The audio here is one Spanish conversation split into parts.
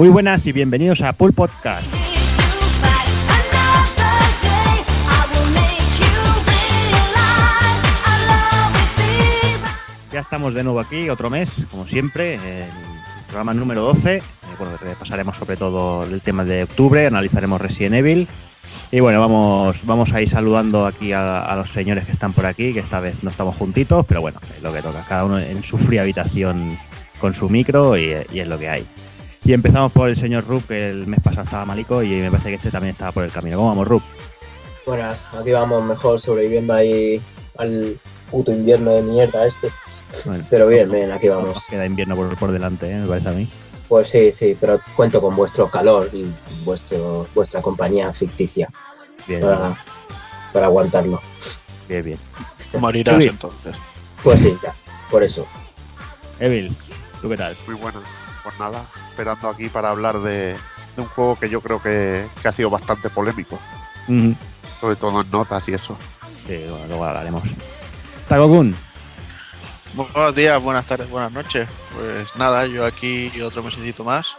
Muy buenas y bienvenidos a Pool Podcast. Ya estamos de nuevo aquí, otro mes, como siempre, el programa número 12. Eh, bueno, pasaremos sobre todo el tema de octubre, analizaremos Resident Evil. Y bueno, vamos, vamos a ir saludando aquí a, los señores que están por aquí, que esta vez no estamos juntitos, pero bueno, es lo que toca, cada uno en su fría habitación con su micro y, es lo que hay. Y empezamos por el señor Rup, que el mes pasado estaba malico y me parece que este también estaba por el camino. ¿Cómo vamos, Rup? Buenas, aquí vamos mejor sobreviviendo ahí al puto invierno de mierda este. pero bien, bien, aquí vamos. Queda invierno por, por delante, ¿eh? me parece a mí. Pues sí, sí, pero cuento con vuestro calor y vuestro, vuestra compañía ficticia bien, para, para aguantarlo. Bien, bien. Morirás entonces. Pues sí, ya, por eso. Evil, ¿tú qué tal? Muy bueno. Pues nada, esperando aquí para hablar de, un juego que yo creo que, ha sido bastante polémico. Sobre todo en notas y eso. Sí, bueno, luego hablaremos. Takokun, Buenos días, buenas tardes, buenas noches. Pues nada, yo aquí otro mesecito más,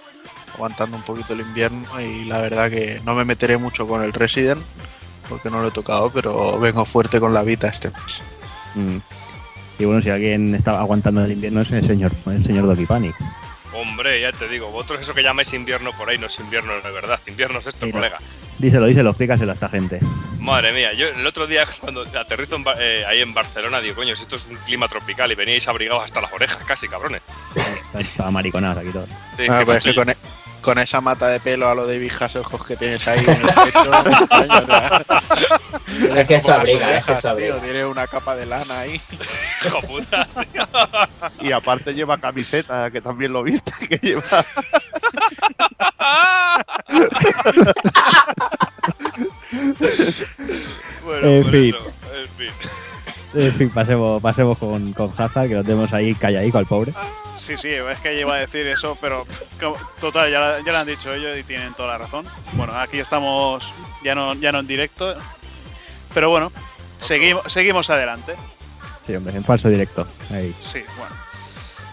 aguantando un poquito el invierno y la verdad que no me meteré mucho con el Resident porque no lo he tocado, pero vengo fuerte con la Vita este mes. Mm. Y bueno, si alguien está aguantando el invierno es el señor, el señor Doki Panic. Hombre, ya te digo, vosotros eso que llamáis invierno por ahí no es invierno de verdad, invierno es esto, colega. Díselo, díselo, explícaselo a esta gente. Madre mía, yo el otro día cuando aterrizo eh, ahí en Barcelona digo, coño, si esto es un clima tropical y veníais abrigados hasta las orejas casi, cabrones. Estaba mariconados aquí todos. Ah, pues es que con, e- con esa mata de pelo a lo de vijas ojos que tienes ahí en el pecho. es que se abriga, es que se abriga. Tío, tiene una capa de lana ahí. Hijo puta, tío. Y aparte lleva camiseta, que también lo viste, que lleva. bueno, en por fin. eso, en fin. En fin, pasemos, pasemos con, con Hazard, que lo tenemos ahí calladico al pobre. Sí, sí, es que iba a decir eso, pero total, ya, ya lo han dicho ellos y tienen toda la razón. Bueno, aquí estamos ya no, ya no en directo, pero bueno, seguimos, seguimos adelante. Sí, hombre, en falso directo. Ahí. Sí, bueno.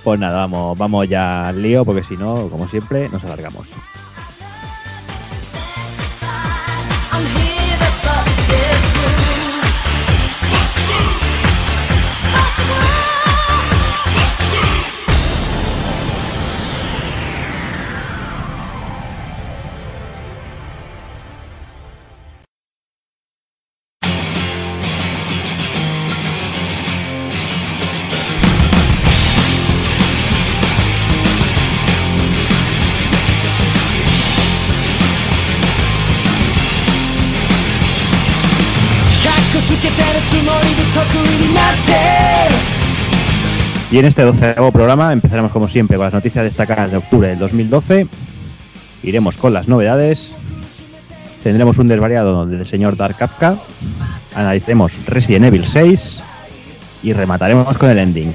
Pues nada, vamos, vamos ya al lío, porque si no, como siempre, nos alargamos. Y en este doceavo programa empezaremos como siempre con las noticias destacadas de octubre del 2012. Iremos con las novedades. Tendremos un desvariado del señor Dark Kafka. Analizaremos Resident Evil 6 y remataremos con el ending.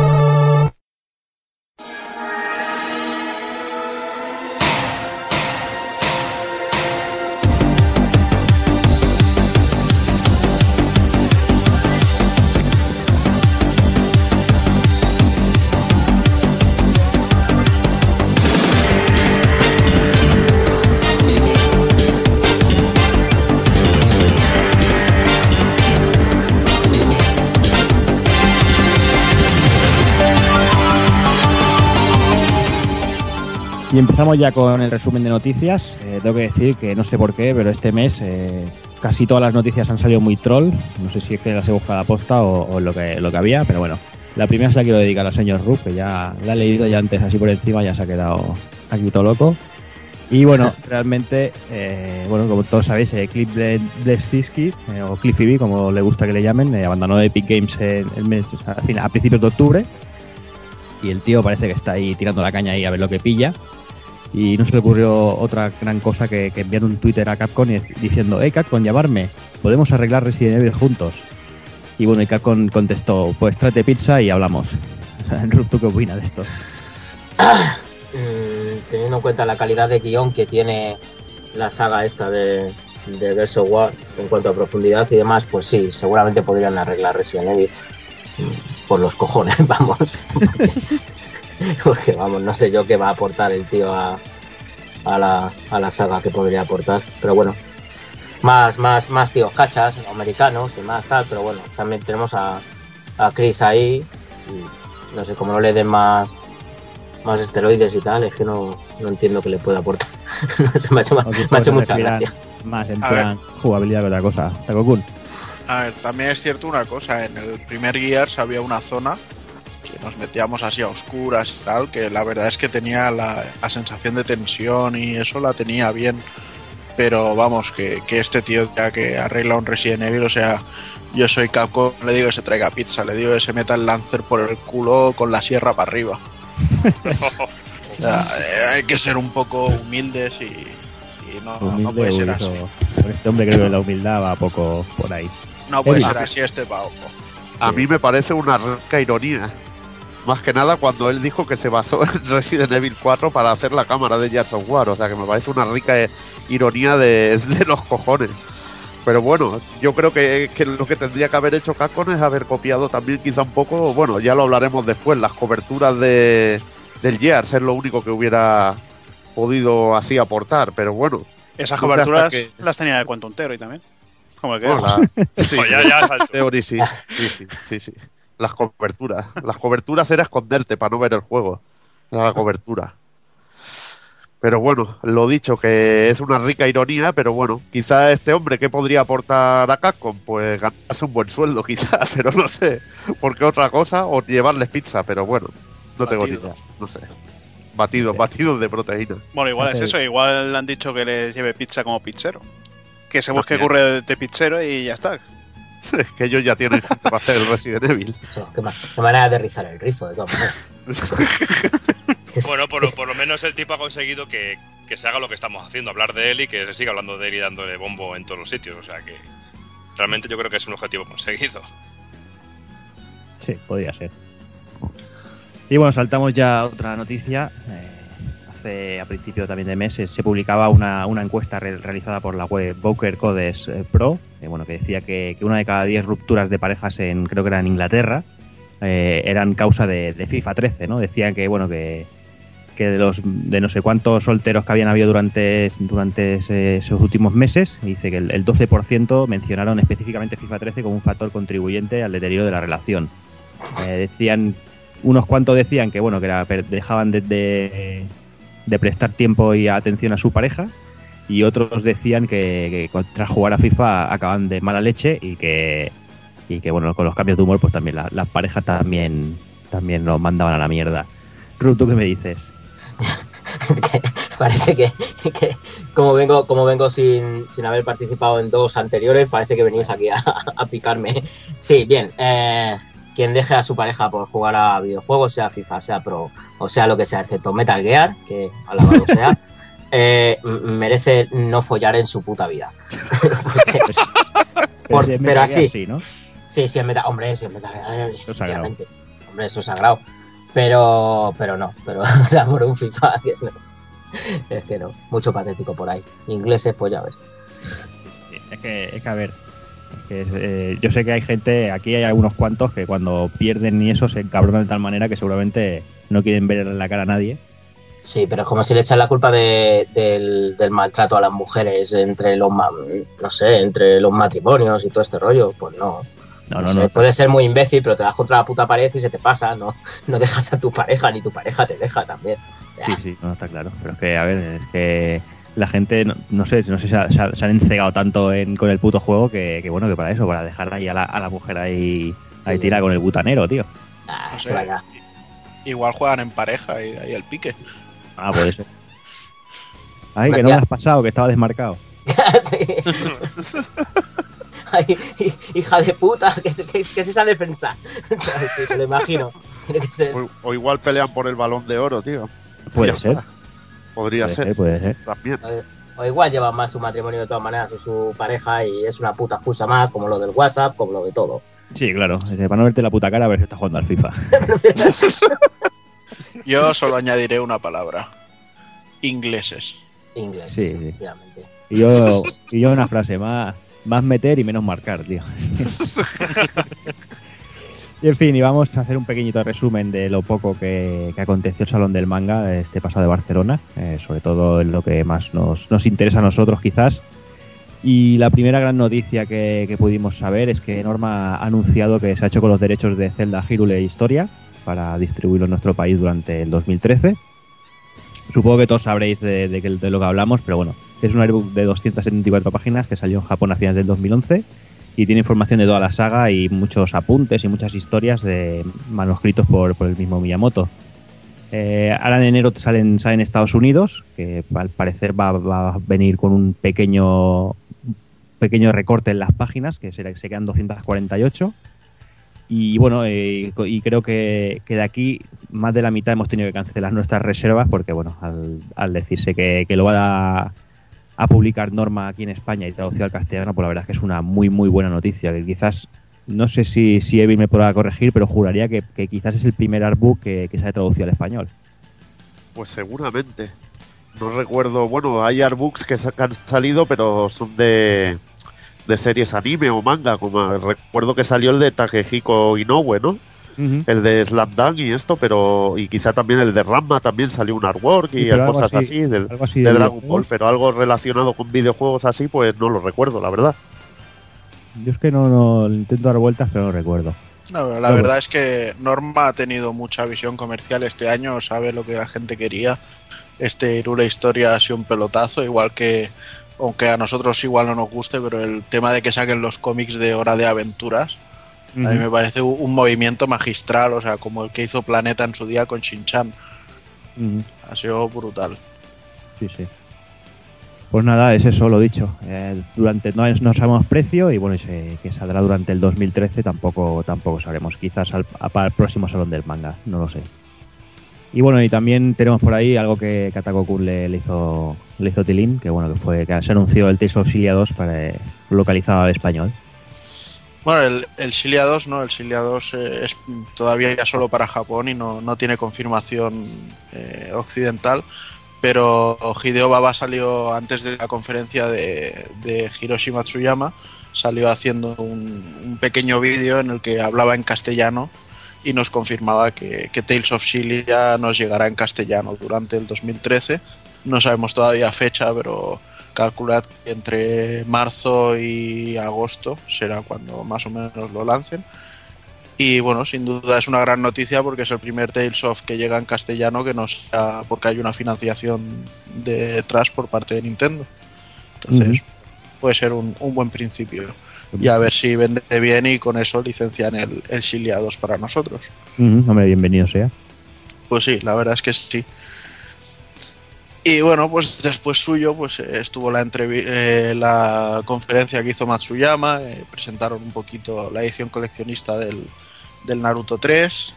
Y empezamos ya con el resumen de noticias. Eh, tengo que decir que no sé por qué, pero este mes eh, casi todas las noticias han salido muy troll. No sé si es que las he buscado a posta o, lo, que, lo que había, pero bueno. La primera se la quiero dedicar al señor Ruff, que ya la he leído ya antes así por encima, ya se ha quedado aquí todo loco. Y bueno, realmente, eh, bueno, como todos sabéis, el Clip de Destisky, o Cliffy B, como le gusta que le llamen, abandonó Epic Games en el mes, a, a principios de octubre. Y el tío parece que está ahí tirando la caña ahí a ver lo que pilla y no se le ocurrió otra gran cosa que, enviar un Twitter a Capcom diciendo, hey Capcom, llamarme, podemos arreglar Resident Evil juntos. Y bueno, y Capcom contestó, pues trate pizza y hablamos. ¿Tú qué opinas de esto? Mm, teniendo en cuenta la calidad de guion que tiene la saga esta de, de Verso War en cuanto a profundidad y demás, pues sí, seguramente podrían arreglar Resident Evil. Mm, por los cojones, vamos. Porque, vamos, no sé yo qué va a aportar el tío a, a, la, a la saga que podría aportar. Pero bueno, más, más, más tíos cachas, americanos y más tal. Pero bueno, también tenemos a, a Chris ahí. Y no sé, como no le den más, más esteroides y tal, es que no, no entiendo qué le puede aportar. me ha hecho, me ha hecho mucha gracia. Más en plan jugabilidad que otra cosa. A ver, también es cierto una cosa, en el primer Gears había una zona que nos metíamos así a oscuras y tal, que la verdad es que tenía la, la sensación de tensión y eso la tenía bien. Pero vamos, que, que este tío ya que arregla un Resident Evil, o sea, yo soy Capcom, le digo que se traiga pizza, le digo que se meta el Lancer por el culo con la sierra para arriba. O sea, eh, hay que ser un poco humildes y, y no, no Humilde, puede ser así. este hombre creo que la humildad va poco por ahí. No puede ser así este pavo. A mí me parece una rica ironía. Más que nada cuando él dijo que se basó en Resident Evil 4 para hacer la cámara de Gears of War. O sea que me parece una rica eh, ironía de, de los cojones. Pero bueno, yo creo que, que lo que tendría que haber hecho Capcom es haber copiado también quizá un poco, bueno, ya lo hablaremos después, las coberturas de, del Gears es lo único que hubiera podido así aportar. Pero bueno, Esas coberturas que- las tenía el Quantum Tero y también. Como el que bueno, la- sí, Pues ya, ya, salto. Theory sí, sí, sí, sí, sí. Las coberturas. Las coberturas era esconderte para no ver el juego. Era la cobertura. Pero bueno, lo dicho, que es una rica ironía, pero bueno, quizá este hombre, ¿qué podría aportar a Capcom? Pues ganarse un buen sueldo, quizá, pero no sé. ¿Por qué otra cosa? O llevarles pizza, pero bueno, no tengo ni idea, no sé. Batidos, batidos de proteína. Bueno, igual es eso, igual le han dicho que les lleve pizza como pizzero. Que se busque curre de, de pizzero y ya está. Es que ellos ya tienen gente para hacer el Resident Evil. Eso, qué manera de rizar el rizo, de todas maneras. Bueno, por lo menos el tipo ha conseguido que, que se haga lo que estamos haciendo, hablar de él y que se siga hablando de él y dándole bombo en todos los sitios. O sea que realmente yo creo que es un objetivo conseguido. Sí, podría ser. Y bueno, saltamos ya a otra noticia. Eh, a principio también de meses se publicaba una, una encuesta re- realizada por la web Boker Codes eh, Pro, que, bueno, que decía que, una de cada diez rupturas de parejas en, creo que era en Inglaterra, eh, eran causa de, FIFA 13, ¿no? Decían que, bueno, que, que de los de no sé cuántos solteros que habían habido durante, durante esos últimos meses, dice que el, el 12% mencionaron específicamente FIFA 13 como un factor contribuyente al deterioro de la relación. Eh, decían, unos cuantos decían que bueno, que era- dejaban de, de- de prestar tiempo y atención a su pareja, y otros decían que, tras jugar a FIFA acaban de mala leche y que y que bueno, con los cambios de humor, pues también la- las parejas también, también nos mandaban a la mierda. Ru, ¿tú qué me dices? es que parece que, que como vengo, como vengo sin, sin haber participado en dos anteriores, parece que venís aquí a, a picarme. Sí, bien. eh, quien deje a su pareja por jugar a videojuegos, sea FIFA, sea Pro o sea lo que sea, excepto Metal Gear, que alabado sea, eh, merece no follar en su puta vida. Por- pero así. Sí, ¿no? Sí, sí, es Metal, hombre, sí, es Metal Gear, es efectivamente. Hombre, eso es sagrado. Pero, pero no, pero, o sea, por un FIFA, que no. Es que no, mucho patético por ahí. Ingleses, pues ya ves. Sí, Es que, es que a ver, que, eh, yo sé que hay gente, aquí hay algunos cuantos que cuando pierden y eso se encabronan de tal manera que seguramente no quieren ver la cara a nadie. Sí, pero es como si le echan la culpa de- del, del maltrato a las mujeres entre los, no sé, entre los matrimonios y todo este rollo. Pues no. No, No no, sé, no. Puedes ser muy imbécil, pero te das contra la puta pared y se te pasa. No, no dejas a tu pareja, ni tu pareja te deja también. Sí, sí, no, está claro. Pero es que, a ver, es que la gente, no, no sé, no sé, se, ha- se ha- se han encegado tanto en, con el puto juego que, que, bueno, que para eso, para dejar ahí a la, a la mujer ahí, ahí Sí. tirada con el butanero, tío. Ah, No sé. Igual juegan en pareja y ahí el pique. Ah, puede ser. Ay, que no me has pasado, que estaba desmarcado. Sí. Ay, hi- hija de puta, que, se- que, que es esa defensa. Sí, te lo imagino. Tiene que ser. O, o igual pelean por el balón de oro, tío. Puede ser. Podría puede ser, ser, puede ser. también. O igual llevan más su matrimonio de todas maneras o su pareja y es una puta excusa más, como lo del WhatsApp, como lo de todo. Sí, claro. Para no verte la puta cara a ver si estás jugando al FIFA. Yo solo añadiré una palabra. Ingleses. Inglés, Sí. Y yo, y yo una frase, más, más meter y menos marcar, tío. y en fin, y vamos a hacer un pequeñito resumen de lo poco que, que aconteció el Salón del Manga este pasado de Barcelona, eh, sobre todo en lo que más nos, nos interesa a nosotros quizás. Y la primera gran noticia que, pudimos saber es que Norma ha anunciado que se ha hecho con los derechos de Zelda Hyrule Historia para distribuirlo en nuestro país durante el 2013. Supongo que todos sabréis de, de de lo que hablamos, pero bueno, es un artbook de 274 páginas que salió en Japón a finales del 2011 y tiene información de toda la saga y muchos apuntes y muchas historias de manuscritos por, el mismo Miyamoto. Eh, ahora en enero salen, sale en Estados Unidos, que al parecer va, a venir con un pequeño, pequeño recorte en las páginas, que se, se quedan 248. Y bueno, eh, y creo que, que de aquí más de la mitad hemos tenido que cancelar nuestras reservas porque, bueno, al, decirse que, que lo va a, a publicar Norma aquí en España y traducido al castellano, pues la verdad es que es una muy, muy buena noticia. Que quizás, no sé si, si me podrá corregir, pero juraría que, quizás es el primer artbook que, se ha traducido al español. Pues seguramente. No recuerdo, bueno, hay artbooks que han salido, pero son de, de series anime o manga. Como recuerdo que salió el de Takehiko Inoue, ¿no? El de Slam Dunk y esto, pero. Y quizá también el de Ramma también salió un artwork Sí, y cosas así- así, del, Algo así de de Dragon Ball, pero algo relacionado con videojuegos así, pues no lo recuerdo, la verdad. Yo es que no, no intento dar vueltas, pero no recuerdo. No, la verdad es que Norma ha tenido mucha visión comercial este año, sabe lo que la gente quería. Este Irule Historia ha sido un pelotazo, igual que, aunque a nosotros igual no nos guste, pero el tema de que saquen los cómics de Hora de Aventuras, a mí me parece un, movimiento magistral, o sea, como el que hizo Planeta en su día con Shin-Chan. Ha sido brutal. Sí, sí. Pues nada, es eso lo dicho. Eh, durante no, no sabemos precio y bueno, y se- que saldrá durante el 2013 tampoco tampoco sabremos. Quizás al, para el próximo salón del manga, no lo sé. Y bueno, y también tenemos por ahí algo que Katakoku le, le hizo le hizo Tilín, que bueno, que fue que se anunció el Tales of Xillia 2 para eh, localizado al español. Bueno, el, el Shilia 2, ¿no? El 2 eh, es todavía solo para Japón y no, no tiene confirmación eh, occidental. Pero Hideo Baba salió antes de la conferencia de, de Hiroshi Matsuyama, salió haciendo un, un pequeño vídeo en el que hablaba en castellano y nos confirmaba que, Tales of Shilia nos llegará en castellano durante el 2013. No sabemos todavía fecha, pero calculad que entre marzo y agosto será cuando más o menos lo lancen. Y bueno, sin duda es una gran noticia porque es el primer Tales of que llega en castellano que no sea porque hay una financiación detrás por parte de Nintendo. Entonces puede ser un, un buen principio. Y a ver si vende bien y con eso licencian el, el Shilia 2 para nosotros. Ujú, hombre, bienvenido sea. Pues sí, la verdad es que sí. Y bueno, pues después suyo, pues eh, estuvo la eh, la conferencia que hizo Matsuyama, eh, presentaron un poquito la edición coleccionista del, del Naruto 3,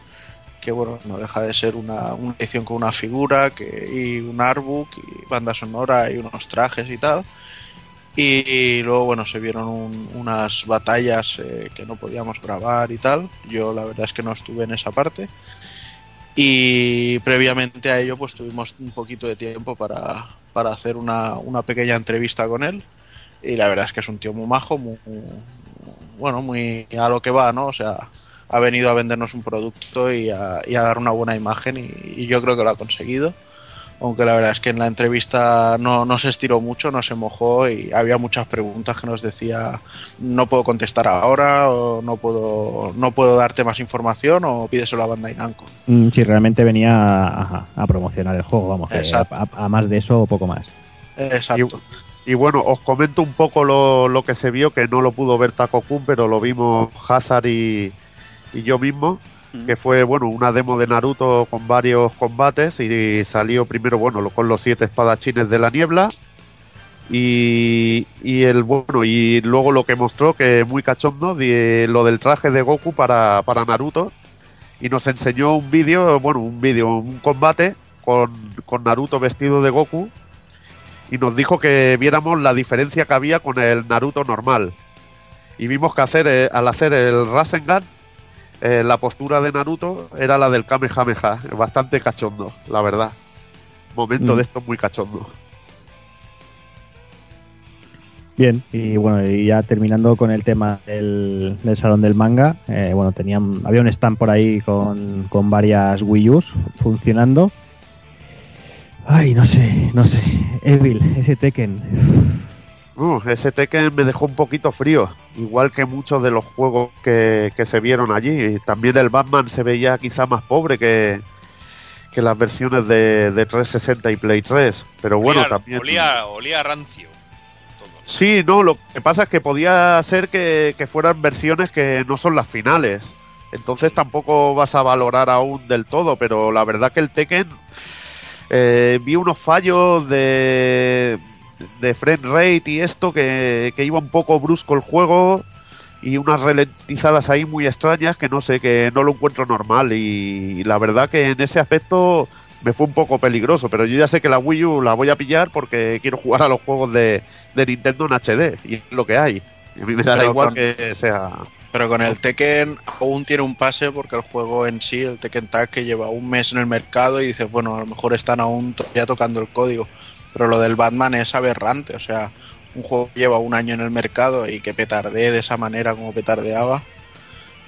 que bueno, no deja de ser una, una edición con una figura que, y un artbook y banda sonora y unos trajes y tal. Y, luego, bueno, se vieron un- unas batallas eh, que no podíamos grabar y tal. Yo la verdad es que no estuve en esa parte. Y previamente a ello, pues tuvimos un poquito de tiempo para, para hacer una, una pequeña entrevista con él. Y la verdad es que es un tío muy majo, muy, bueno, muy a lo que va, ¿no? O sea, ha venido a vendernos un producto y a, dar una buena imagen y yo creo que lo ha conseguido. Aunque la verdad es que en la entrevista no, no se estiró mucho, no se mojó y había muchas preguntas que nos decía no puedo contestar ahora o no puedo, no puedo darte más información o pídeselo a Bandai Namco. Mm, Sí, realmente venía a, a promocionar el juego, vamos, Exacto. a, a- a más de eso, poco más. Exacto. Y bueno, os comento un poco lo, lo que se vio, que no lo pudo ver Taco Kun, pero lo vimos Hazard y, y yo mismo, que fue bueno una demo de Naruto con varios combates y salió primero bueno con los siete espadachines de la niebla y, y el bueno y luego lo que mostró que muy cachondo de lo del traje de Goku para, para Naruto y nos enseñó un vídeo bueno un vídeo un combate con, con Naruto vestido de Goku y nos dijo que viéramos la diferencia que había con el Naruto normal. Y vimos que hacer, eh, al hacer el Rasengan, eh, la postura de Naruto era la del Kamehameha. Bastante cachondo, la verdad. Momento Mm. de esto muy cachondo. Bien, y bueno, y ya terminando con el tema del, del salón del manga, eh, bueno, tenían, había un stand por ahí con, con varias Wii U's funcionando. Ay, no sé, no sé. Evil, ese Tekken. Uh, ese Tekken me dejó un poquito frío, igual que muchos de los juegos que, que se vieron allí. También el Batman se veía quizá más pobre que, que las versiones de, de 360 y Play 3. Pero bueno, olía, también. olía, olía rancio. Todo. Sí, no, lo que pasa es que podía ser que, que fueran versiones que no son las finales. Entonces tampoco vas a valorar aún del todo, pero la verdad que el Tekken eh, vi unos fallos de, de frame rate y esto que, que iba un poco brusco el juego y unas ralentizadas ahí muy extrañas que no sé, que no lo encuentro normal y, la verdad que en ese aspecto me fue un poco peligroso, pero yo ya sé que la Wii U la voy a pillar porque quiero jugar a los juegos de, de Nintendo en HD y es lo que hay. Y a mí me da igual con- que sea... Pero con el Tekken aún tiene un pase porque el juego en sí, el Tekken Tag, que lleva un mes en el mercado y dices, bueno, a lo mejor están aún todavía tocando el código. Pero lo del Batman es aberrante, o sea, un juego que lleva un año en el mercado y que petardee de esa manera como petardeaba.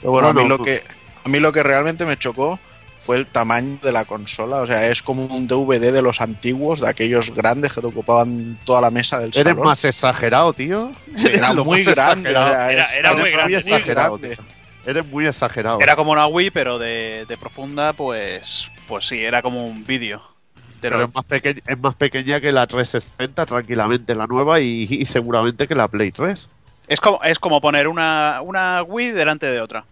Pero bueno, No, a, mí no, lo que, a mí lo que realmente me chocó fue el tamaño de la consola, o sea, es como un DVD de los antiguos, de aquellos grandes que te ocupaban toda la mesa del Eres salón. más exagerado, tío. Era muy más grande, o exagerado. sea, Era- muy grande, muy exagerado, grande. tío. Eres muy exagerado. Era como una Wii, pero de, de profunda, pues, pues sí, era como un vídeo. Pero es más, peque- es más pequeña que la 360 tranquilamente, la nueva, y, y seguramente que la Play 3. es, como, es como poner una, una Wii delante de otra.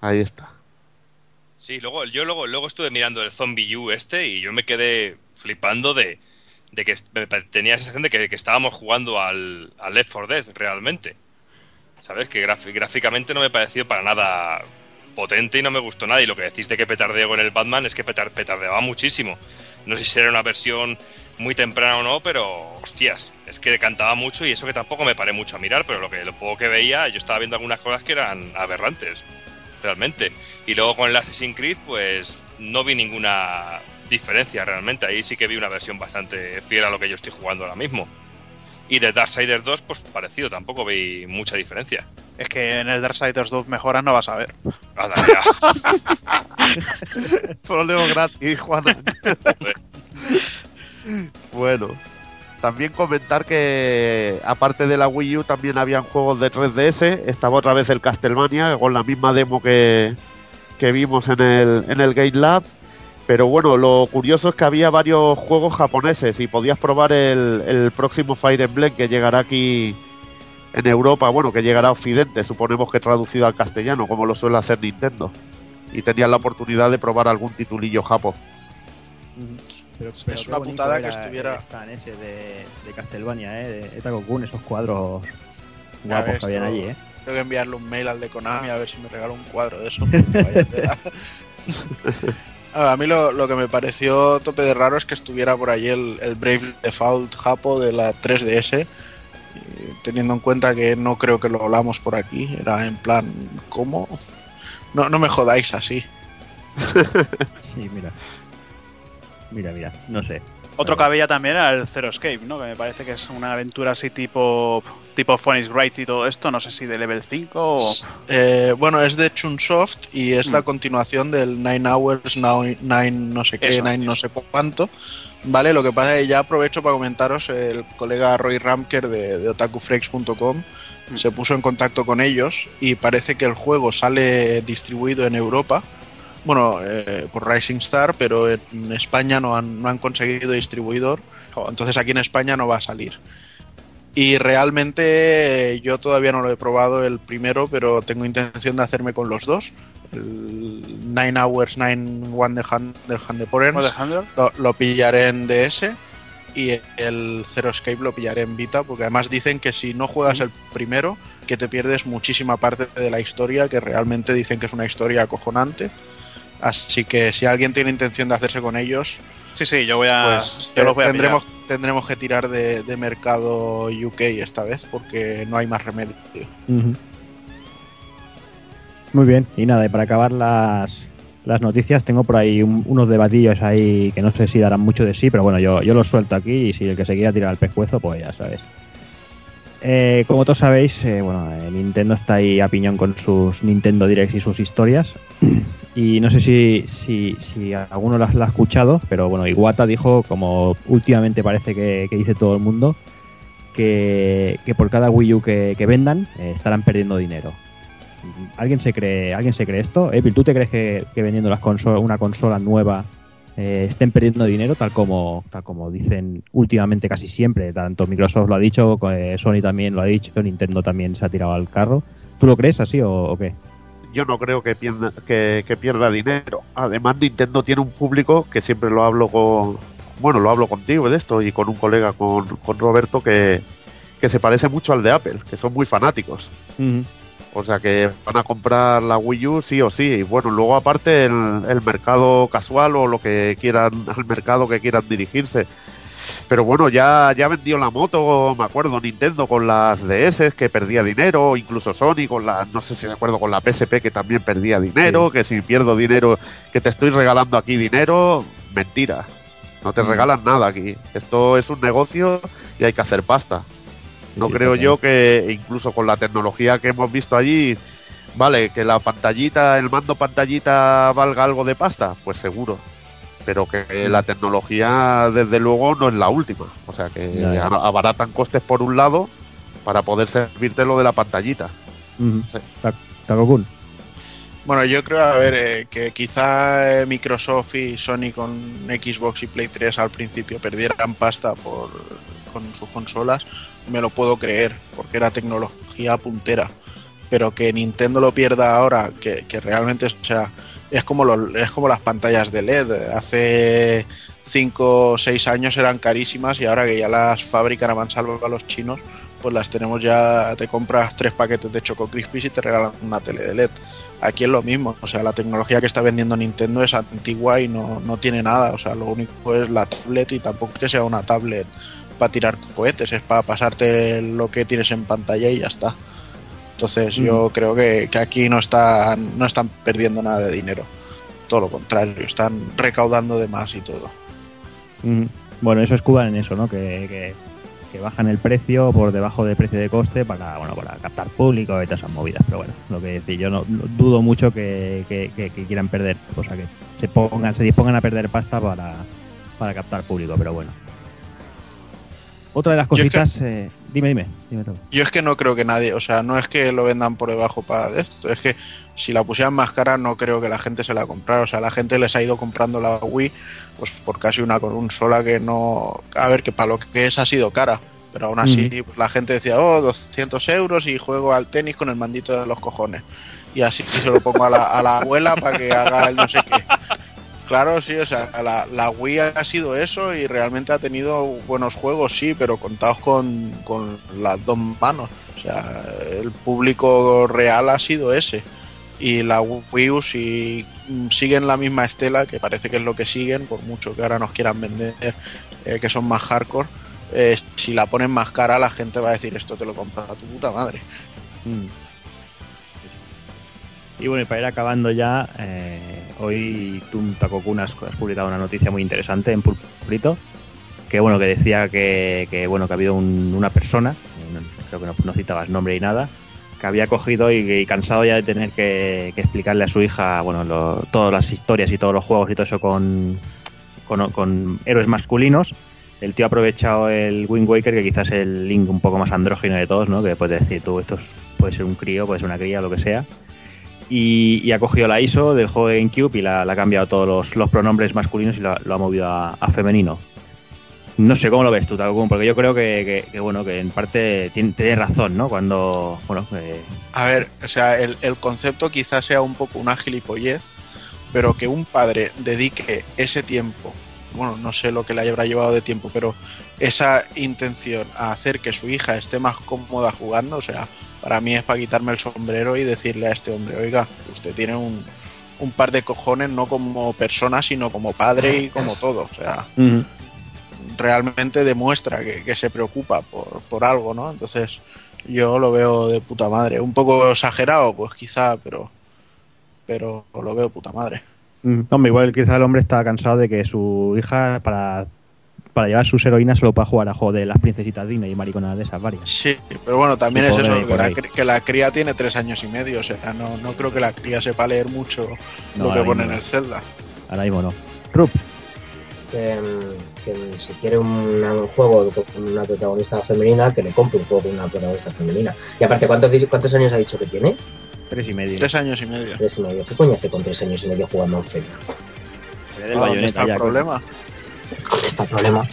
Ahí está. Sí, luego, yo luego, luego estuve mirando el Zombie U este y yo me quedé flipando de, de que tenía la sensación de que, que estábamos jugando al, al Left 4 Dead realmente. ¿Sabes? Que gráficamente no me pareció para nada potente y no me gustó nada. Y lo que decís de que petardeo con el Batman es que petar, petardeaba muchísimo. No sé si era una versión muy temprana o no, pero hostias, es que cantaba mucho y eso que tampoco me paré mucho a mirar, pero lo que lo poco que veía, yo estaba viendo algunas cosas que eran aberrantes, realmente. Y luego con el Assassin's Creed, pues no vi ninguna diferencia realmente. Ahí sí que vi una versión bastante fiel a lo que yo estoy jugando ahora mismo. Y de Darksiders 2, pues parecido, tampoco vi mucha diferencia. Es que en el Darksiders 2 mejoras no vas a ver. Anda, ya. Troleo gratis, Juana. bueno, también comentar que aparte de la Wii U también habían juegos de 3DS. Estaba otra vez el Castlevania con la misma demo que, que vimos en el, en el Game Lab. Pero bueno, lo curioso es que había varios juegos japoneses y podías probar el, el próximo Fire Emblem que llegará aquí en Europa, bueno, que llegará a Occidente, suponemos que traducido al castellano, como lo suele hacer Nintendo. Y tenías la oportunidad de probar algún titulillo japo. Pero, Es pero una putada que era estuviera- el stand ese de, de Castlevania, ¿eh? De Etagokun, esos cuadros Ya guapos ves, que habían allí, ¿eh? Tengo que enviarle un mail al de Konami a ver si me regala un cuadro de eso. A mí lo, lo que me pareció tope de raro es que estuviera por allí el, el Brave Default Japo de la 3DS, y teniendo en cuenta que no creo que lo hablamos por aquí. Era en plan, ¿cómo? No, no me jodáis así. Sí, mira. Mira, mira, no sé. Otro que había también era el Zero Escape, ¿no? Que me parece que es una aventura así tipo tipo Phoenix Wright y todo esto, no sé si de level 5 o... Eh, bueno, es de Chunsoft y es la Mm. continuación del Nine Hours, Nine, Nine no sé qué, Eso, Nine no sé cuánto. Vale, lo que pasa es que ya aprovecho para comentaros, el colega Roy Ramker de, de otakufreaks.com Mm. se puso en contacto con ellos y parece que el juego sale distribuido en Europa, bueno, eh, por Rising Star, pero en España no han, no han conseguido distribuidor, entonces aquí en España no va a salir. Y realmente eh, yo todavía no lo he probado el primero, pero tengo intención de hacerme con los dos. El Nine Hours, Nine One de Hand, del Hand de Porens, lo, lo pillaré en DS y el Zero Escape lo pillaré en Vita, porque además dicen que si no juegas el primero, que te pierdes muchísima parte de la historia, que realmente dicen que es una historia acojonante. Así que si alguien tiene intención de hacerse con ellos, Sí, sí, yo voy a... pues yo eh, los voy a tendremos, pillar. tendremos que tirar de, de mercado UK esta vez porque no hay más remedio. Muy bien, y nada, y para acabar las, las noticias, tengo por ahí un- unos debatillos ahí que no sé si darán mucho de sí, pero bueno, yo, yo los suelto aquí y si el que se quiera tirar al pescuezo, pues ya sabes. Eh, como todos sabéis, eh, bueno, eh, Nintendo está ahí a piñón con sus Nintendo Directs y sus historias. Y no sé si, si, si alguno las la ha escuchado, pero bueno, Iwata dijo, como últimamente parece que, que dice todo el mundo, que, que por cada Wii U que, que vendan eh, estarán perdiendo dinero. ¿Alguien se cree, ¿alguien se cree esto? Evil, ¿tú te crees que, que vendiendo las una consola nueva eh, estén perdiendo dinero tal como, tal como dicen últimamente casi siempre? Tanto Microsoft lo ha dicho, eh, Sony también lo ha dicho, Nintendo también se ha tirado al carro. ¿Tú lo crees así o, o qué? yo no creo que pierda, que, que pierda dinero. Además, Nintendo tiene un público que siempre lo hablo con. Bueno, lo hablo contigo de esto y con un colega, con, con Roberto, que, que se parece mucho al de Apple, que son muy fanáticos. O sea que van a comprar la Wii U sí o sí. Y bueno, luego aparte el, el mercado casual o lo que quieran, el mercado que quieran dirigirse. Pero bueno, ya, ya vendió la moto, me acuerdo, Nintendo con las DS que perdía dinero, incluso Sony con la, no sé si me acuerdo, con la PSP que también perdía dinero, que si pierdo dinero, que te estoy regalando aquí dinero, mentira. No te Mm. regalan nada aquí. Esto es un negocio y hay que hacer pasta. No Sí, creo total. yo que incluso con la tecnología que hemos visto allí, vale, que la pantallita, el mando pantallita valga algo de pasta, pues seguro. Pero que la tecnología, desde luego, no es la última. O sea que Ya, ya. a- abaratan costes por un lado para poder servirte lo de la pantallita. Ujú. Sí. Ta- Takokun. Bueno, yo creo, a ver, eh, que quizá eh, Microsoft y Sony con Xbox y Play 3 al principio perdieran pasta por, con sus consolas, me lo puedo creer, porque era tecnología puntera. Pero que Nintendo lo pierda ahora, que, que realmente, o sea, es como, los- es como las pantallas de LED. Hace 5 o 6 años eran carísimas y ahora que ya las fabrican a mansalva a los chinos, pues las tenemos ya, te compras tres paquetes de Choco Crispies y te regalan una tele de LED. Aquí es lo mismo, o sea, la tecnología que está vendiendo Nintendo es antigua y no, no tiene nada, o sea, lo único es la tablet y tampoco que sea una tablet para tirar cohetes, es para pasarte lo que tienes en pantalla y ya está. Entonces yo creo que, que aquí no están, no están perdiendo nada de dinero, todo lo contrario, están recaudando de más y todo. Ujú. Bueno, eso escudan en eso, ¿no? Que, que- que bajan el precio por debajo del precio de coste para, bueno, para captar público y todas esas movidas. Pero bueno, lo que decir, yo no, no- dudo mucho que, que- que- que quieran perder, o sea, que se pongan, se dispongan a perder pasta para, para captar público, pero bueno. Otra de las Yo es que- cositas, eh, dime, dime, dime todo. Yo es que no creo que nadie, o sea, no es que lo vendan por debajo para de esto, es que si la pusieran más cara no creo que la gente se la comprara, o sea, la gente les ha ido comprando la Wii pues por casi una consola que no, a ver, que para lo que es ha sido cara, pero aún así pues, la gente decía, oh, 200 euros y juego al tenis con el mandito de los cojones. Y así se lo pongo a la, a la abuela para que haga el no sé qué. Claro, sí, o sea, la, Wii ha sido eso y realmente ha tenido buenos juegos, sí, pero contados con, con las dos manos. O sea, el público real ha sido ese. Y la Wii U, si mm, siguen la misma estela, que parece que es lo que siguen, por mucho que ahora nos quieran vender eh, que son más hardcore, eh, si la ponen más cara, la gente va a decir esto te lo compras a tu puta madre. Mm. Y bueno, y para ir acabando ya, eh, hoy tú, Takokun, has, publicado una noticia muy interesante en Pulprito, que bueno, que decía que, que, bueno, que ha habido un- una persona, creo que no, citabas nombre y nada, que había cogido y, cansado ya de tener que, explicarle a su hija, bueno, todas las historias y todos los juegos y todo eso con, con, héroes masculinos. El tío ha aprovechado el Wind Waker, que quizás es el link un poco más andrógino de todos, ¿no? Que puedes decir, tú, esto es- puede ser un crío, puede ser una cría, lo que sea. Y, y ha cogido la ISO del juego de GameCube y la, la ha cambiado todos los, pronombres masculinos y lo, ha- movido a, femenino. No sé cómo lo ves tú, Takokun, porque yo creo que, bueno, que en parte tiene, tiene razón, ¿no? Cuando, bueno, A ver, o sea, el, el concepto quizás sea un poco una gilipollez, pero que un padre dedique ese tiempo, bueno, no sé lo que le habrá llevado de tiempo, pero esa intención a hacer que su hija esté más cómoda jugando, o sea, para mí es para quitarme el sombrero y decirle a este hombre, oiga, usted tiene un, un par de cojones no como persona, sino como padre y como todo, o sea, realmente demuestra que, que se preocupa por, por algo, ¿no? Entonces yo lo veo de puta madre. Un poco exagerado, pues quizá, pero, pero lo veo puta madre. Hombre, igual quizá el hombre está cansado de que su hija, para, para llevar sus heroínas, solo pueda jugar a juego de las princesitas Disney y mariconadas de esas varias. Sí, pero bueno, también es eso, que la, que cría tiene tres años y medio, o sea, no, no creo que la cría sepa leer mucho No, lo que pone en el Zelda. Ahora mismo no. Rup, que, que si quiere un, un juego con una protagonista femenina, que le compre un juego con una protagonista femenina. Y aparte, ¿cuántos, cuántos años ha dicho que tiene? tres y medio. Tres años y medio. Tres y medio. ¿Qué coño hace con tres años y medio jugando a un Zelda? Ah, ¿Dónde está el ya, problema? ¿Dónde está el problema?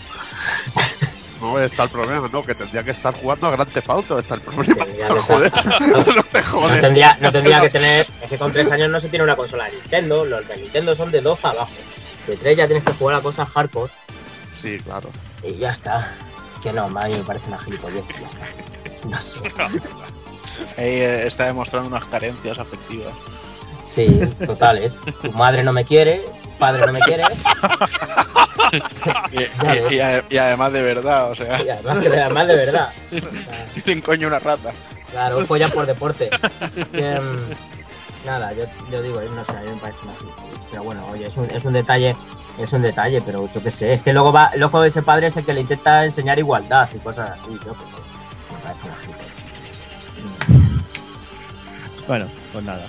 No está el problema, no, que tendría que estar jugando a Gran Theft Auto, está el problema. Estar- Joder, no te No jodes. tendría, no tendría que tener. Es que con tres años no se tiene una consola de Nintendo. Los de Nintendo son de dos para abajo. De tres ya tienes que jugar a cosas hardcore. Sí, claro. Y ya está. Que no, a mí me parece una gilipollez y ya está. No sé. Ahí eh, está demostrando unas carencias afectivas. Sí, totales. Tu madre no me quiere, tu padre no me quiere. Y, Ya y- y ade- y además de verdad, o sea, Y además, que además de verdad. O sea, dicen coño una rata. claro, folla por deporte. Que, mm, nada, yo, yo digo, no sé, a mí me parece una gilipollez. Pero bueno, oye, es un, es un detalle. Es un detalle, pero yo qué sé. Es que luego va, el ojo de ese padre es el que le intenta enseñar igualdad y cosas así. Yo qué sé. Me parece una. Bueno, pues nada.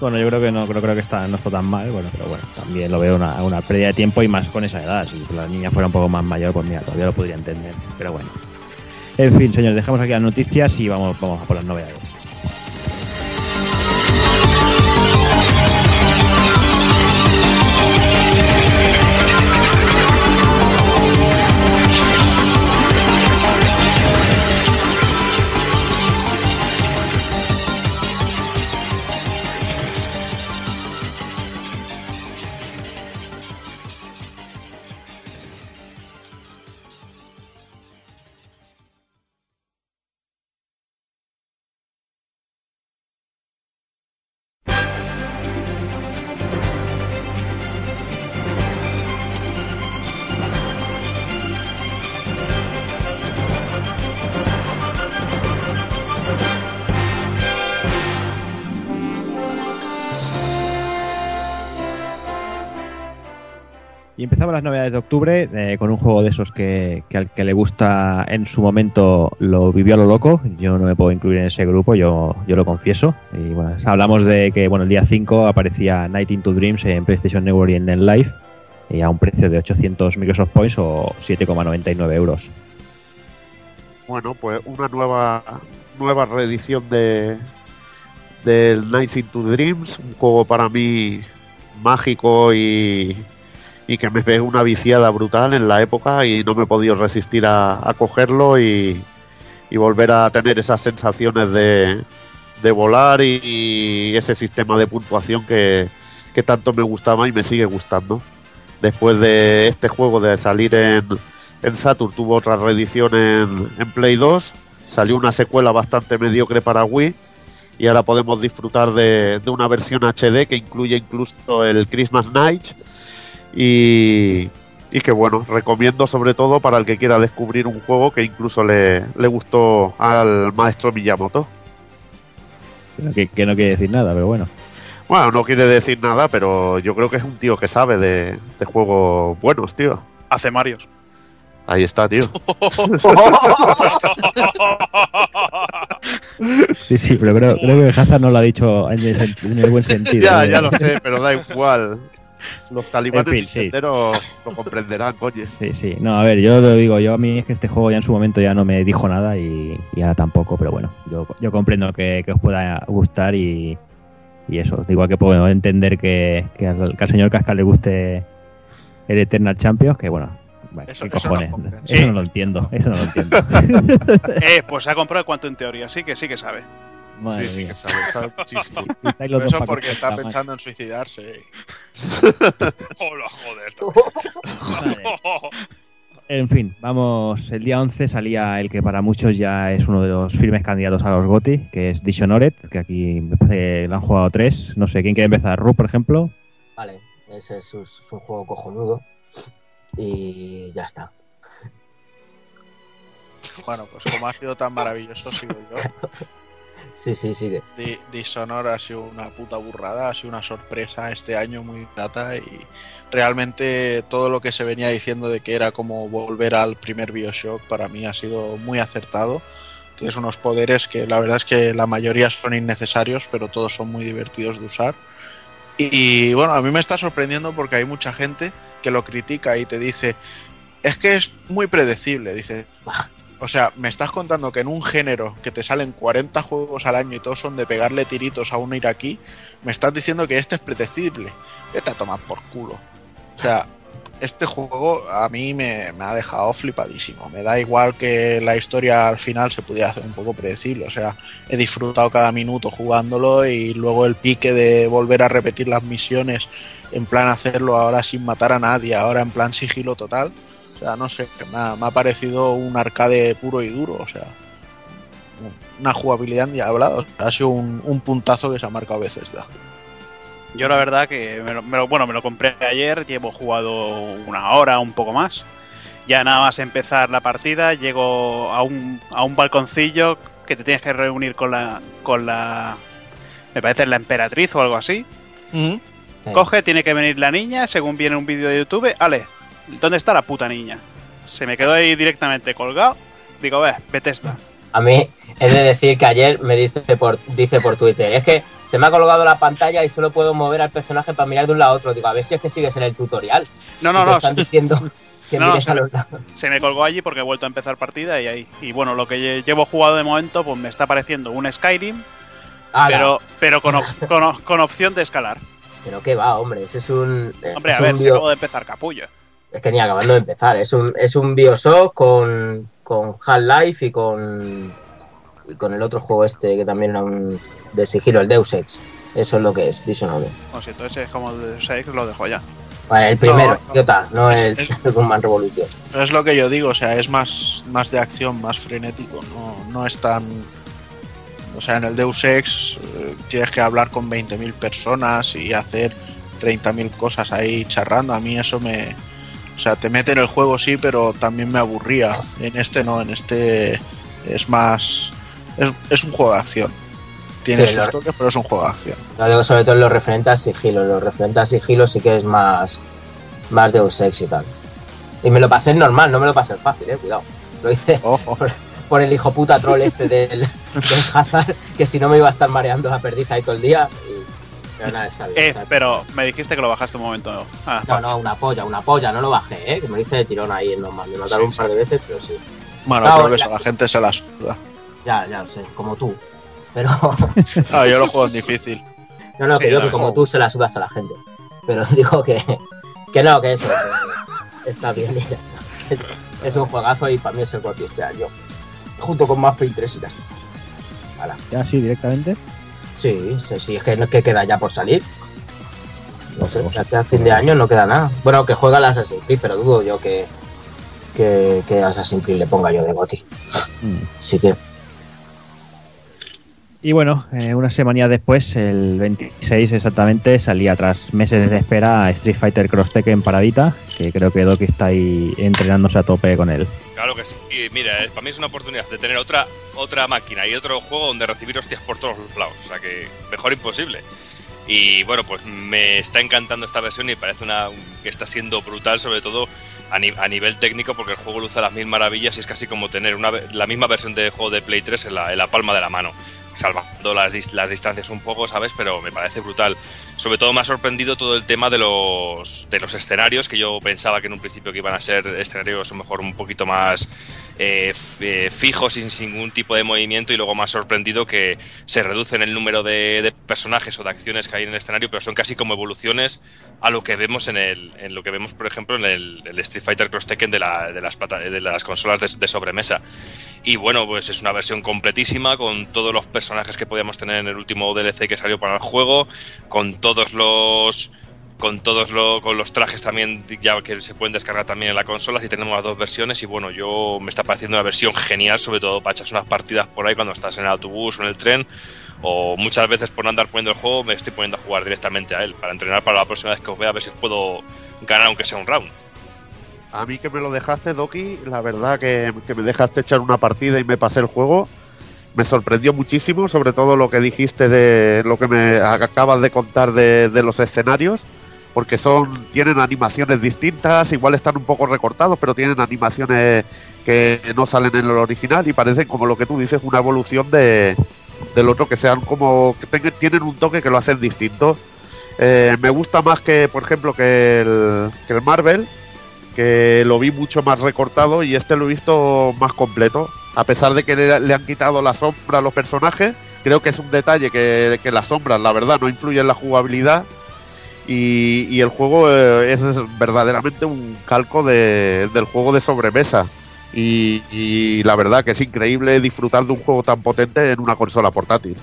Bueno, yo creo que no creo, creo que está, no está tan mal, bueno, pero bueno, también lo veo una, pérdida de tiempo y más con esa edad. Si la niña fuera un poco más mayor, pues mira, todavía lo podría entender. Pero bueno. En fin, señores, dejamos aquí las noticias y vamos, vamos a por las novedades. Las novedades de octubre eh, con un juego de esos que, al que le gusta en su momento lo vivió a lo loco. Yo no me puedo incluir en ese grupo, yo, yo lo confieso. Y bueno, hablamos de que bueno, el día 5 aparecía Night into Dreams en PlayStation Network y en Live y a un precio de 800 Microsoft Points o 7,99 euros. Bueno, pues una nueva nueva reedición de del Nights into Dreams, un juego para mí mágico y, y que me pegó una viciada brutal en la época y no me he podido resistir a, cogerlo y, volver a tener esas sensaciones de, volar y, ese sistema de puntuación que, tanto me gustaba y me sigue gustando. Después de este juego de salir en, en Saturn tuvo otra reedición en, en Play 2, salió una secuela bastante mediocre para Wii y ahora podemos disfrutar de, de una versión HD que incluye incluso el Christmas Night y, y que bueno, recomiendo sobre todo para el que quiera descubrir un juego que incluso le, le gustó al maestro Miyamoto. Pero que, que no quiere decir nada, pero bueno. Bueno, no quiere decir nada, pero yo creo que es un tío que sabe de, de juegos buenos, tío. Hace Marios. Ahí está, tío. Sí, sí, pero creo, creo que Hazard no lo ha dicho en el, sen- en el buen sentido. ya, ¿eh? ya lo sé, pero da igual. Los talibanes En fin, sí. enteros lo comprenderán, coño. Sí, sí. No, a ver, yo lo digo, yo a mí es que este juego ya en su momento ya no me dijo nada y, y ahora tampoco, pero bueno, yo, yo comprendo que, que os pueda gustar y, y eso. Igual que puedo entender que, que al, que al señor Casca le guste el Eternal Champions, que bueno, bueno, Eso- ¿qué eso cojones? no eso no lo entiendo, eso no lo entiendo. Eh, pues se ha comprado cuánto en teoría, sí que sí que sabe. Madre mía. sabe, sabe Eso pa' porque que está pensando en suicidarse. Hola, joder. Vale. En fin, vamos, el día 11 salía el que para muchos ya es uno de los firmes candidatos a los GOTY, que es Dishonored, que aquí me parece lo han jugado tres. No sé, ¿quién quiere empezar? ¿Ru, por ejemplo? Vale, ese es, un- es un juego cojonudo. Y ya está. Bueno, pues como ha sido tan maravilloso, sigo yo. Sí, sí, sigue. Di- Dishonored ha sido una puta burrada, ha sido una sorpresa este año muy grata y realmente todo lo que se venía diciendo de que era como volver al primer Bioshock para mí ha sido muy acertado. Tienes unos poderes que la verdad es que la mayoría son innecesarios, pero todos son muy divertidos de usar. Y bueno, a mí me está sorprendiendo porque hay mucha gente que lo critica y te dice, es que es muy predecible, dice. O sea, me estás contando que en un género que te salen 40 juegos al año y todos son de pegarle tiritos a un iraquí, me estás diciendo que este es predecible. Vete a tomar por culo. O sea, este juego a mí me, me ha dejado flipadísimo. Me da igual que la historia al final se pudiera hacer un poco predecible. O sea, he disfrutado cada minuto jugándolo y luego el pique de volver a repetir las misiones en plan hacerlo ahora sin matar a nadie, ahora en plan sigilo total. O sea, no sé, me ha, me ha parecido un arcade puro y duro. O sea, una jugabilidad endiablada. Ha sido un, un puntazo que se ha marcado veces. Da. Yo la verdad que, me lo, me lo- bueno, me lo compré ayer, llevo jugado una hora, un poco más. Ya nada más empezar la partida, llego a un, a un balconcillo que te tienes que reunir con la, con la, me parece la emperatriz o algo así. Coge, tiene que venir la niña, según viene un vídeo de YouTube, ale, ¿dónde está la puta niña? Se me quedó ahí directamente colgado. Digo, ve, Bethesda. A mí he de decir que ayer me dice por, dice por Twitter, es que se me ha colgado la pantalla y solo puedo mover al personaje para mirar de un lado a otro. Digo, a ver si es que sigues en el tutorial. No, no, te no, están diciendo que No, mires se- a los lados. se me colgó allí porque he vuelto a empezar partida y ahí. Y bueno, lo que lle- llevo jugado de momento, pues me está pareciendo un Skyrim, Ala, pero, pero con, con, op- con opción de escalar. Pero qué va, hombre, ese es un. Hombre, es a ver, un si acabo de empezar capullo. Es que ni acabando de empezar. Es un, es un Bioshock con, con Half-Life y con, y con el otro juego este que también era un de sigilo, el Deus Ex. Eso es lo que es, Dishonored. O sea, entonces es como el de Sex, lo dejo ya. Vale, el primero, No, no. idiota, no el, Es- el Gunman Revolution. Pero es lo que yo digo, o sea, es más, más de acción, más frenético, no, no es tan... O sea, en el Deus Ex eh, tienes que hablar con 20.000 personas y hacer 30.000 cosas ahí charrando. A mí eso me... O sea, te mete en el juego sí, pero también me aburría. En este no, en este es más... Es, es un juego de acción. Tiene Sí, sus toques, pero es un juego de acción. Lo digo sobre todo en lo referente al sigilo. Lo referente al sigilo sí que es más, más Deus Ex y tal. Y me lo pasé en normal, no me lo pasé en fácil, eh, cuidado. Lo hice Ojo. por el hijo puta troll este del, del Hazard, que si no me iba a estar mareando la perdiz ahí todo el día. y- Pero nada, está bien. Eh, está bien. pero me dijiste que lo bajaste un momento. Ah, No, no, una polla, una polla, no lo bajé, ¿eh? que me lo hice de tirón ahí en normal. Me mataron Sí, un par de veces, pero sí. Bueno, No, creo que la- eso a la gente se la suda. Ya, ya lo sé, como tú. Pero, No, yo lo juego en difícil. no, no, que Sí, yo no, que como no. tú se la sudas a la gente. Pero digo que, que no, que eso, que está bien y ya está. Es, es un juegazo y para mí es el GOTY este año. Junto con 3 y ya está. Hala. Ya así directamente. Sí, sí, sí, es que, no- que queda ya por salir. No sé, de aquí a fin de año no queda nada. Bueno, que juega el Assassin's Creed, pero dudo yo que, que, que Assassin's Creed le ponga yo de GOTY. Mm. Así que, Y bueno, eh, una semana después, el 26 exactamente, salía tras meses de espera Street Fighter Cross Tekken paradita, que creo que Doki está ahí entrenándose a tope con él. Claro que sí. Y mira, eh, para mí es una oportunidad de tener otra, otra máquina y otro juego donde recibir hostias por todos lados. O sea que mejor imposible. Y bueno, pues me está encantando esta versión y parece una que está siendo brutal, sobre todo a, ni- a nivel técnico, porque el juego luce a las mil maravillas y es casi como tener una, la misma versión de juego de Play 3 en la, palma de la mano. Salvando las, dis- las distancias un poco, ¿sabes? Pero me parece brutal. Sobre todo me ha sorprendido todo el tema de los, escenarios, que yo pensaba que en un principio que iban a ser escenarios a mejor un poquito más eh, eh, fijos, sin, ningún tipo de movimiento, y luego me ha sorprendido que se reducen el número de personajes o de acciones que hay en el escenario, pero son casi como evoluciones a lo que vemos en el, en lo que vemos, por ejemplo, en el, Street Fighter Cross Tekken de, la- de las, plata- de las consolas de, sobremesa. Y bueno, pues es una versión completísima con todos los personajes que podíamos tener en el último DLC que salió para el juego, con todos los con todos lo- con los trajes también ya que se pueden descargar también en la consola si tenemos las dos versiones y bueno yo me está pareciendo una versión genial sobre todo para echarse unas partidas por ahí cuando estás en el autobús o en el tren o muchas veces por no andar poniendo el juego me estoy poniendo a jugar directamente a él para entrenar para la próxima vez que os vea a ver si os puedo ganar aunque sea un round A mí que me lo dejaste, Doki, la verdad que, que me dejaste echar una partida y me pasé el juego. Me sorprendió muchísimo, sobre todo lo que dijiste de lo que me acabas de contar de, de los escenarios, porque son tienen animaciones distintas, igual están un poco recortados, pero tienen animaciones que no salen en el original y parecen como lo que tú dices, una evolución de, del otro, que sean como que tengan- tienen un toque que lo hacen distinto. Eh, me gusta más que, por ejemplo, que el, que el Marvel, que lo vi mucho más recortado y este lo he visto más completo. A pesar de que le, han quitado la sombra a los personajes, creo que es un detalle que, que las sombras, la verdad, no influyen en la jugabilidad. Y, y el juego eh, es verdaderamente un calco de- del juego de sobremesa. Y, y la verdad que es increíble disfrutar de un juego tan potente en una consola portátil.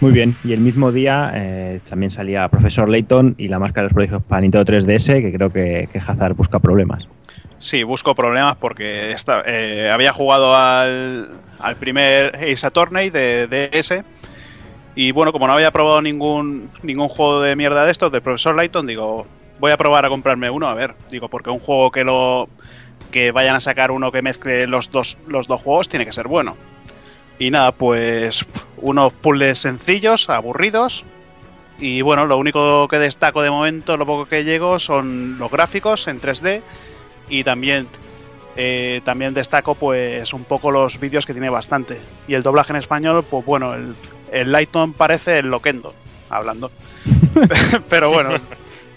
Muy bien, y el mismo día eh, también salía Profesor Layton y la máscara de los prodigios para Nintendo 3DS, que creo que, que Hazard busca problemas. Sí, busco problemas porque esta- eh, había jugado al, al primer Ace Attorney de DS y bueno, como no había probado ningún, ningún juego de mierda de estos, de Profesor Layton, digo, voy a probar a comprarme uno, a ver, digo, porque un juego que lo que vayan a sacar uno que mezcle los dos, los dos juegos tiene que ser bueno. Y nada, pues unos puzzles sencillos, aburridos, y bueno, lo único que destaco de momento, lo poco que llego, son los gráficos en 3D y también eh, también destaco pues un poco los vídeos que tiene bastante y el doblaje en español pues bueno el, el Lighton parece el Loquendo hablando pero bueno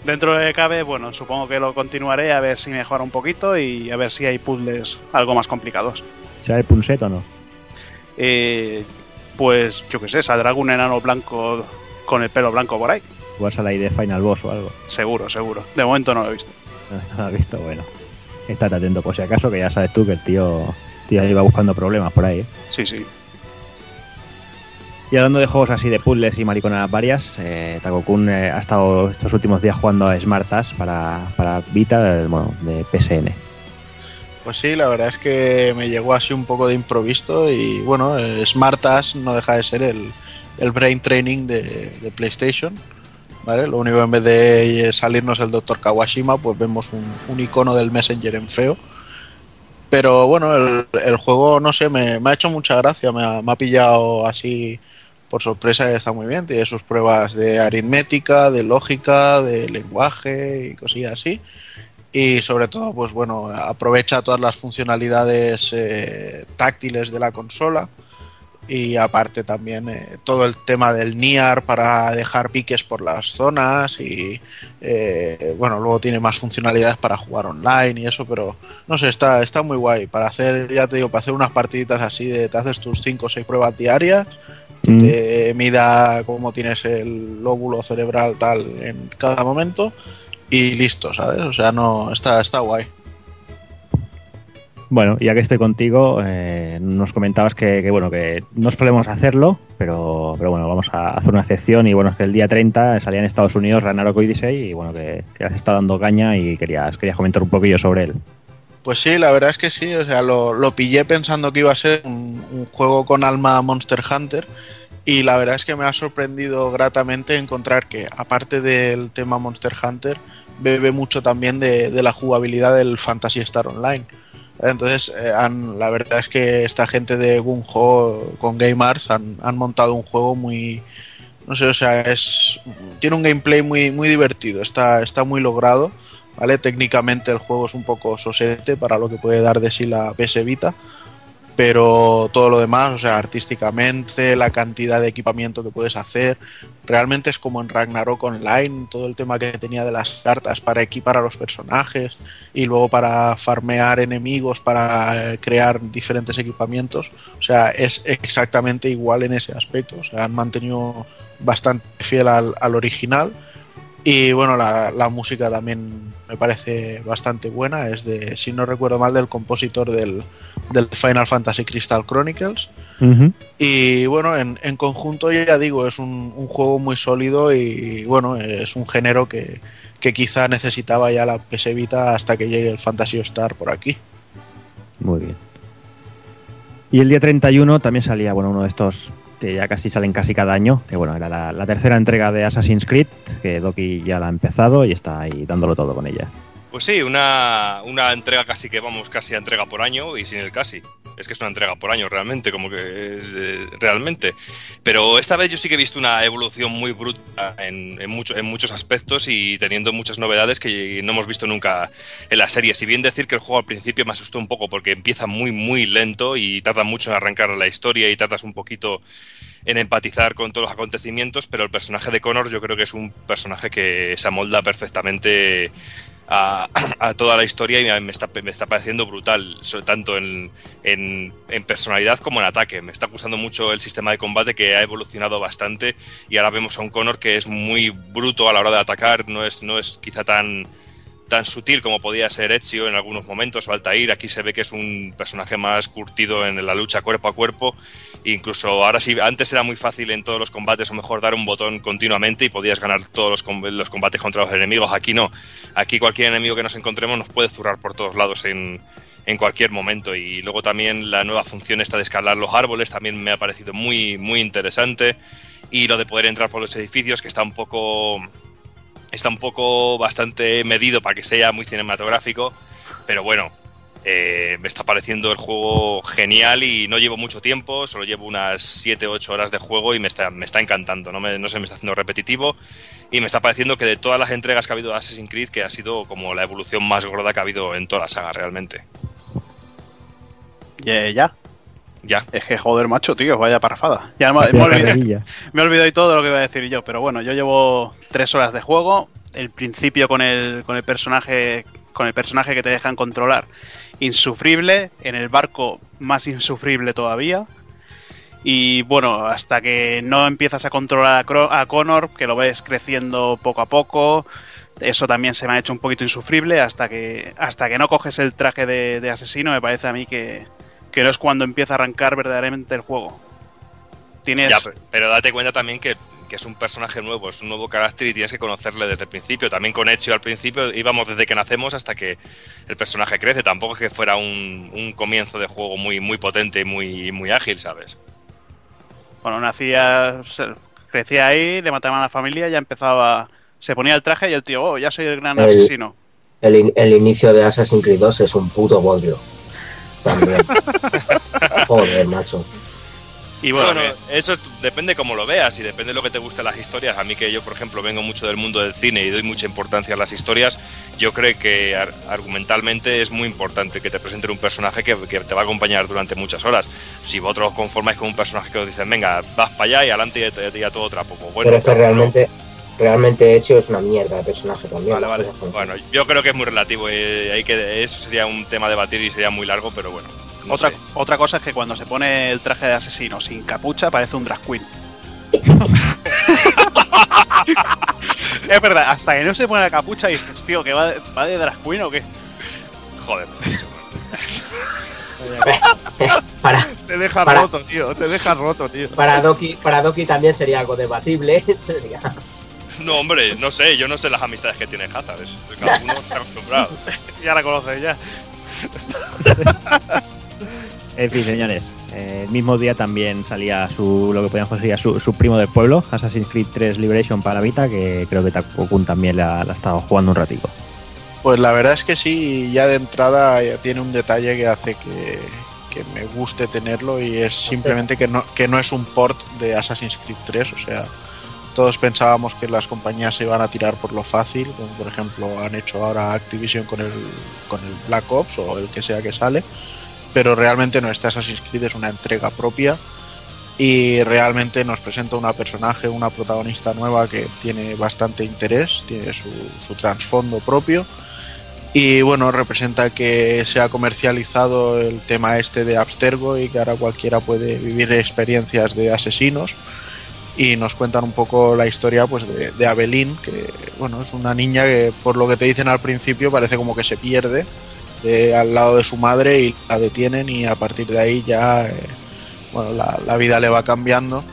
dentro de cabe bueno supongo que lo continuaré a ver si mejora un poquito y a ver si hay puzzles algo más complicados ¿Será el Punset o no? Eh, pues yo qué sé saldrá algún enano blanco con el pelo blanco por ahí Igual sale ahí de Final Boss o algo. seguro seguro de momento no lo he visto No lo has visto, bueno. Estate atento por si acaso, que ya sabes tú que el tío, tío iba buscando problemas por ahí. ¿eh? sí sí Y hablando de juegos así de puzzles y mariconadas varias, eh, Takokun eh, ha estado estos últimos días jugando a Smartas para, para Vita, eh, bueno, de PSN. Pues sí, la verdad es que me llegó así un poco de improviso y bueno, eh, Smartas no deja de ser el, el brain training de, de PlayStation. ¿Vale? Lo único en vez de salirnos el Dr. Kawashima, pues vemos un, icono del Messenger en feo. Pero bueno, el, el juego, no sé, me, me ha hecho mucha gracia, me ha, me ha pillado así por sorpresa está muy bien. Tiene sus pruebas de aritmética, de lógica, de lenguaje y cosillas así. Y sobre todo pues bueno aprovecha todas las funcionalidades eh, táctiles de la consola. Y aparte también eh, todo el tema del NIAR para dejar piques por las zonas y eh, bueno luego tiene más funcionalidades para jugar online y eso pero no sé está está muy guay. Para hacer ya te digo para hacer unas partiditas así de te haces tus 5 o 6 pruebas diarias que Mm. te mida cómo tienes el lóbulo cerebral tal en cada momento y listo, ¿sabes? O sea, no, está, está guay. Bueno, ya que estoy contigo, eh, nos comentabas que, que, bueno que no solemos hacerlo, pero, pero bueno, vamos a hacer una excepción y bueno, es que el día 30 salía en Estados Unidos Ragnarok Odyssey y bueno, que, que has estado dando caña y querías, querías comentar un poquillo sobre él. Pues sí, la verdad es que sí, o sea, lo, lo pillé pensando que iba a ser un, juego con alma Monster Hunter y la verdad es que me ha sorprendido gratamente encontrar que aparte del tema Monster Hunter, bebe mucho también de, de la jugabilidad del Fantasy Star Online. Entonces, eh, la verdad es que esta gente de Gung-Ho con Game Arts han, han, montado un juego muy. No sé, o sea, es. Tiene un gameplay muy, muy divertido, está, está muy logrado. ¿Vale? Técnicamente el juego es un poco sosete para lo que puede dar de sí la PS Vita. Pero todo lo demás, o sea, artísticamente, la cantidad de equipamiento que puedes hacer, realmente es como en Ragnarok Online, todo el tema que tenía de las cartas para equipar a los personajes y luego para farmear enemigos, para crear diferentes equipamientos. O sea, es exactamente igual en ese aspecto. O sea, han mantenido bastante fiel al, al original. Y bueno, la, la, música también me parece bastante buena. Es de, si no recuerdo mal, del compositor del, del Final Fantasy Crystal Chronicles. Uh -huh. Y bueno, en, en, conjunto ya digo, es un, un, juego muy sólido y bueno, es un género que, que quizá necesitaba ya la PS Vita hasta que llegue el Fantasy Star por aquí. Muy bien. Y el día 31 también salía bueno, uno de estos que ya casi salen casi cada año, que bueno, era la, la tercera entrega de Assassin's Creed, que Doki ya la ha empezado y está ahí dándolo todo con ella. Pues sí, una, una entrega casi que vamos casi a entrega por año y sin el casi. Es que es una entrega por año realmente, como que es eh, realmente. Pero esta vez yo sí que he visto una evolución muy bruta en, en, en muchos aspectos y teniendo muchas novedades que no hemos visto nunca en la serie. Si bien decir que el juego al principio me asustó un poco porque empieza muy, muy lento y tarda mucho en arrancar la historia y tardas un poquito en empatizar con todos los acontecimientos, pero el personaje de Connor yo creo que es un personaje que se amolda perfectamente a, a toda la historia y me está, me está pareciendo brutal, sobre- tanto en, en- en personalidad como en ataque. Me está gustando mucho el sistema de combate que ha evolucionado bastante y ahora vemos a un Connor que es muy bruto a la hora de atacar, no es, no es quizá tan tan sutil como podía ser Ezio en algunos momentos o Altair. Aquí se ve que es un personaje más curtido en la lucha cuerpo a cuerpo. Incluso ahora sí, antes era muy fácil en todos los combates o mejor dar un botón continuamente y podías ganar todos los, com- los combates contra los enemigos. Aquí no. Aquí cualquier enemigo que nos encontremos nos puede zurrar por todos lados en, en cualquier momento. Y luego también la nueva función esta de escalar los árboles también me ha parecido muy, muy interesante. Y lo de poder entrar por los edificios, que está un poco está un poco bastante medido para que sea muy cinematográfico, pero bueno, eh, me está pareciendo el juego genial y no llevo mucho tiempo, solo llevo unas 7 o 8 horas de juego y me está, me está encantando, no, me, no se me está haciendo repetitivo y me está pareciendo que de todas las entregas que ha habido de Assassin's Creed, que ha sido como la evolución más gorda que ha habido en toda la saga realmente. Ya, ya. Es que joder, macho, tío, vaya parrafada. Ya me, me he Rápida olvidado, carrerilla. me he olvidado y todo de lo que iba a decir yo, pero bueno, yo llevo tres horas de juego. El principio con el, con el personaje. Con el personaje que te dejan controlar. Insufrible. En el barco más insufrible todavía. Y bueno, hasta que no empiezas a controlar a, Connor, que lo ves creciendo poco a poco. Eso también se me ha hecho un poquito insufrible. Hasta que. Hasta que no coges el traje de, de asesino, me parece a mí que. Que no es cuando empieza a arrancar verdaderamente el juego. Tienes. Ya, pero date cuenta también que, que es un personaje nuevo, es un nuevo carácter y tienes que conocerle desde el principio. También con Ezio al principio íbamos desde que nacemos hasta que el personaje crece. Tampoco es que fuera un, un comienzo de juego muy, muy potente y muy, muy ágil, ¿sabes? Bueno, nacía, crecía ahí, le mataban a la familia, ya empezaba, se ponía el traje y el tío, oh, ya soy el gran El- asesino. El, in- el inicio de Assassin's Creed 2 es un puto bodrio. También. Joder, macho. Y bueno, Bueno, eso es- depende cómo lo veas y depende de lo que te gusten las historias. A mí que yo, por ejemplo, vengo mucho del mundo del cine y doy mucha importancia a las historias, yo creo que ar- argumentalmente es muy importante que te presenten un personaje que, que te va a acompañar durante muchas horas. Si vosotros os conformáis con un personaje que os dicen, venga, vas para allá y adelante y a, y a todo trapo, pues bueno. Pero es que no. Realmente, Ezio es una mierda de personaje también. Vale, vale. Bueno, yo creo que es muy relativo y hay que, eso sería un tema a debatir y sería muy largo, pero bueno. no otra, sé. otra cosa es que cuando se pone el traje de asesino sin capucha parece un drag queen. es verdad, hasta que no se pone la capucha y dices, tío, que va de, va de drag queen o qué? Joder. Para, Te deja Para- roto, tío. Te deja roto, tío. para, Doki, para Doki también sería algo debatible. Sería- No, hombre, no sé, yo no sé las amistades que tiene Hazard. es- Cada uno está acostumbrado. Ya la conoces ya. En fin, señores, eh, el mismo día también salía su, lo que podíamos considerar su, su primo del pueblo, Assassin's Creed 3 Liberation para Vita, que creo que Takokun también la, la ha estado jugando un ratico. Pues la verdad es que sí, ya de entrada ya tiene un detalle que hace que, que me guste tenerlo y es simplemente que no, que no es un port de Assassin's Creed 3, o sea, todos pensábamos que las compañías se iban a tirar por lo fácil, como por ejemplo han hecho ahora Activision con el, con el Black Ops o el que sea que sale, pero realmente no, este Assassin's Creed es una entrega propia y realmente nos presenta una personaje, una protagonista nueva que tiene bastante interés, tiene su, su trasfondo propio y bueno, representa que se ha comercializado el tema este de Abstergo y que ahora cualquiera puede vivir experiencias de asesinos y nos cuentan un poco la historia pues de, Abelín, que bueno, es una niña que por lo que te dicen al principio parece como que se pierde de, al lado de su madre y la detienen y a partir de ahí ya eh, bueno, la, la vida le va cambiando.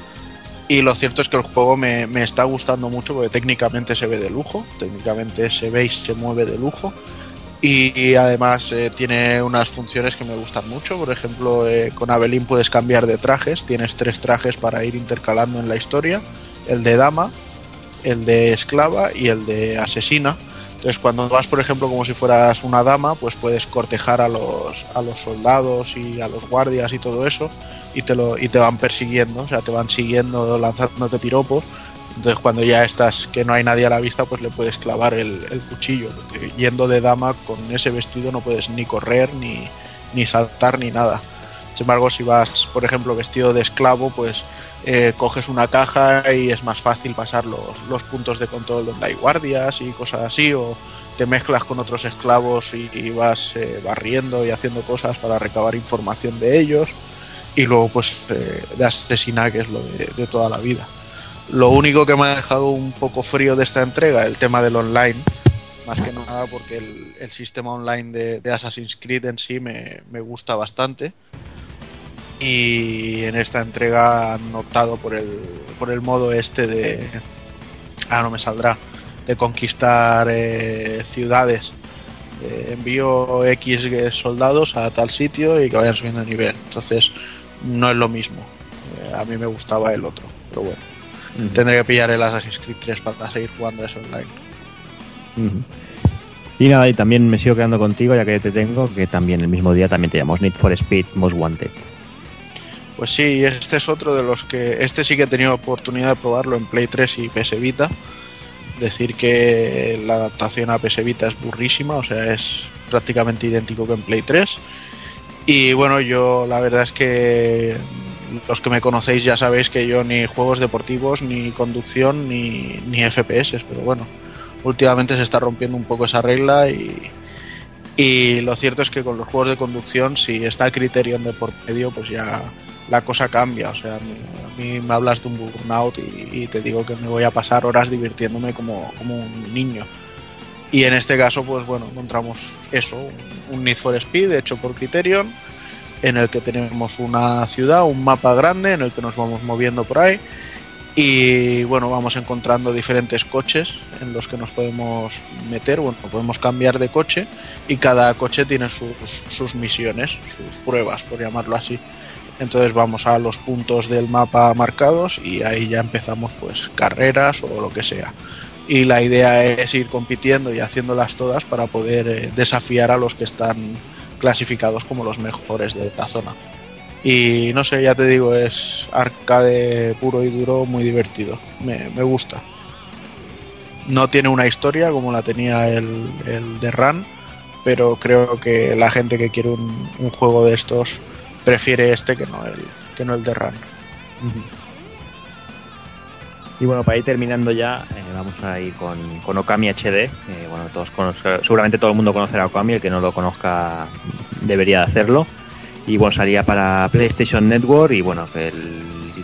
Y lo cierto es que el juego me, me está gustando mucho porque técnicamente se ve de lujo, técnicamente se ve y se mueve de lujo. Y además eh, tiene unas funciones que me gustan mucho. Por ejemplo, eh, con Abelín puedes cambiar de trajes. Tienes tres trajes para ir intercalando en la historia. El de dama, el de esclava y el de asesina. Entonces cuando vas, por ejemplo, como si fueras una dama, pues puedes cortejar a los, a los soldados y a los guardias y todo eso. Y te, lo, y te van persiguiendo, o sea, te van siguiendo, lanzándote piropos. Entonces cuando ya estás que no hay nadie a la vista, pues le puedes clavar el, cuchillo. Porque yendo de dama con ese vestido no puedes ni correr, ni, ni saltar, ni nada. Sin embargo, si vas, por ejemplo, vestido de esclavo, pues eh, coges una caja y es más fácil pasar los, los, puntos de control donde hay guardias y cosas así, o te mezclas con otros esclavos y, vas eh, barriendo y haciendo cosas para recabar información de ellos, y luego pues eh, de asesinar, que es lo de, toda la vida. Lo único que me ha dejado un poco frío de esta entrega, el tema del online, más que nada porque el, sistema online de, de, Assassin's Creed en sí me, me gusta bastante y en esta entrega han optado por el, por el modo este de... Ah, no me saldrá. De conquistar eh, ciudades. Eh, envío X soldados a tal sitio y que vayan subiendo de nivel. Entonces, no es lo mismo. Eh, a mí me gustaba el otro, pero bueno. Uh -huh. Tendré que pillar el Assassin's Creed 3 para seguir jugando eso online. Uh -huh. Y nada, y también me sigo quedando contigo, ya que te tengo, que también el mismo día también te llamamos Need for Speed Most Wanted. Pues sí, este es otro de los que. Este sí que he tenido oportunidad de probarlo en Play 3 y PS Vita. Decir que la adaptación a PS Vita es burrísima, o sea, es prácticamente idéntico que en Play 3. Y bueno, yo la verdad es que los que me conocéis ya sabéis que yo ni juegos deportivos, ni conducción, ni, ni FPS, pero bueno, últimamente se está rompiendo un poco esa regla y, y lo cierto es que con los juegos de conducción, si está Criterion de por medio, pues ya la cosa cambia. O sea, a mí, a mí me hablas de un burnout y, y, te digo que me voy a pasar horas divirtiéndome como, como, un niño. Y en este caso, pues bueno, encontramos eso, un Need for Speed hecho por Criterion, en el que tenemos una ciudad, un mapa grande en el que nos vamos moviendo por ahí. Y bueno, vamos encontrando diferentes coches en los que nos podemos meter, bueno, podemos cambiar de coche y cada coche tiene sus, sus misiones, sus pruebas, por llamarlo así. Entonces vamos a los puntos del mapa marcados y ahí ya empezamos pues carreras o lo que sea. Y la idea es ir compitiendo y haciéndolas todas para poder eh, desafiar a los que están clasificados como los mejores de la zona. Y no sé, ya te digo, es arcade puro y duro, muy divertido. Me, me gusta. No tiene una historia como la tenía el, el de Run, pero creo que la gente que quiere un, juego de estos prefiere este que no el, que no el de Run. Y bueno, para ir terminando ya, eh, vamos a ir con, con Okami HD. Eh, bueno, todos conoce, seguramente todo el mundo conocerá Okami, el que no lo conozca debería de hacerlo. Y bueno, salía para PlayStation Network y bueno, el,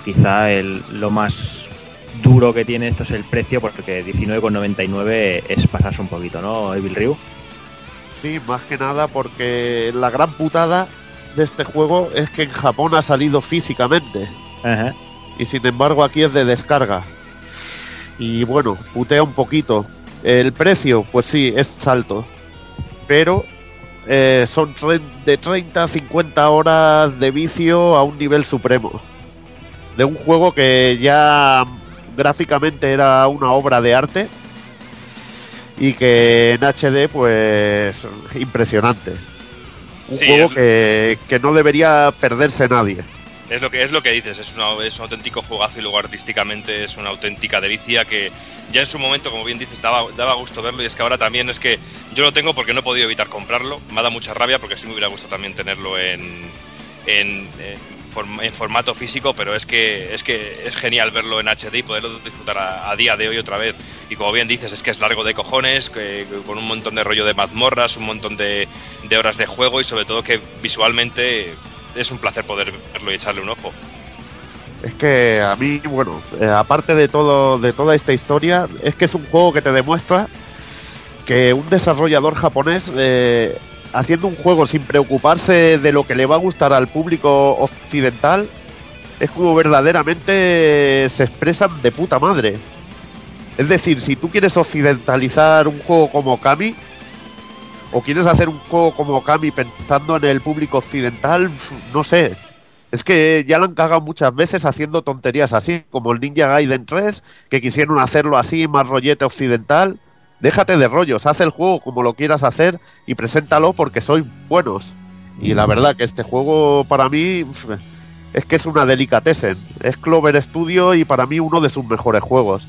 quizá el, lo más duro que tiene esto es el precio, porque 19,99 es pasarse un poquito, ¿no, Evil Ryu? Sí, más que nada porque la gran putada de este juego es que en Japón ha salido físicamente. Y sin embargo aquí es de descarga. Y bueno, putea un poquito. El precio, pues sí, es alto. Pero eh, son de 30 a 50 horas de vicio a un nivel supremo. De un juego que ya gráficamente era una obra de arte. Y que en HD, pues impresionante. Un sí, juego es... que, que no debería perderse nadie. Es lo que es lo que dices, es, una, es un auténtico juegazo y luego artísticamente es una auténtica delicia que ya en su momento, como bien dices, daba, daba gusto verlo y es que ahora también es que yo lo tengo porque no he podido evitar comprarlo, me ha dado mucha rabia porque sí me hubiera gustado también tenerlo en, en, en, en formato físico, pero es que, es que es genial verlo en HD y poderlo disfrutar a, día de hoy otra vez. Y como bien dices, es que es largo de cojones, que, con un montón de rollo de mazmorras, un montón de horas de juego y sobre todo que visualmente es un placer poder verlo y echarle un ojo. Es que a mí, bueno, eh, aparte de todo, de toda esta historia, es que es un juego que te demuestra que un desarrollador japonés eh, haciendo un juego sin preocuparse de lo que le va a gustar al público occidental es como verdaderamente se expresan de puta madre. Es decir, si tú quieres occidentalizar un juego como Kami, o quieres hacer un juego como Okami pensando en el público occidental, no sé. Es que ya lo han cagado muchas veces haciendo tonterías así, como el Ninja Gaiden 3, que quisieron hacerlo así, más rollete occidental. Déjate de rollos, haz el juego como lo quieras hacer y preséntalo porque sois buenos. Y la verdad que este juego para mí es que es una delicatessen. Es Clover Studio y para mí uno de sus mejores juegos.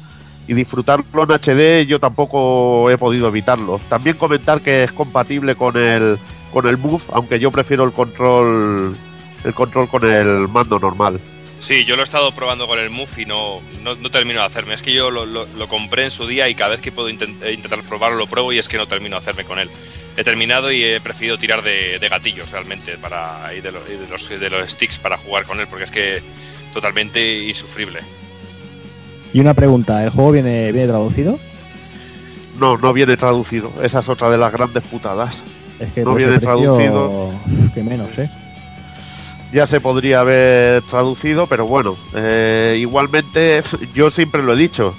Y disfrutarlo en HD yo tampoco he podido evitarlo. También comentar que es compatible con el con el Move, aunque yo prefiero el control el control con el mando normal. Sí, yo lo he estado probando con el Move y no, no, no termino de hacerme. Es que yo lo, lo- compré en su día y cada vez que puedo intent- eh, intentar probarlo lo pruebo y es que no termino de hacerme con él. He terminado y he preferido tirar de, gatillos realmente para, y de los, de los sticks para jugar con él porque es que totalmente insufrible. Y una pregunta, ¿el juego viene, viene traducido? No, no viene traducido. Esa es otra de las grandes putadas. Es que No por ese viene traducido. Que menos, ¿eh? ya se podría haber traducido, pero bueno, eh, igualmente yo siempre lo he dicho.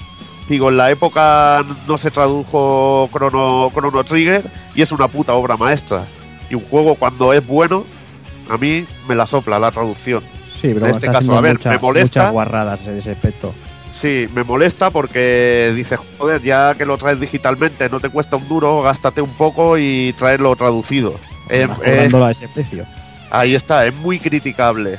Digo, en la época no se tradujo Chrono, Chrono Trigger y es una puta obra maestra. Y un juego cuando es bueno, a mí me la sopla la traducción. Sí, pero En este caso, a ver, mucha- me molesta. muchas guarradas en ese aspecto. Sí, me molesta porque dices, joder, ya que lo traes digitalmente, no te cuesta un duro, gástate un poco y traerlo traducido. Eh, eh, a ese precio. Ahí está, es muy criticable.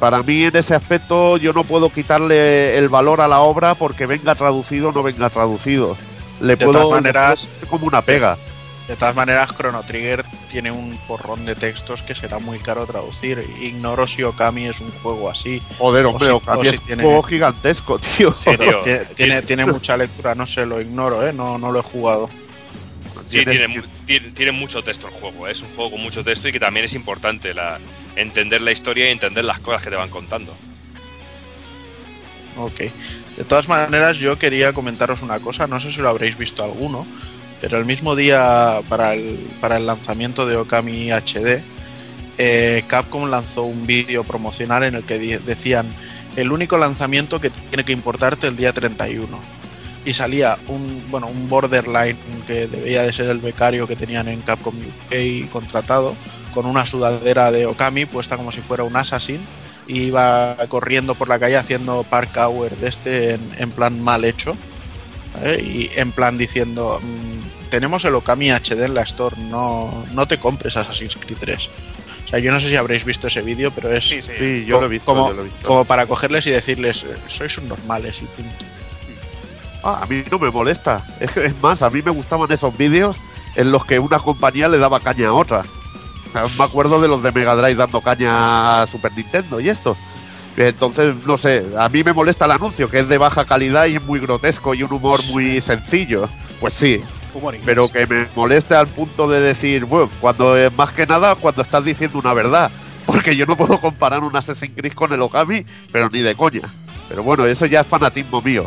Para mí en ese aspecto yo no puedo quitarle el valor a la obra porque venga traducido o no venga traducido. Le De puedo todas maneras- como una pega. De todas maneras, Chrono Trigger tiene un porrón de textos que será muy caro traducir. Ignoro si Okami es un juego así. Joder, O hombre, si- Okami o es si un tiene- juego gigantesco, tío. Sí, tío. Tiene, tiene, tiene mucha lectura, no sé, lo ignoro, ¿eh? No, no lo he jugado. Sí, Tiene- tiene, mu- tiene, tiene mucho texto el juego. ¿eh? Es un juego con mucho texto y que también es importante la, entender la historia y entender las cosas que te van contando. Ok. De todas maneras, yo quería comentaros una cosa, no sé si lo habréis visto alguno, pero el mismo día para el, para el lanzamiento de Okami HD, eh, Capcom lanzó un vídeo promocional en el que decían el único lanzamiento que tiene que importarte el día 31. Y salía un, bueno, un borderline que debía de ser el becario que tenían en Capcom UK contratado, con una sudadera de Okami puesta como si fuera un assassin iba corriendo por la calle haciendo park hour de este en, en plan mal hecho ¿vale? y en plan diciendo mm, tenemos el Okami HD en la store no, no te compres Assassin's Creed 3 o sea yo no sé si habréis visto ese vídeo pero es Sí, sí. Sí, yo lo he visto, como, yo lo he visto. como para cogerles y decirles eh, sois un normales y punto Ah, a mí no me molesta. Es, que- es más, a mí me gustaban esos vídeos en los que una compañía le daba caña a otra. O sea, me acuerdo de los de Mega Drive dando caña a Super Nintendo y esto. Entonces, no sé, a mí me molesta el anuncio, que es de baja calidad y es muy grotesco y un humor muy sencillo. Pues sí, pero que me moleste al punto de decir, bueno, cuando eh, más que nada cuando estás diciendo una verdad. Porque yo no puedo comparar un Assassin's Creed con el Okami, pero ni de coña. Pero bueno, eso ya es fanatismo mío.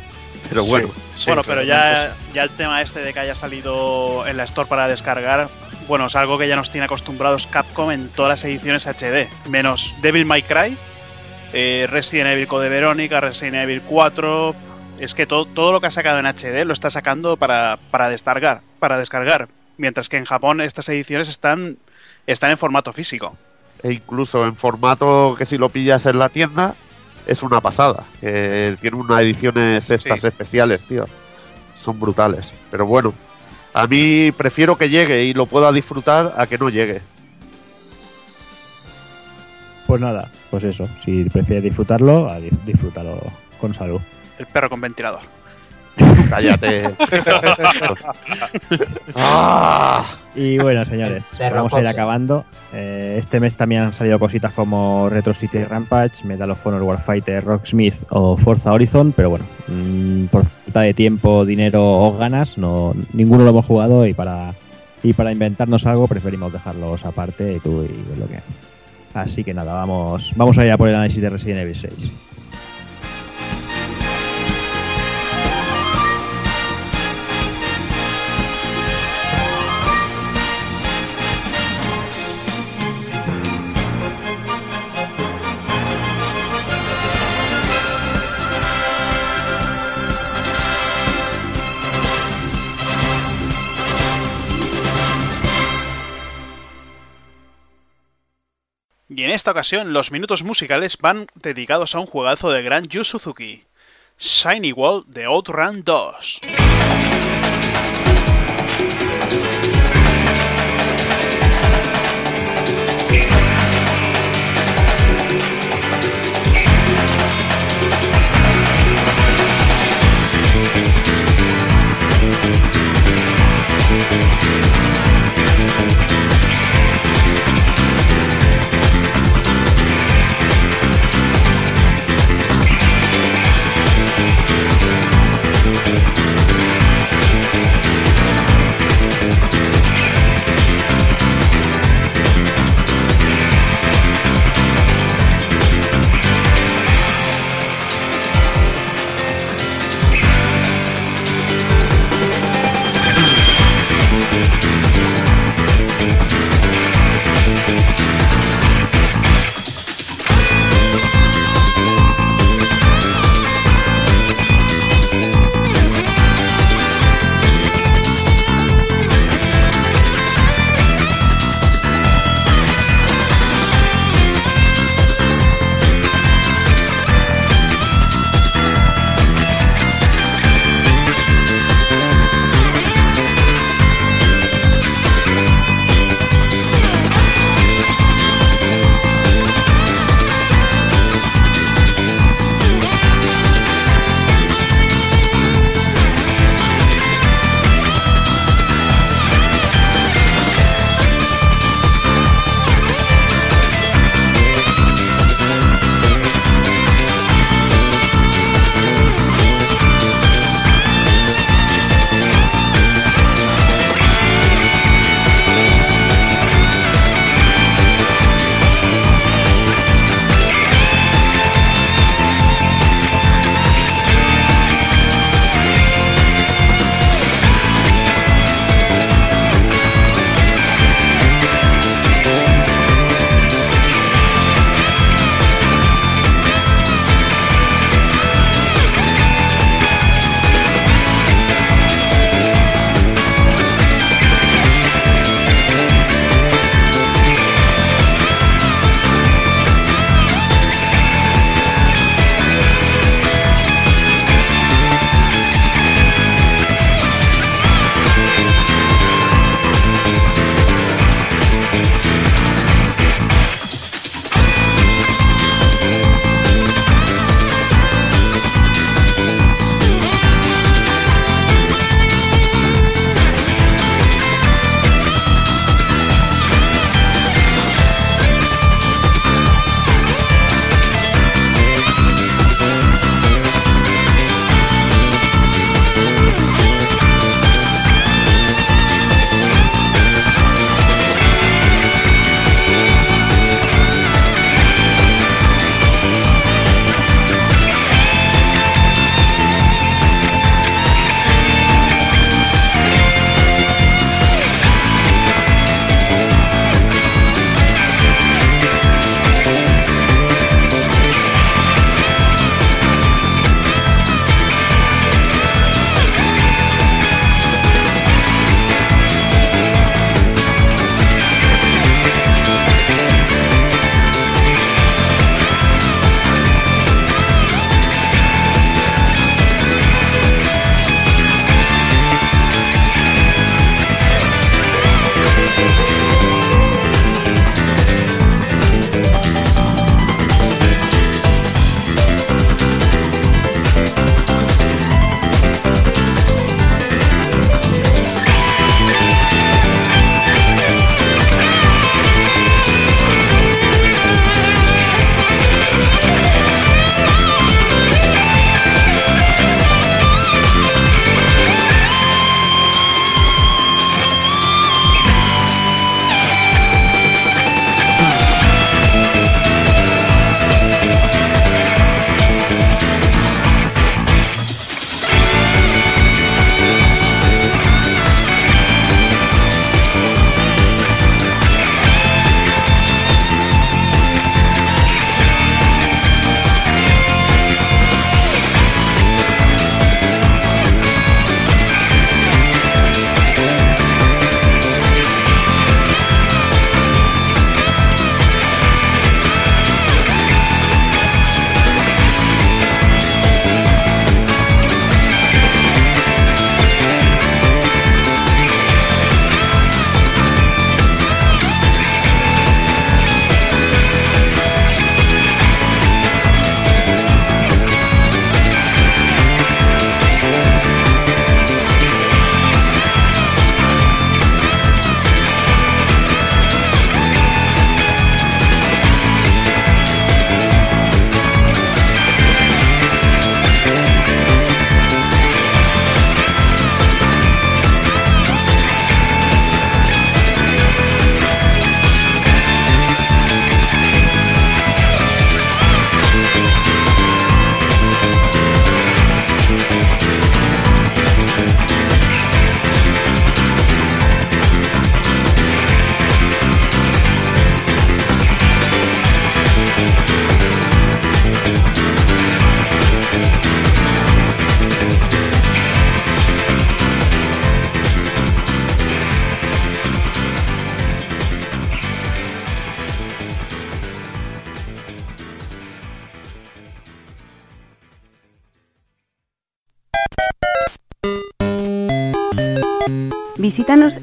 Pero bueno, sí, bueno, pero ya, ya el tema este de que haya salido en la Store para descargar, bueno, es algo que ya nos tiene acostumbrados Capcom en todas las ediciones HD, menos Devil May Cry, eh, Resident Evil Code Verónica, Resident Evil 4. Es que todo, todo lo que ha sacado en HD lo está sacando para, para descargar, para descargar. Mientras que en Japón estas ediciones están, están en formato físico. e incluso en formato que si lo pillas en la tienda es una pasada. Que tiene unas ediciones estas Sí. especiales, tío. Son brutales. Pero bueno, a mí prefiero que llegue y lo pueda disfrutar a que no llegue. Pues nada, pues eso. Si prefieres disfrutarlo, disfrútalo con salud. El perro con ventilador. Cállate. Ah, Y bueno, señores, Perro vamos a ir acabando. Eh, este mes también han salido cositas como Retro City Rampage, Medal of Honor Warfighter, Rocksmith o Forza Horizon, pero bueno, mm, por falta de tiempo, dinero o ganas, no, ninguno lo hemos jugado y para, y para inventarnos algo preferimos dejarlos aparte y tú y lo que hay. Así que nada, vamos, vamos a ir a por el análisis de Resident Evil 6. Esta ocasión los minutos musicales van dedicados a un juegazo de Gran Yu Suzuki, Shiny Wall de Outrun 2.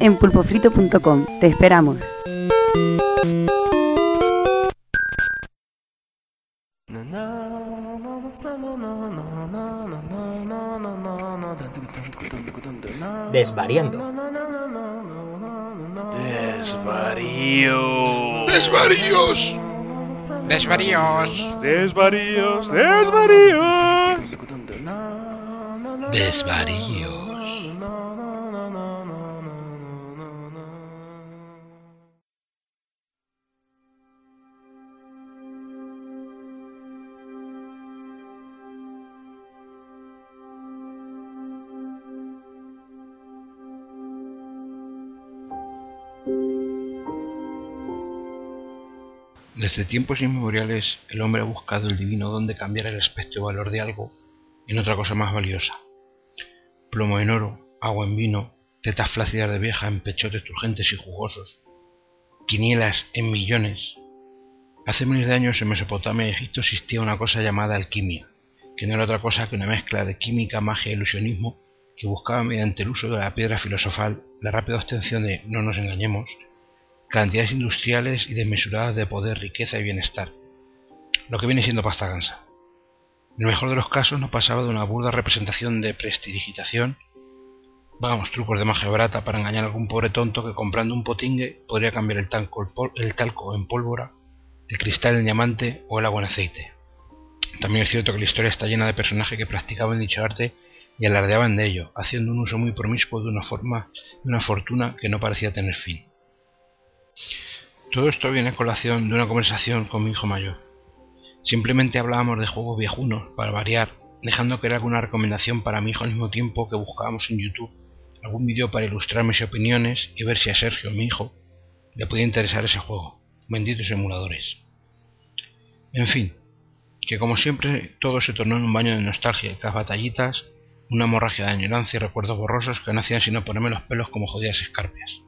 En pulpofrito.com. Te esperamos. Desvariando. Desvarío. Desvaríos. Desvaríos. Desvaríos. Desvaríos. Desde tiempos inmemoriales el hombre ha buscado el divino don de cambiar el aspecto y valor de algo en otra cosa más valiosa. Plomo en oro, agua en vino, tetas flácidas de vieja en pechotes turgentes y jugosos, quinielas en millones. Hace miles de años en Mesopotamia y Egipto existía una cosa llamada alquimia, que no era otra cosa que una mezcla de química, magia e ilusionismo que buscaba mediante el uso de la piedra filosofal la rápida obtención de, no nos engañemos, cantidades industriales y desmesuradas de poder, riqueza y bienestar, lo que viene siendo pasta gansa. En el mejor de los casos no pasaba de una burda representación de prestidigitación, vamos, trucos de magia barata para engañar a algún pobre tonto que comprando un potingue podría cambiar el, talco, el talco en pólvora, el cristal en diamante o el agua en aceite. También es cierto que la historia está llena de personajes que practicaban dicho arte y alardeaban de ello, haciendo un uso muy promiscuo de una forma de una fortuna que no parecía tener fin. Todo esto viene a colación de una conversación con mi hijo mayor. Simplemente hablábamos de juegos viejunos, para variar, dejando que era alguna recomendación para mi hijo al mismo tiempo que buscábamos en YouTube algún vídeo para ilustrar mis opiniones y ver si a Sergio, mi hijo, le podía interesar ese juego. Benditos emuladores. En fin, que como siempre todo se tornó en un baño de nostalgia, y batallitas, una hemorragia de añoranza y recuerdos borrosos que no hacían sino ponerme los pelos como jodidas escarpias.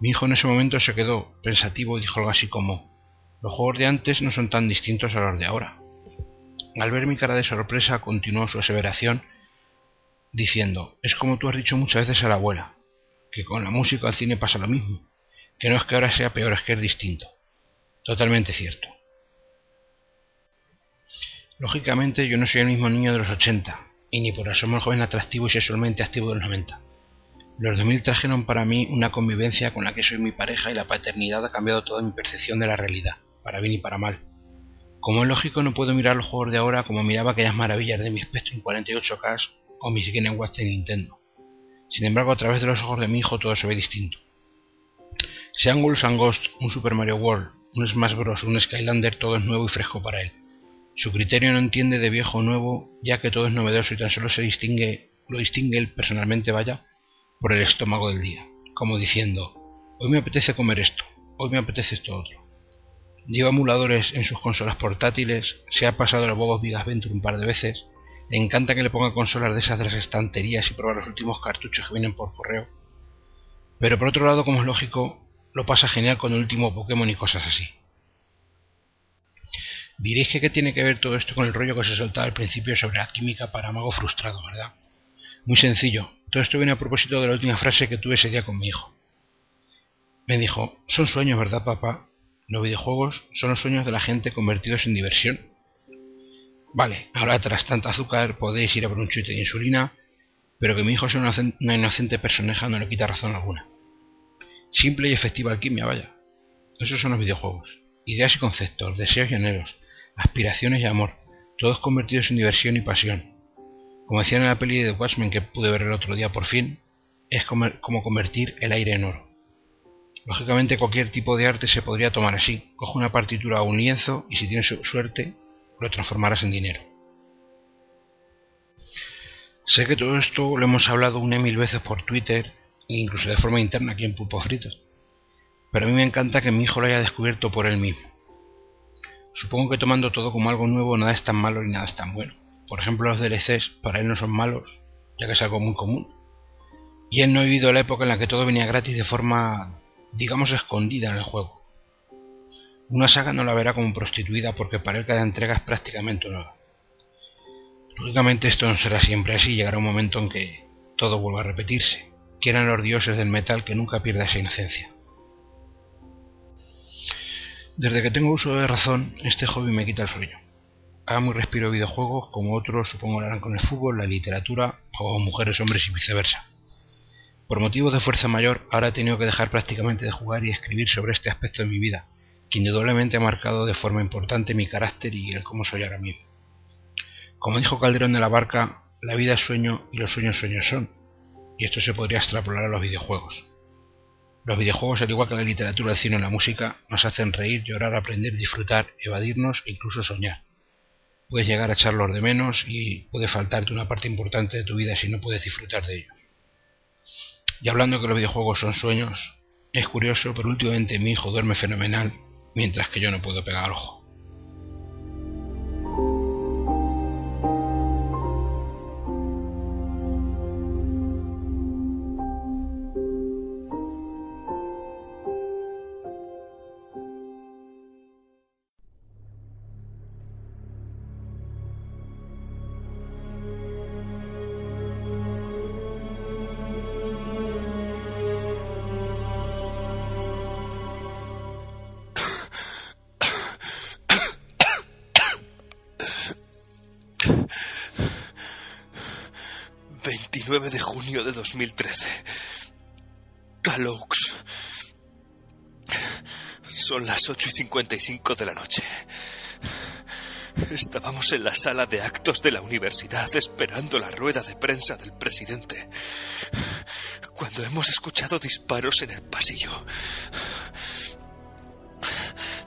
Mi hijo en ese momento se quedó pensativo y dijo algo así como los juegos de antes no son tan distintos a los de ahora. Al ver mi cara de sorpresa continuó su aseveración diciendo es como tú has dicho muchas veces a la abuela, que con la música al cine pasa lo mismo, que no es que ahora sea peor, es que es distinto. Totalmente cierto. Lógicamente yo no soy el mismo niño de los 80, y ni por asomo el joven atractivo y sexualmente activo de los 90. Los 2000 trajeron para mí una convivencia con la que soy mi pareja y la paternidad ha cambiado toda mi percepción de la realidad, para bien y para mal. Como es lógico, no puedo mirar los juegos de ahora como miraba aquellas maravillas de mi Spectrum 48K o mis Game de Nintendo. Sin embargo, a través de los ojos de mi hijo todo se ve distinto. Sean Ghouls and Ghosts, un Super Mario World, un Smash Bros, un Skylander, todo es nuevo y fresco para él. Su criterio no entiende de viejo o nuevo, ya que todo es novedoso y tan solo se distingue, lo distingue él personalmente, vaya, por el estómago del día, como diciendo, hoy me apetece comer esto, hoy me apetece esto otro. Lleva emuladores en sus consolas portátiles, se ha pasado el Bobos Big Adventure un par de veces, le encanta que le ponga consolas de esas de las estanterías y probar los últimos cartuchos que vienen por correo. Pero por otro lado, como es lógico, lo pasa genial con el último Pokémon y cosas así. Diréis que qué tiene que ver todo esto con el rollo que se soltaba al principio sobre la química para mago frustrado, ¿verdad? Muy sencillo, todo esto viene a propósito de la última frase que tuve ese día con mi hijo. Me dijo, son sueños, ¿verdad, papá? Los videojuegos son los sueños de la gente convertidos en diversión. Vale, ahora tras tanta azúcar podéis ir a por un chute de insulina, pero que mi hijo sea una inocente personaje no le quita razón alguna. Simple y efectiva alquimia, vaya. Esos son los videojuegos. Ideas y conceptos, deseos y anhelos, aspiraciones y amor, todos convertidos en diversión y pasión. Como decían en la peli de Watchmen que pude ver el otro día por fin, es como convertir el aire en oro. Lógicamente cualquier tipo de arte se podría tomar así. Coge una partitura o un lienzo y si tienes suerte lo transformarás en dinero. Sé que todo esto lo hemos hablado una mil veces por Twitter e incluso de forma interna aquí en Pulpo Fritos. Pero a mí me encanta que mi hijo lo haya descubierto por él mismo. Supongo que tomando todo como algo nuevo nada es tan malo ni nada es tan bueno. Por ejemplo, los DLCs para él no son malos, ya que es algo muy común. Y él no ha vivido la época en la que todo venía gratis de forma, digamos, escondida en el juego. Una saga no la verá como prostituida porque para él cada entrega es prácticamente nueva. Lógicamente esto no será siempre así, llegará un momento en que todo vuelva a repetirse, quieran los dioses del metal que nunca pierda esa inocencia. Desde que tengo uso de razón, este hobby me quita el sueño. Amo y respiro videojuegos como otros supongo lo harán con el fútbol, la literatura o mujeres, hombres y viceversa. Por motivos de fuerza mayor, ahora he tenido que dejar prácticamente de jugar y escribir sobre este aspecto de mi vida, que indudablemente ha marcado de forma importante mi carácter y el cómo soy ahora mismo. Como dijo Calderón de la Barca, la vida es sueño y los sueños sueños son, y esto se podría extrapolar a los videojuegos. Los videojuegos, al igual que la literatura, el cine o la música, nos hacen reír, llorar, aprender, disfrutar, evadirnos e incluso soñar. Puedes llegar a echarlos de menos y puede faltarte una parte importante de tu vida si no puedes disfrutar de ellos. Y hablando que los videojuegos son sueños, es curioso, pero últimamente mi hijo duerme fenomenal, mientras que yo no puedo pegar ojo. De 2013. Talaux. Son las 8 y 55 de la noche. Estábamos en la sala de actos de la universidad esperando la rueda de prensa del presidente. Cuando hemos escuchado disparos en el pasillo.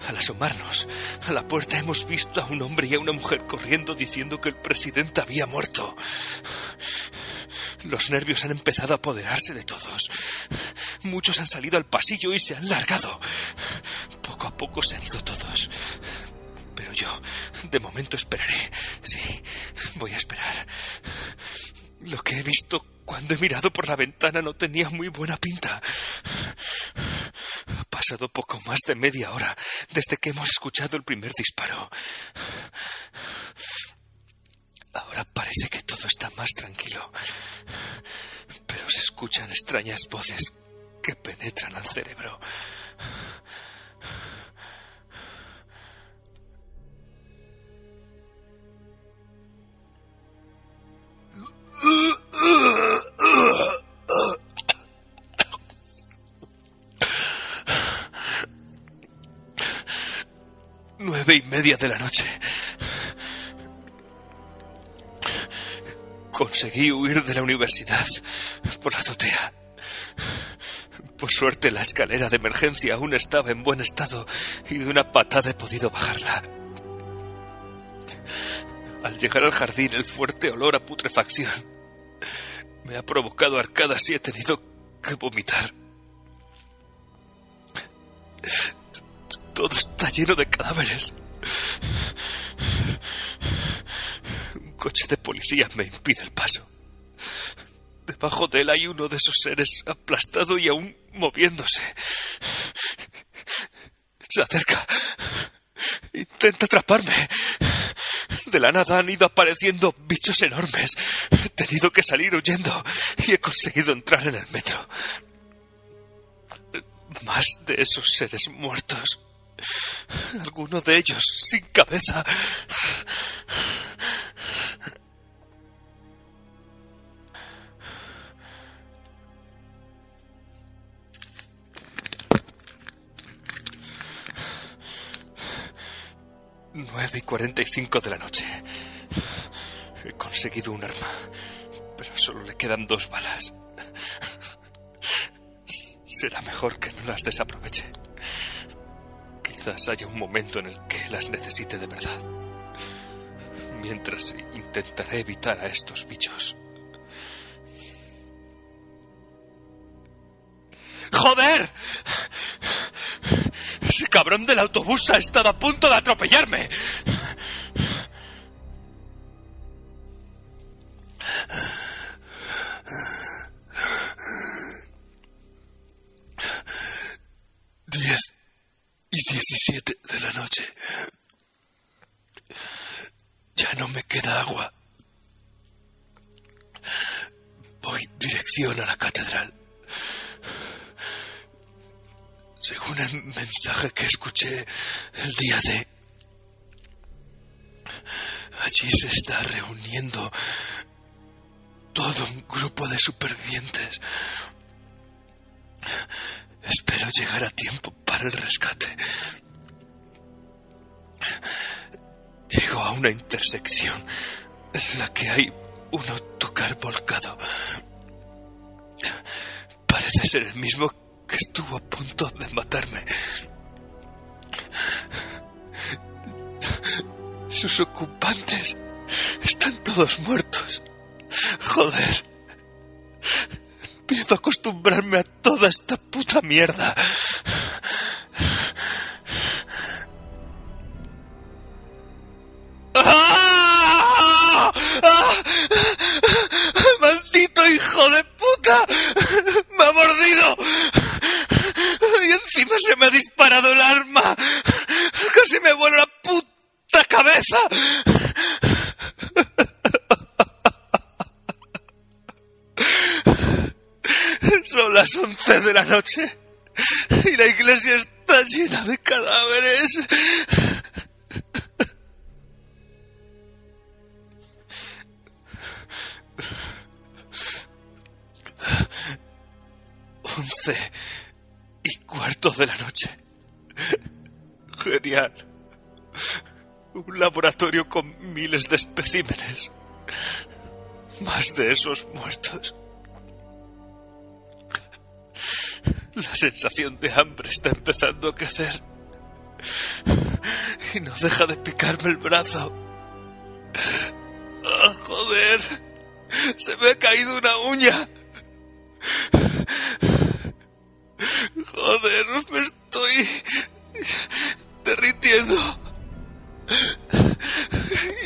Al asomarnos a la puerta hemos visto a un hombre y a una mujer corriendo diciendo que el presidente había muerto. Los nervios han empezado a apoderarse de todos. Muchos han salido al pasillo y se han largado. Poco a poco se han ido todos. Pero yo, de momento, esperaré. Sí, voy a esperar. Lo que he visto cuando he mirado por la ventana no tenía muy buena pinta. Ha pasado poco más de media hora desde que hemos escuchado el primer disparo. Ahora parece que todo está más tranquilo. Pero se escuchan extrañas voces que penetran al cerebro. Nueve y media de la noche. Conseguí huir de la universidad por la azotea. Por suerte la escalera de emergencia aún estaba en buen estado y de una patada he podido bajarla. Al llegar al jardín el fuerte olor a putrefacción me ha provocado arcadas y he tenido que vomitar. Todo está lleno de cadáveres. Coche de policía me impide el paso. Debajo de él hay uno de esos seres aplastado y aún moviéndose. Se acerca. Intenta atraparme. De la nada han ido apareciendo bichos enormes. He tenido que salir huyendo y he conseguido entrar en el metro. Más de esos seres muertos. Alguno de ellos sin cabeza. Nueve y cuarenta y cinco de la noche. He conseguido un arma, pero solo le quedan dos balas. Será mejor que no las desaproveche. Quizás haya un momento en el que las necesite de verdad. Mientras intentaré evitar a estos bichos. ¡Joder! Ese cabrón del autobús ha estado a punto de atropellarme. Diez y diecisiete de la noche. Ya no me queda agua. Voy dirección a la catedral. Según el mensaje que escuché el día de... Allí se está reuniendo todo un grupo de supervivientes. Espero llegar a tiempo para el rescate. Llego a una intersección en la que hay un autocar volcado. Parece ser el mismo que estuvo a punto de matarme. Sus ocupantes están todos muertos. Joder. Empiezo a acostumbrarme a toda esta puta mierda. Me ha disparado el arma. Casi me vuela la puta cabeza. Son las once de la noche y la iglesia está llena de cadáveres. Once cuarto de la noche. Genial. Un laboratorio con miles de especímenes. Más de esos muertos. La sensación de hambre está empezando a crecer. Y no deja de picarme el brazo. ¡Ah, joder! Se me ha caído una uña. Joder, me estoy derritiendo.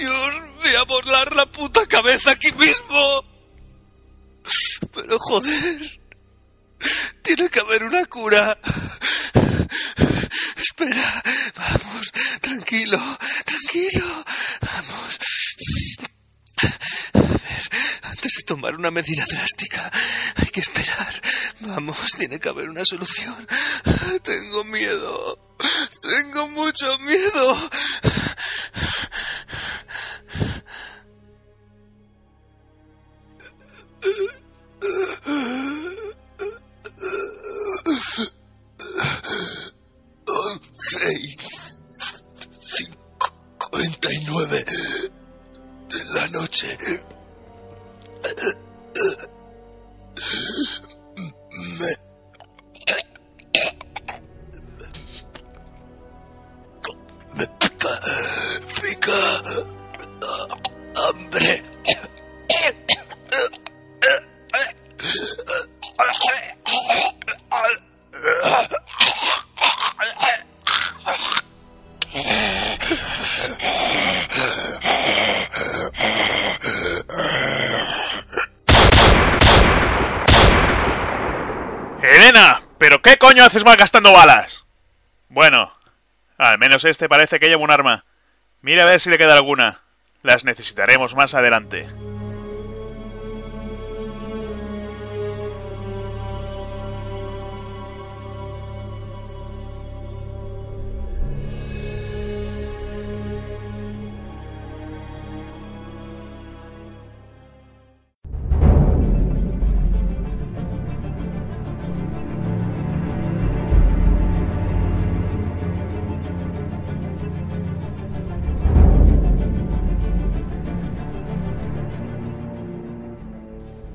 Y os voy a volar la puta cabeza aquí mismo. Pero joder, tiene que haber una cura. Espera, vamos, tranquilo, tranquilo, vamos. A ver, antes de tomar una medida drástica, hay que esperar. Vamos, tiene que haber una solución. Tengo miedo, tengo mucho miedo. Once y cincuenta y nueve de la noche. Coño haces malgastando balas? Bueno, al menos este parece que lleva un arma. Mira a ver si le queda alguna. Las necesitaremos más adelante.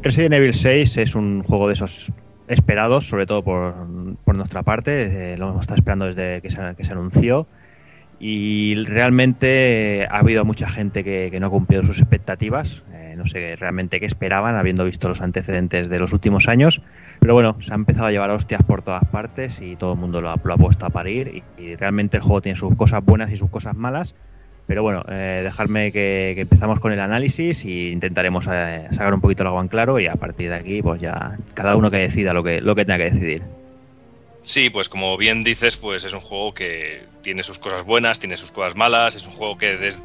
Resident Evil 6 es un juego de esos esperados, sobre todo por, por nuestra parte. eh, lo hemos estado esperando desde que se, que se anunció. Y realmente eh, ha habido mucha gente que, que no ha cumplido sus expectativas. Eh, no sé realmente qué esperaban, habiendo visto los antecedentes de los últimos años. Pero bueno, se ha empezado a llevar hostias por todas partes y todo el mundo lo ha, lo ha puesto a parir. Y, y realmente el juego tiene sus cosas buenas y sus cosas malas. Pero bueno, eh, dejarme que, empezamos con el análisis y intentaremos eh, sacar un poquito el agua en claro y a partir de aquí, pues ya cada uno que decida lo que, lo que tenga que decidir. Sí, pues como bien dices, pues es un juego que tiene sus cosas buenas, tiene sus cosas malas, es un juego que des-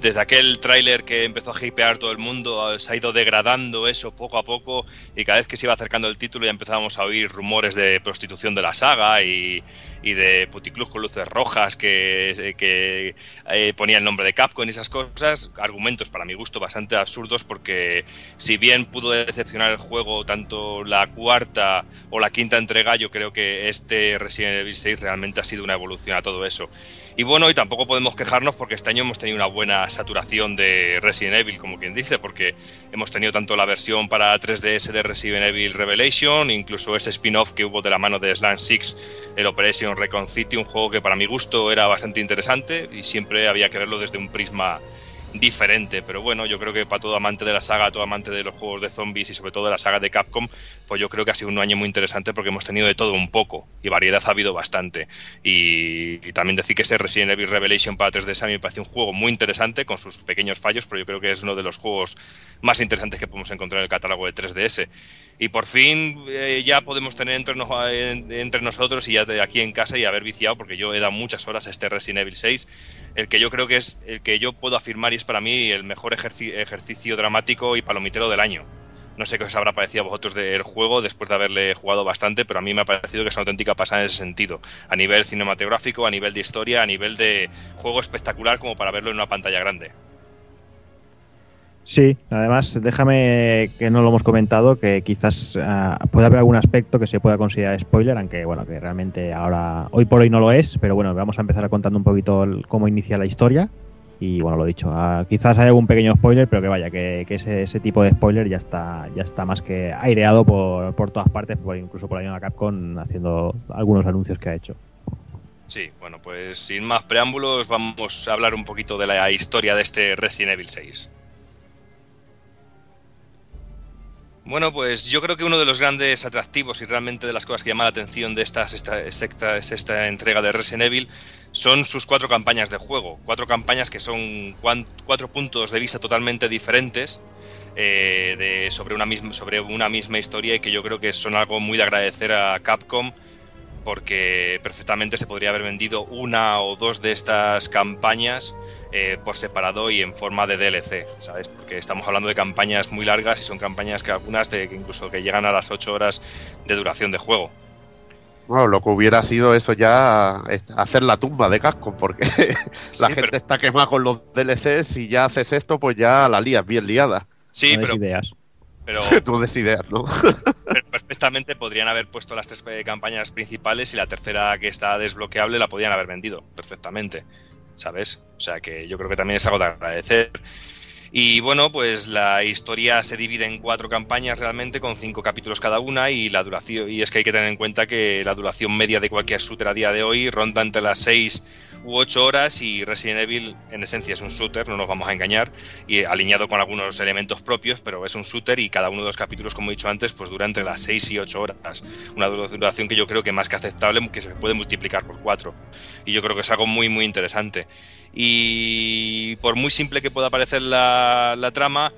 desde aquel tráiler que empezó a hipear todo el mundo se ha ido degradando eso poco a poco y cada vez que se iba acercando el título ya empezábamos a oír rumores de prostitución de la saga y, y de puticlub con luces rojas que, que eh, ponía el nombre de Capcom y esas cosas, argumentos para mi gusto bastante absurdos porque si bien pudo decepcionar el juego tanto la cuarta o la quinta entrega, yo creo que este Resident Evil 6 realmente ha sido una evolución a todo eso. Y bueno, y tampoco podemos quejarnos porque este año hemos tenido una buena saturación de Resident Evil, como quien dice, porque hemos tenido tanto la versión para 3DS de Resident Evil Revelation, incluso ese spin-off que hubo de la mano de Slant 6, el Operation Recon City, un juego que para mi gusto era bastante interesante y siempre había que verlo desde un prisma diferente, pero bueno, yo creo que para todo amante de la saga, todo amante de los juegos de zombies y sobre todo de la saga de Capcom, pues yo creo que ha sido un año muy interesante porque hemos tenido de todo un poco y variedad ha habido bastante. Y, también decir que ese Resident Evil Revelation para 3DS a mí me parece un juego muy interesante con sus pequeños fallos, pero yo creo que es uno de los juegos más interesantes que podemos encontrar en el catálogo de 3DS. Y por fin eh, ya podemos tener entre, nos- en- entre nosotros y ya de aquí en casa y haber viciado, porque yo he dado muchas horas a este Resident Evil 6, el que yo creo que es el que yo puedo afirmar y es para mí el mejor ejerci- ejercicio dramático y palomitero del año. No sé qué os habrá parecido a vosotros del juego después de haberle jugado bastante, pero a mí me ha parecido que es una auténtica pasada en ese sentido. A nivel cinematográfico, a nivel de historia, a nivel de juego espectacular como para verlo en una pantalla grande. Sí, además, déjame que no lo hemos comentado, que quizás ah, puede haber algún aspecto que se pueda considerar spoiler, aunque bueno, que realmente ahora, hoy por hoy no lo es, pero bueno, vamos a empezar contando un poquito el- cómo inicia la historia. Y bueno, lo dicho, ah, quizás hay algún pequeño spoiler, pero que vaya, que, ese tipo de spoiler ya está, ya está más que aireado por, por todas partes, por, incluso por la misma Capcom haciendo algunos anuncios que ha hecho. Sí, bueno, pues sin más preámbulos vamos a hablar un poquito de la historia de este Resident Evil 6. Bueno, pues yo creo que uno de los grandes atractivos y realmente de las cosas que llama la atención de esta sexta, sexta- sexta entrega de Resident Evil son sus cuatro campañas de juego. Cuatro campañas que son cuatro puntos de vista totalmente diferentes eh, de, sobre, una misma, sobre una misma historia y que yo creo que son algo muy de agradecer a Capcom porque perfectamente se podría haber vendido una o dos de estas campañas eh, por separado y en forma de DLC, ¿sabes? Porque estamos hablando de campañas muy largas y son campañas que algunas de, que incluso que llegan a las 8 horas de duración de juego. Bueno, lo que hubiera sido eso ya hacer la tumba de casco, porque la Sí, gente pero- está quemada con los DLCs y ya haces esto, pues ya la lías bien liada. Sí, No pero, ideas. Pero, no des ideas, ¿no? pero perfectamente podrían haber puesto las tres eh, campañas principales y la tercera que está desbloqueable la podrían haber vendido perfectamente, ¿sabes? O sea que yo creo que también es algo de agradecer. Y bueno, pues la historia se divide en cuatro campañas realmente, con cinco capítulos cada una, y la duración, y es que hay que tener en cuenta que la duración media de cualquier shooter a día de hoy ronda entre las seis u ocho horas, y Resident Evil en esencia es un shooter, no nos vamos a engañar, y alineado con algunos elementos propios, pero es un shooter y cada uno de los capítulos, como he dicho antes, pues dura entre las seis y ocho horas. Una duración que yo creo que más que aceptable, que se puede multiplicar por cuatro. Y yo creo que es algo muy, muy interesante. Y por muy simple que pueda parecer la trama,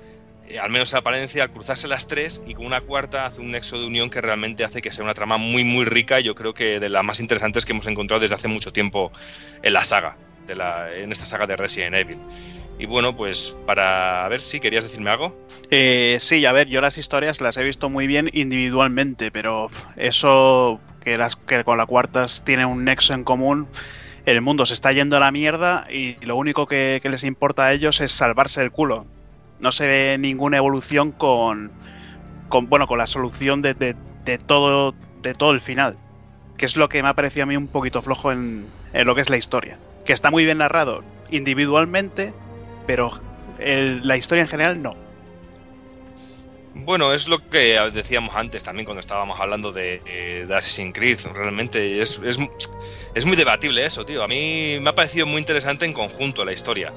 eh, al menos en apariencia, al cruzarse las tres y con una cuarta hace un nexo de unión que realmente hace que sea una trama muy, muy rica. y Yo creo que de las más interesantes que hemos encontrado desde hace mucho tiempo en la saga, de en esta saga de Resident Evil. Y bueno, pues para a ver si querías decirme algo. Eh, sí, a ver, yo las historias las he visto muy bien individualmente, pero eso que, las, que con la cuartas tiene un nexo en común, el mundo se está yendo a la mierda y lo único que les importa a ellos es salvarse el culo. No se ve ninguna evolución con, bueno, con la solución de, todo, de todo el final, que es lo que me ha parecido a mí un poquito flojo en, lo que es la historia. Que está muy bien narrado individualmente, pero la historia en general no. Bueno, es lo que decíamos antes también cuando estábamos hablando de, eh, de Assassin's Creed. Realmente es, es, es muy debatible eso, tío. A mí me ha parecido muy interesante en conjunto la historia.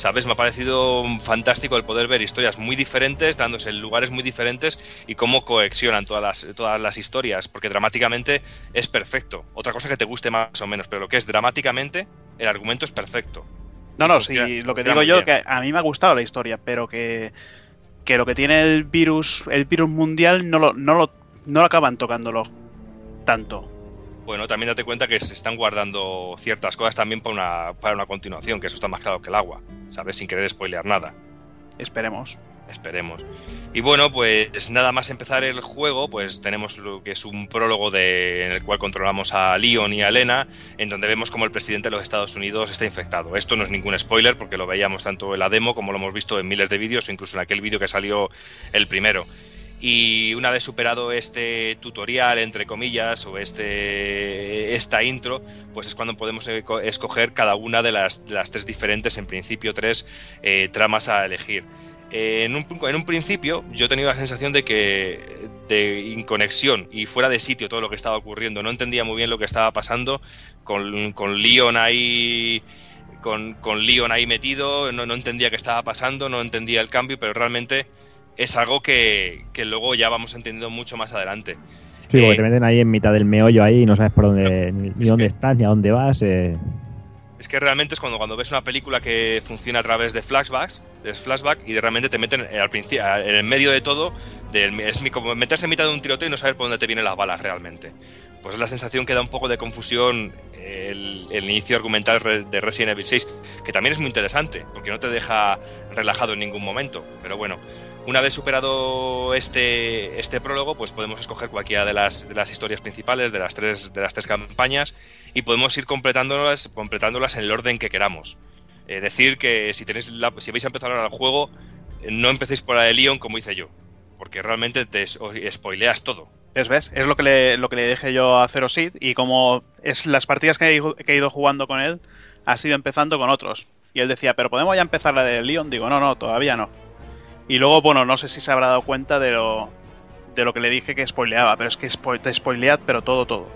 ¿Sabes? Me ha parecido fantástico el poder ver historias muy diferentes, dándose en lugares muy diferentes y cómo coexionan todas las, todas las historias, porque dramáticamente es perfecto. Otra cosa que te guste más o menos, pero lo que es dramáticamente, el argumento es perfecto. No, no, sí, lo que digo yo, que a mí me ha gustado la historia, pero que, que lo que tiene el virus, el virus mundial, no lo, no lo, no lo acaban tocándolo tanto. Bueno, también date cuenta que se están guardando ciertas cosas también para una, para una continuación, que eso está más claro que el agua, ¿sabes? Sin querer spoilear nada. Esperemos. Esperemos. Y bueno, pues nada más empezar el juego, pues tenemos lo que es un prólogo de, en el cual controlamos a Leon y a Elena, en donde vemos como el presidente de los Estados Unidos está infectado. Esto no es ningún spoiler porque lo veíamos tanto en la demo como lo hemos visto en miles de vídeos o incluso en aquel vídeo que salió el primero. Y una vez superado este tutorial, entre comillas, o este, esta intro, pues es cuando podemos escoger cada una de las, las tres diferentes, en principio tres, eh, tramas a elegir. En, un, en un principio yo he tenido la sensación de que de inconexión y fuera de sitio todo lo que estaba ocurriendo. No entendía muy bien lo que estaba pasando con, con Leon ahí con, con Leon ahí metido, no, no entendía qué estaba pasando, no entendía el cambio, pero realmente es algo que, que luego ya vamos entendiendo mucho más adelante. Sí, porque Eh, te meten ahí en mitad del meollo ahí y no sabes por dónde, ni, ni es dónde que- estás, ni a dónde vas. eh. Es que realmente es cuando, cuando ves una película que funciona a través de flashbacks, de flashback, y de realmente te meten al principio, en el medio de todo, del- es como meterse en mitad de un tiroteo y no saber por dónde te vienen las balas realmente. Pues es la sensación que da un poco de confusión el, el inicio argumental de Resident Evil 6, que también es muy interesante, porque no te deja relajado en ningún momento. Pero bueno, una vez superado este, este prólogo, pues podemos escoger cualquiera de las, de las historias principales, de las tres, de las tres campañas, y podemos ir completándolas, completándolas en el orden que queramos. Es decir, que si, tenéis la- si vais a empezar ahora el juego, eh, no empecéis por la de Leon como hice yo, porque realmente te spoileas todo. Es, ¿ves? Es lo que le, lo que le dije yo a Zero Seed y como es las partidas que he, que he ido jugando con él, ha sido empezando con otros. Y él decía, pero ¿podemos ya empezar la de Leon? Digo, no, no, todavía no. Y luego, bueno, no sé si se habrá dado cuenta de lo, de lo que le dije que spoileaba, pero es que spo- te spoilead, pero todo, todo.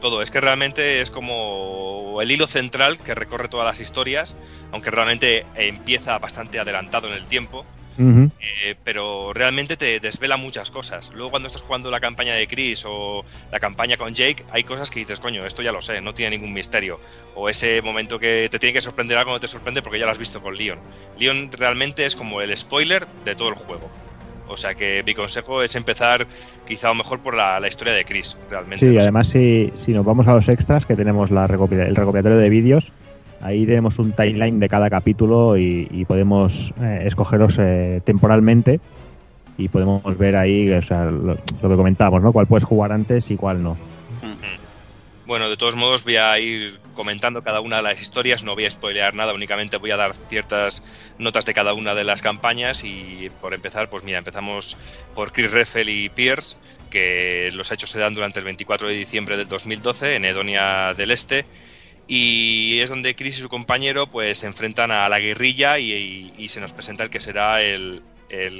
Todo, es que realmente es como el hilo central que recorre todas las historias, aunque realmente empieza bastante adelantado en el tiempo. Eh, pero realmente te desvela muchas cosas. Luego cuando estás jugando la campaña de Chris o la campaña con Jake, hay cosas que dices, coño, esto ya lo sé, no tiene ningún misterio. O ese momento que te tiene que sorprender algo no te sorprende porque ya lo has visto con Leon. Leon realmente es como el spoiler de todo el juego. O sea que mi consejo es empezar quizá o mejor por la, la historia de Chris, realmente. Sí, No sé. además si, si nos vamos a los extras, que tenemos la recopila- el recopilatorio de vídeos, ahí tenemos un timeline de cada capítulo y, podemos eh, escogerlos eh, temporalmente y podemos ver ahí o lo que comentábamos, ¿no? Cuál puedes jugar antes y cuál no. Bueno, de todos modos voy a ir comentando cada una de las historias, no voy a spoilear nada, únicamente voy a dar ciertas notas de cada una de las campañas y por empezar, pues mira, empezamos por Chris Reffel y Pierce, que los hechos se dan durante el 24 de diciembre del 2012 en Edonia del Este y es donde Chris y su compañero pues se enfrentan a la guerrilla y, se nos presenta el que será el,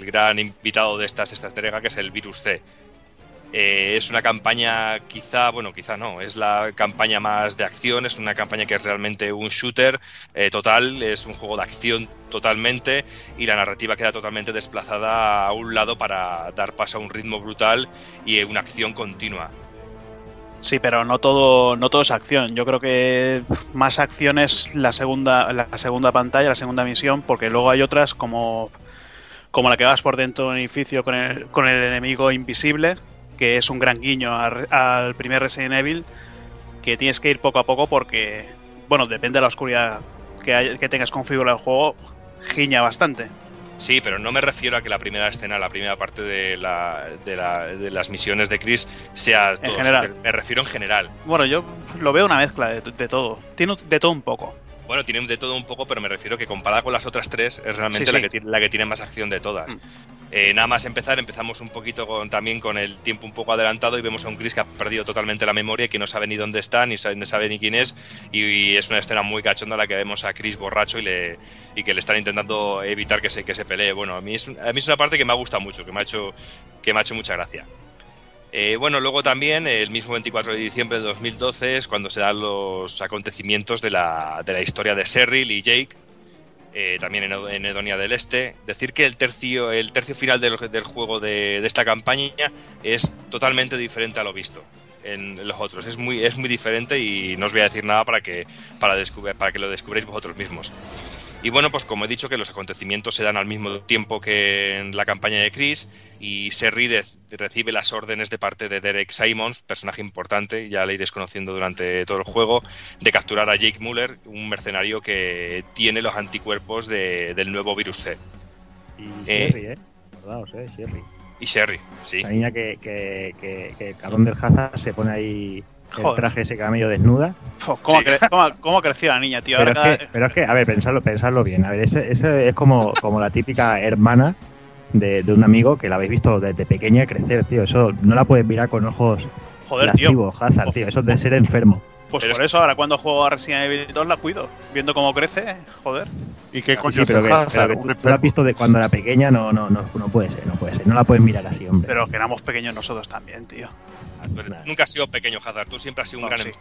gran invitado de esta entrega, que es el Virus C. Eh, es una campaña quizá, bueno, quizá no, es la campaña más de acción, es una campaña que es realmente un shooter eh, total, es un juego de acción totalmente y la narrativa queda totalmente desplazada a un lado para dar paso a un ritmo brutal y una acción continua. Sí, pero no todo, no todo es acción. Yo creo que más acción es la segunda, la segunda pantalla, la segunda misión, porque luego hay otras como, como la que vas por dentro de un edificio con el, con el enemigo invisible, que es un gran guiño al primer Resident Evil, que tienes que ir poco a poco porque, bueno, depende de la oscuridad que, hay- que tengas configurado el juego, giña bastante. Sí, pero no me refiero a que la primera escena, la primera parte de, la, de, la- de las misiones de Chris sea todo, general. Me refiero en general. Bueno, yo lo veo una mezcla de, de todo. Tiene de todo un poco. Bueno, tiene de todo un poco, pero me refiero que comparada con las otras tres, es realmente Sí, La, sí. que, tiene- la que tiene más acción de todas. Mm. Eh, nada más empezar, empezamos un poquito con, también con el tiempo un poco adelantado y vemos a un Chris que ha perdido totalmente la memoria y que no sabe ni dónde está, ni sabe, ni sabe ni quién es. Y, y es una escena muy cachonda la que vemos a Chris borracho y, le, y que le están intentando evitar que se, que se pelee. Bueno, a mí, es, a mí es una parte que me ha gustado mucho, que me ha hecho, que me ha hecho mucha gracia. Eh, bueno, luego también, el mismo 24 de diciembre de 2012 es cuando se dan los acontecimientos de la, de la historia de Serril y Jake, eh, también en, Ed- en Edonia del Este. Decir que el tercio, el tercio final del, juego de, esta campaña es totalmente diferente a lo visto en los otros. Es muy, es muy diferente y no os voy a decir nada para que, para, descubrir, para que lo descubréis vosotros mismos. Y bueno, pues como he dicho que los acontecimientos se dan al mismo tiempo que en la campaña de Chris y Serry recibe las órdenes de parte de Derek Simons, personaje importante, ya le iréis conociendo durante todo el juego, de capturar a Jake Muller, un mercenario que tiene los anticuerpos de- del nuevo virus C. Y Eh. Sherry, ¿eh? Acordaos, ¿eh? Sherry. Y Sherry, sí. La niña que, que, que, que el cabrón del Hazard se pone ahí el traje ese camello desnuda. Fo, ¿Cómo, Sí. ha cre- cómo ha- cómo ha crecido la niña, tío? Pero es, cada- que, pero es que, a ver, pensarlo, pensarlo bien. A ver, ese, ese es como, como la típica hermana de, de un amigo que la habéis visto desde pequeña crecer, tío. Eso no la puedes mirar con ojos Joder, tío. lascivos, Hazard, tío. Eso es de ser enfermo. Pues Pero por es- eso ahora cuando juego a Resident Evil 2 la cuido. Viendo cómo crece, joder. ¿Y qué coño Sí, pero que, Hazard? pero que Un tú, tú la has visto de cuando era pequeña, no, no, no, no puede ser, no puede ser. No la puedes mirar así, hombre. Pero que éramos pequeños nosotros también, tío. Nah. Nunca has sido pequeño, Hazard, tú siempre has sido un No, gran... sí.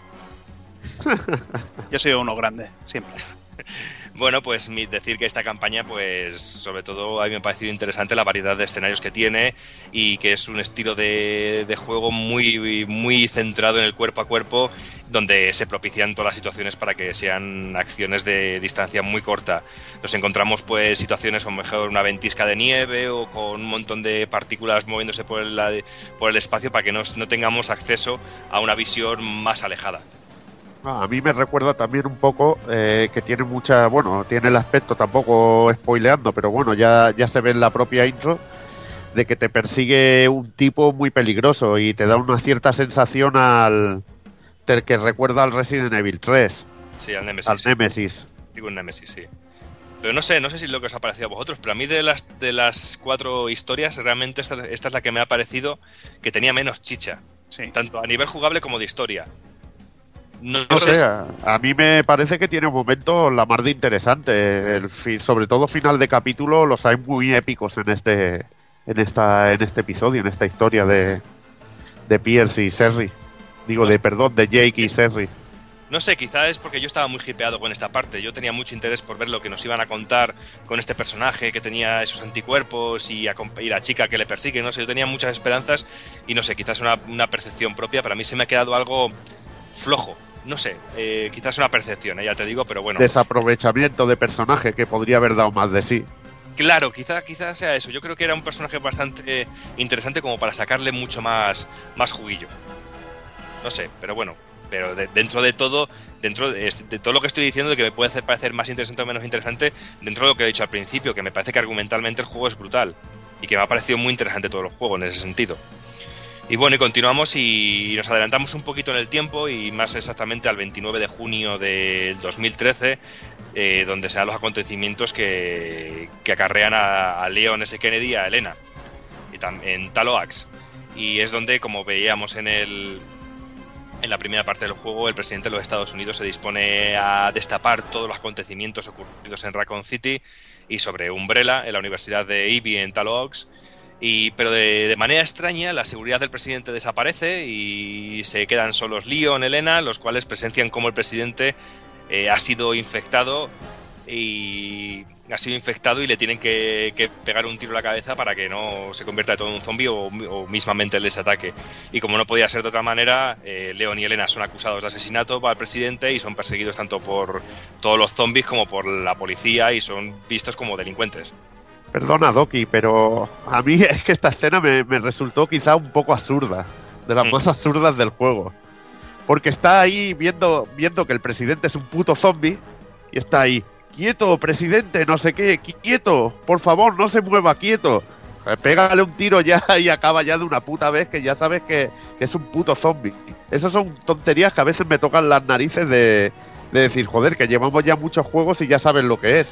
Yo soy uno grande, siempre. Bueno, pues decir que esta campaña, pues sobre todo a mí me ha parecido interesante la variedad de escenarios que tiene y que es un estilo de, juego muy, muy centrado en el cuerpo a cuerpo, donde se propician todas las situaciones para que sean acciones de distancia muy corta. Nos encontramos pues situaciones con mejor una ventisca de nieve o con un montón de partículas moviéndose por el, por el espacio para que nos- no tengamos acceso a una visión más alejada. Ah, A mí me recuerda también un poco eh, que tiene mucha, bueno, tiene el aspecto tampoco spoileando, pero bueno, ya, ya se ve en la propia intro de que te persigue un tipo muy peligroso y te da una cierta sensación al del que recuerda al Resident Evil 3, Sí, al Nemesis. al Nemesis. Digo un Nemesis, sí. Pero no sé, no sé si es lo que os ha parecido a vosotros, pero a mí de las, de las cuatro historias, realmente esta, esta es la que me ha parecido que tenía menos chicha, Sí. tanto a nivel jugable como de historia. No, No no sé, sé, a, a mí me parece que tiene momentos la más de interesante. El sobre todo final de capítulo los hay muy épicos en este en esta en este episodio, en esta historia de de Pierce y Serry. Digo, de perdón, de Jake y Serry. no sé, quizá es porque yo estaba muy hipeado con esta parte. Yo tenía mucho interés por ver lo que nos iban a contar con este personaje que tenía esos anticuerpos y, y la chica que le persigue. No sé, yo tenía muchas esperanzas y no sé, quizás una, una percepción propia. Para mí se me ha quedado algo flojo. No sé, eh, quizás una percepción, eh, ya te digo, pero bueno. Desaprovechamiento de personaje que podría haber dado más de sí. Claro, quizá, quizá sea eso. Yo creo que era un personaje bastante interesante como para sacarle mucho más, más juguillo. No sé, pero bueno. Pero de- dentro de todo, dentro de, de todo lo que estoy diciendo, de que me puede hacer parecer más interesante o menos interesante, dentro de lo que he dicho al principio, que me parece que argumentalmente el juego es brutal. Y que me ha parecido muy interesante todo el juego en ese sentido. Y bueno, y continuamos y nos adelantamos un poquito en el tiempo y más exactamente al 29 de junio del 2013, eh, donde se dan los acontecimientos que, que acarrean a, a Leon S. Kennedy a Elena y tam- en Taloax. Y es donde, como veíamos en el en la primera parte del juego, el presidente de los Estados Unidos se dispone a destapar todos los acontecimientos ocurridos en Raccoon City y sobre Umbrella, en la Universidad de Ivy en Taloax. Y, pero de, manera extraña, la seguridad del presidente desaparece y se quedan solos Leon, Elena, los cuales presencian cómo el presidente eh, ha sido infectado y ha sido infectado y le tienen que, pegar un tiro en la cabeza para que no se convierta todo en un zombie o, o mismamente les ataque. Y como no podía ser de otra manera, eh, Leon y Elena son acusados de asesinato al presidente y son perseguidos tanto por todos los zombies como por la policía y son vistos como delincuentes. Perdona, Doki, pero a mí es que esta escena me, me resultó quizá un poco absurda. De las Mm. más absurdas del juego. Porque está ahí viendo, viendo que el presidente es un puto zombie y está ahí. Quieto, presidente, no sé qué, quieto, por favor, no se mueva, quieto. Eh, Pégale un tiro ya y acaba ya de una puta vez que ya sabes que, que es un puto zombie. Esas son tonterías que a veces me tocan las narices de, de decir, joder, que llevamos ya muchos juegos y ya sabes lo que es.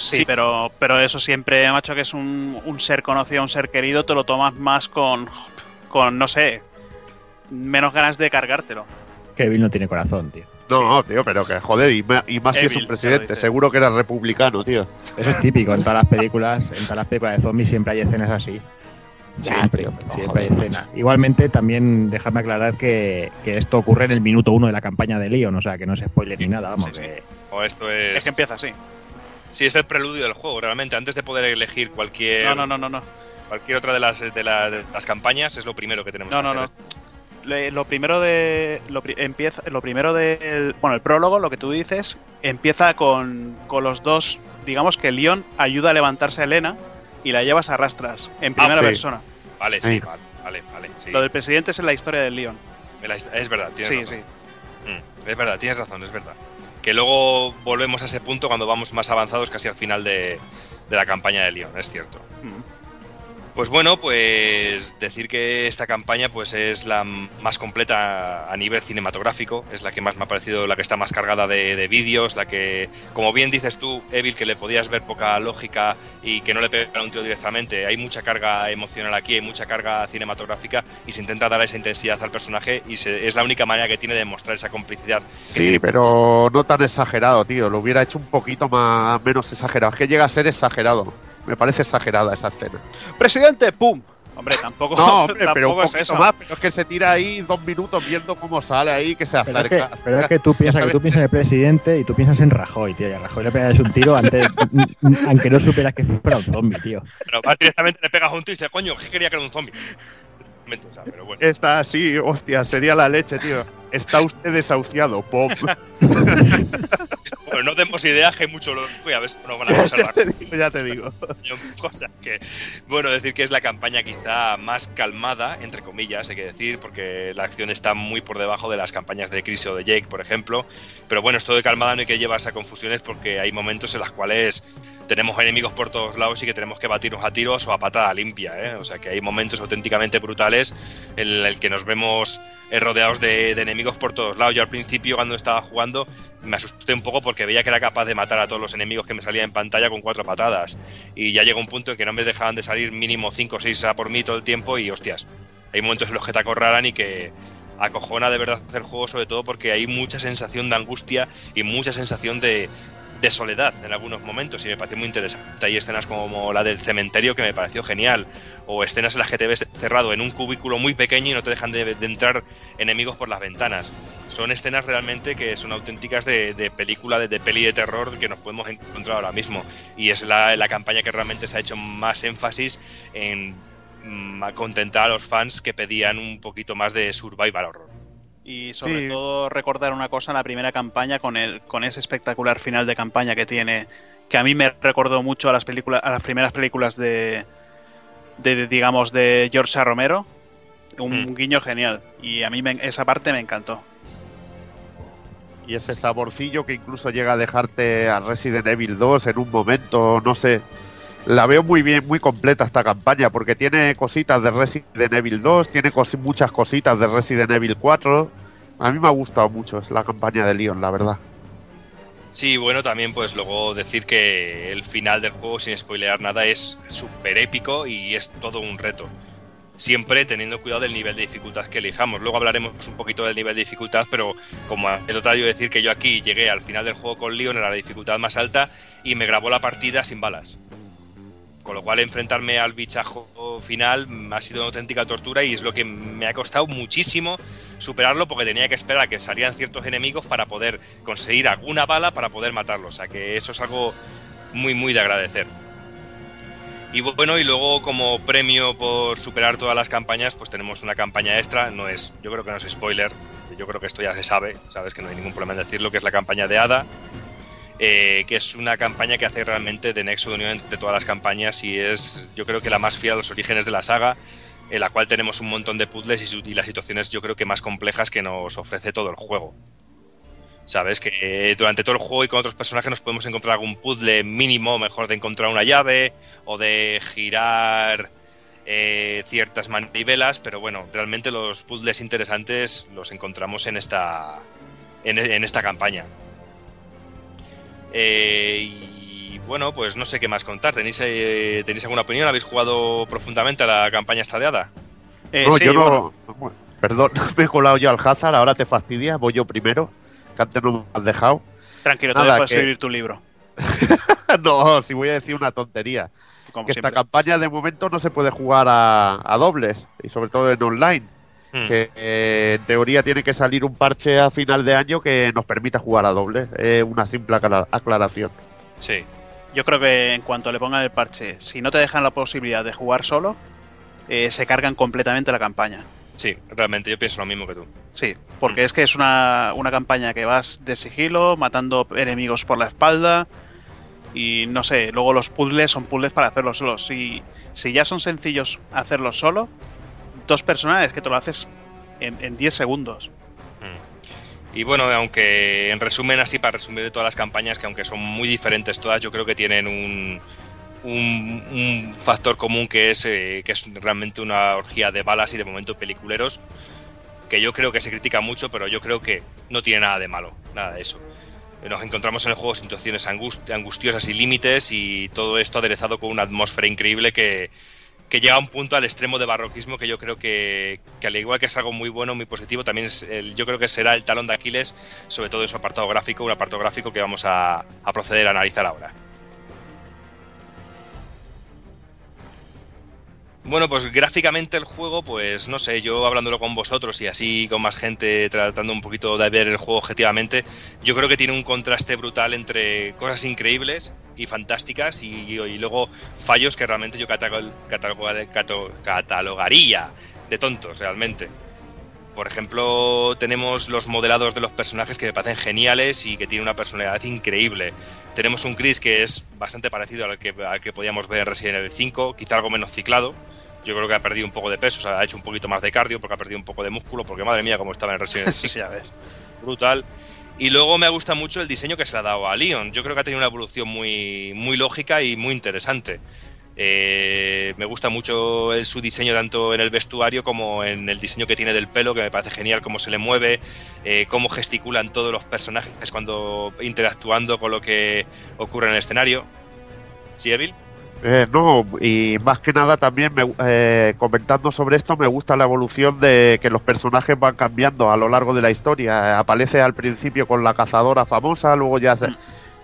Sí, Sí. Pero, pero eso siempre, macho, que es un, un ser conocido, un ser querido, te lo tomas más con, con, no sé, menos ganas de cargártelo. Kevin no tiene corazón, tío. No, tío, pero que joder, y, más si es Evil, un presidente, seguro que era republicano, tío. Eso es típico en todas las películas, en todas las películas de zombies siempre hay escenas así. Ya, Siempre, tío, siempre hay escenas. Igualmente, también déjame aclarar que, que esto ocurre en el minuto uno de la campaña de Leon, o sea que no es spoiler ni nada, vamos. Sí, sí. que- O esto Es es. que empieza así. Sí, es el preludio del juego, realmente. Antes de poder elegir cualquier, No, no, no, no, no. cualquier otra de las, de, la- de las campañas, es lo primero que tenemos No, que no, hacer. no. lo primero de. Lo, empieza, lo primero de. Bueno, el prólogo, lo que tú dices, empieza con, con los dos. Digamos que Leon ayuda a levantarse a Elena y la llevas a rastras, en primera sí. persona. Vale, sí, Sí. vale, vale, vale. Sí. Lo del presidente es en la historia del Leon. Es verdad, tienes Sí, razón. sí. Mm, es verdad, tienes razón, es verdad. Que luego volvemos a ese punto cuando vamos más avanzados casi al final de, la campaña de León, es cierto. Mm. Pues bueno, pues decir que esta campaña pues es la más completa a nivel cinematográfico, es la que más me ha parecido, la que está más cargada de, de vídeos, la que, como bien dices tú, Evil, que le podías ver poca lógica y que no le pega un tío directamente, hay mucha carga emocional aquí, hay mucha carga cinematográfica y se intenta dar esa intensidad al personaje y se- es la única manera que tiene de mostrar esa complicidad que Sí, tiene pero no tan exagerado, tío. Lo hubiera hecho un poquito más menos exagerado. Es que llega a ser exagerado. Me parece exagerada esa escena. ¡Presidente! ¡Pum! Hombre, tampoco, No, hombre, pero un tampoco es poquito eso. más. Pero es que se tira ahí dos minutos viendo cómo sale ahí, que se Pero es, que, acerca. pero es que tú piensas que tú piensas en el presidente y tú piensas en Rajoy, tío. Y a Rajoy le pegas un tiro antes, aunque no supieras que fuera un zombie, tío. Pero va directamente le pegas un tío y dice, coño, ¿qué quería que era un zombie? O sea, pero bueno. Está así, hostia, sería la leche, tío. Está usted desahuciado, pop. Bueno, no demos ideas que hay mucho loco y a ver si nos van a pasar ya te digo, cosas que bueno decir que es la campaña quizá más calmada entre comillas hay que decir porque la acción está muy por debajo de las campañas de Chris o de Jake por ejemplo pero bueno esto de calmada no hay que llevarse a confusiones porque hay momentos en los cuales tenemos enemigos por todos lados y que tenemos que batirnos a tiros o a patada limpia ¿eh? o sea que hay momentos auténticamente brutales en el que nos vemos rodeados de, enemigos por todos lados yo al principio cuando estaba jugando me asusté un poco porque veía que era capaz de matar a todos los enemigos que me salían en pantalla con cuatro patadas. Y ya llegó un punto en que no me dejaban de salir mínimo 5 o 6 a por mí todo el tiempo y hostias, hay momentos en los que te acorralan y que acojona de verdad hacer juego sobre todo porque hay mucha sensación de angustia y mucha sensación de, de soledad en algunos momentos y me pareció muy interesante. Hay escenas como la del cementerio que me pareció genial o escenas en las que te ves cerrado en un cubículo muy pequeño y no te dejan de, entrar enemigos por las ventanas. Son escenas realmente que son auténticas de, película, de, de peli de terror que nos podemos encontrar ahora mismo. Y es la, la campaña que realmente se ha hecho más énfasis en mm, contentar a los fans que pedían un poquito más de survival horror. Y sobre Sí. todo recordar una cosa en la primera campaña con el con ese espectacular final de campaña que tiene que a mí me recordó mucho a las películas a las primeras películas de, de, de, digamos de George A. Romero un Hmm. guiño genial y a mí me- esa parte me encantó Y ese saborcillo que incluso llega a dejarte a Resident Evil 2 en un momento, no sé. La veo muy bien, muy completa esta campaña, porque tiene cositas de Resident Evil 2, tiene muchas cositas de Resident Evil 4. A mí me ha gustado mucho la campaña de Leon, la verdad. Sí, bueno, también pues luego decir que el final del juego, sin spoilear nada, es súper épico y es todo un reto. Siempre teniendo cuidado del nivel de dificultad que elijamos. Luego hablaremos un poquito del nivel de dificultad, pero como anécdota yo decir que yo aquí llegué al final del juego con Leon en la dificultad más alta y me grabó la partida sin balas. Con lo cual enfrentarme al bichajo final ha sido una auténtica tortura y es lo que me ha costado muchísimo superarlo porque tenía que esperar a que salieran ciertos enemigos para poder conseguir alguna bala para poder matarlos. O sea que eso es algo muy muy de agradecer. Y bueno, y luego como premio por superar todas las campañas, pues tenemos una campaña extra, no es, yo creo que no es spoiler, yo creo que esto ya se sabe, sabes que no hay ningún problema en decirlo, que es la campaña de Ada, eh, que es una campaña que hace realmente de nexo de unión entre todas las campañas y es, yo creo que la más fiel a los orígenes de la saga, en la cual tenemos un montón de puzzles y, las situaciones yo creo que más complejas que nos ofrece todo el juego. Sabes que eh, durante todo el juego y con otros personajes nos podemos encontrar algún puzzle mínimo, mejor de encontrar una llave o de girar eh, ciertas manivelas, pero bueno, realmente los puzzles interesantes los encontramos en esta en esta campaña. Eh, y bueno, pues no sé qué más contar. ¿Tenéis, eh, ¿Tenéis alguna opinión? ¿Habéis jugado profundamente a la campaña estadeada? Eh, no, sí, yo no. bueno, Perdón, me he colado yo al Hazard, ahora te fastidia, voy yo primero, que antes no me has dejado. tranquilo nada, todavía puedes que- escribir tu libro no, si voy a decir una tontería. como que siempre. esta campaña de momento no se puede jugar a, a dobles, y sobre todo en online. Hmm. Que eh, en teoría tiene que salir un parche a final de año que nos permita jugar a dobles. Es una simple aclara- aclaración. Sí. Yo creo que en cuanto le pongan el parche, si no te dejan la posibilidad de jugar solo, eh, se cargan completamente la campaña. Sí, realmente yo pienso lo mismo que tú. Sí, porque es que es una, una campaña que vas de sigilo, matando enemigos por la espalda. Y no sé, luego los puzzles son puzzles para hacerlos solos. Si, si ya son sencillos hacerlos solo, dos personajes que te lo haces en, en 10 segundos. Y bueno, aunque en resumen, así para resumir todas las campañas, que aunque son muy diferentes todas, yo creo que tienen un, un, un factor común que es, eh, que es realmente una orgía de balas y de momentos peliculeros, que yo creo que se critica mucho, pero yo creo que no tiene nada de malo, nada de eso. Nos encontramos en el juego situaciones angust- angustiosas y límites y todo esto aderezado con una atmósfera increíble que, que llega a un punto al extremo de barroquismo que yo creo que, que al igual que es algo muy bueno, muy positivo, también es el- yo creo que será el talón de Aquiles, sobre todo en su apartado gráfico, un apartado gráfico que vamos a, a proceder a analizar ahora. Bueno, pues gráficamente el juego, pues no sé, yo hablándolo con vosotros y así con más gente tratando un poquito de ver el juego objetivamente, yo creo que tiene un contraste brutal entre cosas increíbles y fantásticas y, luego fallos que realmente yo catalogaría de tontos realmente. Por ejemplo, tenemos los modelados de los personajes que me parecen geniales y que tienen una personalidad increíble. Tenemos un Chris que es bastante parecido al que, al que podíamos ver en Resident Evil 5, quizá algo menos ciclado. Yo creo que ha perdido un poco de peso, o sea, ha hecho un poquito más de cardio porque ha perdido un poco de músculo, porque madre mía, como estaba en Resident Evil 5 Sí, ya ves. brutal. Y luego me gusta mucho el diseño que se le ha dado a Leon. Yo creo que ha tenido una evolución muy, muy lógica y muy interesante. Eh, me gusta mucho el- su diseño tanto en el vestuario como en el diseño que tiene del pelo, que me parece genial cómo se le mueve, eh, cómo gesticulan todos los personajes cuando interactuando con lo que ocurre en el escenario. ¿Sí, Evil? Eh, no, y más que nada también me, eh, comentando sobre esto, me gusta la evolución de que los personajes van cambiando a lo largo de la historia. Aparece al principio con la cazadora famosa, luego ya se-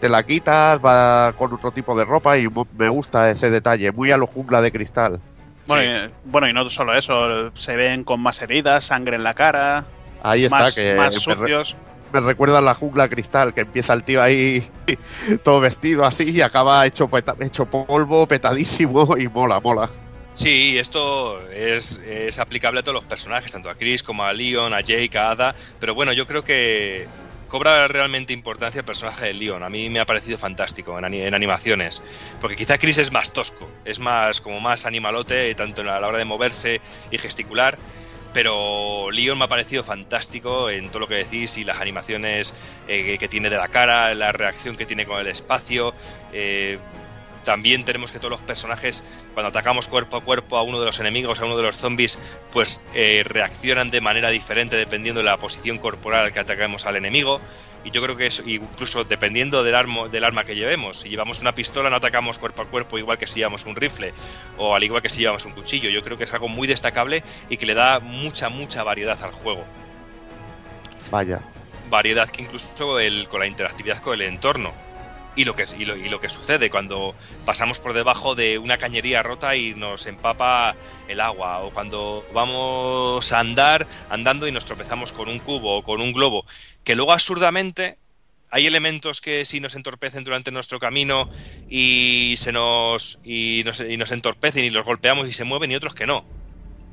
te la quitas, va con otro tipo de ropa y me gusta ese detalle, muy a lo jungla de cristal. Bueno, Sí. y, bueno, y no solo eso, se ven con más heridas, sangre en la cara, Ahí está, más, que más me, re- sucios. Me recuerda a la jungla cristal, que empieza el tío ahí todo vestido así y acaba hecho, hecho polvo, petadísimo y mola, mola. Sí, esto es, es aplicable a todos los personajes, tanto a Chris como a Leon, a Jake, a Ada. Pero bueno, yo creo que cobra realmente importancia el personaje de Leon. A mí me ha parecido fantástico en animaciones. Porque quizá Chris es más tosco, es más como más animalote, tanto a la hora de moverse y gesticular. Pero Leon me ha parecido fantástico en todo lo que decís y las animaciones eh, que tiene de la cara, la reacción que tiene con el espacio. eh, también tenemos que todos los personajes, cuando atacamos cuerpo a cuerpo a uno de los enemigos, a uno de los zombies, pues eh, reaccionan de manera diferente dependiendo de la posición corporal que atacamos al enemigo. Y yo creo que eso, incluso dependiendo del, armo, del arma que llevemos, si llevamos una pistola no atacamos cuerpo a cuerpo igual que si llevamos un rifle o al igual que si llevamos un cuchillo. Yo creo que es algo muy destacable y que le da mucha, mucha variedad al juego. Vaya. Variedad que incluso el, con la interactividad con el entorno. Y lo, que, y, lo, y lo que sucede cuando pasamos por debajo de una cañería rota y nos empapa el agua, o cuando vamos a andar andando y nos tropezamos con un cubo o con un globo, que luego absurdamente hay elementos que sí nos entorpecen durante nuestro camino y se nos y nos, y nos entorpecen y los golpeamos y se mueven y otros que no.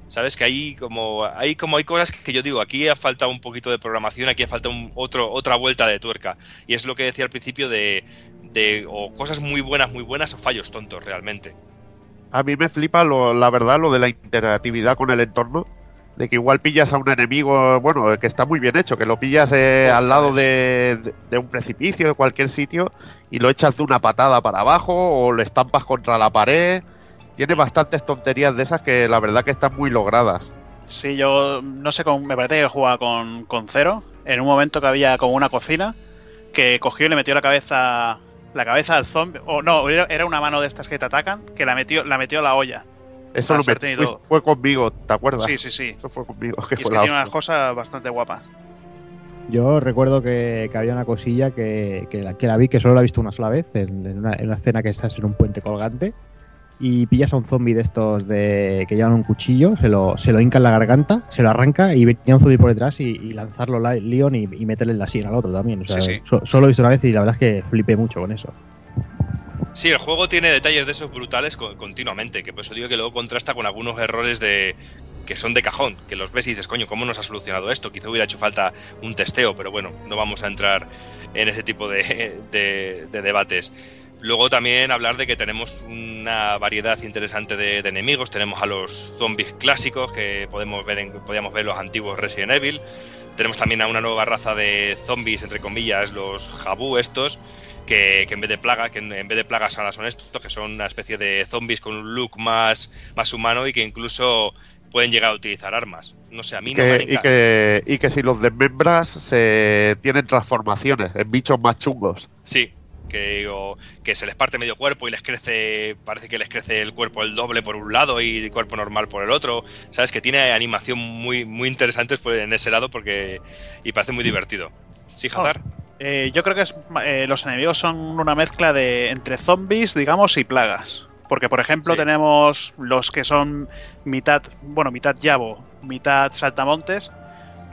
Sabes que hay como hay como hay cosas que yo digo, aquí ha faltado un poquito de programación, aquí ha faltado otro otra vuelta de tuerca y es lo que decía al principio de de o cosas muy buenas, muy buenas o fallos tontos realmente. A mí me flipa lo, la verdad lo de la interactividad con el entorno. De que igual pillas a un enemigo, bueno, que está muy bien hecho, que lo pillas eh, al lado de, de- de un precipicio, de cualquier sitio, y lo echas de una patada para abajo o lo estampas contra la pared. Tiene bastantes tonterías de esas que la verdad que están muy logradas. Sí, yo no sé, cómo me parece que jugaba con, con Cero, en un momento que había como una cocina, que cogió y le metió la cabeza la cabeza al zombie, o no, era era una mano de estas que te atacan, que la metió, la metió a la olla. Eso lo y fue, fue conmigo, ¿te acuerdas? Sí, sí, sí. Eso fue conmigo. que Y es fue que tiene unas cosas bastante guapas. Yo recuerdo que, que había una cosilla que, que la, que la vi, que solo la he visto una sola vez, en, en una, en una escena que estás en un puente colgante y pillas a un zombie de estos de que llevan un cuchillo, se lo, se lo hinca en la garganta, se lo arranca y venía un zombie por detrás y, y lanzarlo la, Leon y, y meterle en la sien al otro también. O sea, Sí, sí. so- solo lo he visto una vez y la verdad es que flipé mucho con eso. Sí, el juego tiene detalles de esos brutales co- continuamente, que por eso digo que luego contrasta con algunos errores de, que son de cajón, que los ves y dices, coño, ¿cómo nos ha solucionado esto? Quizá hubiera hecho falta un testeo, pero bueno, no vamos a entrar en ese tipo de, de- de debates. Luego también hablar de que tenemos una variedad interesante de, de enemigos. Tenemos a los zombies clásicos que podemos ver en, podíamos ver los antiguos Resident Evil. Tenemos también a una nueva raza de zombies, entre comillas, los Jabu estos, que, que en vez de plagas, que en, en vez de plagas ahora son estos, que son una especie de zombies con un look más, más humano y que incluso pueden llegar a utilizar armas. No sé, a mí no me han Que- y, enca- que, y que si los desmembras se tienen transformaciones en bichos más chungos. Sí, que, o- que se les parte medio cuerpo y les crece, parece que les crece el cuerpo el doble por un lado y el cuerpo normal por el otro. Sabes que tiene animación muy, muy interesantes pues, en ese lado porque y parece muy divertido. Sí, Hazard. Eh, yo creo que es, eh, los enemigos son una mezcla de entre zombies, digamos, y plagas. Porque, por ejemplo, Sí. tenemos los que son mitad, bueno, mitad llavo, mitad saltamontes.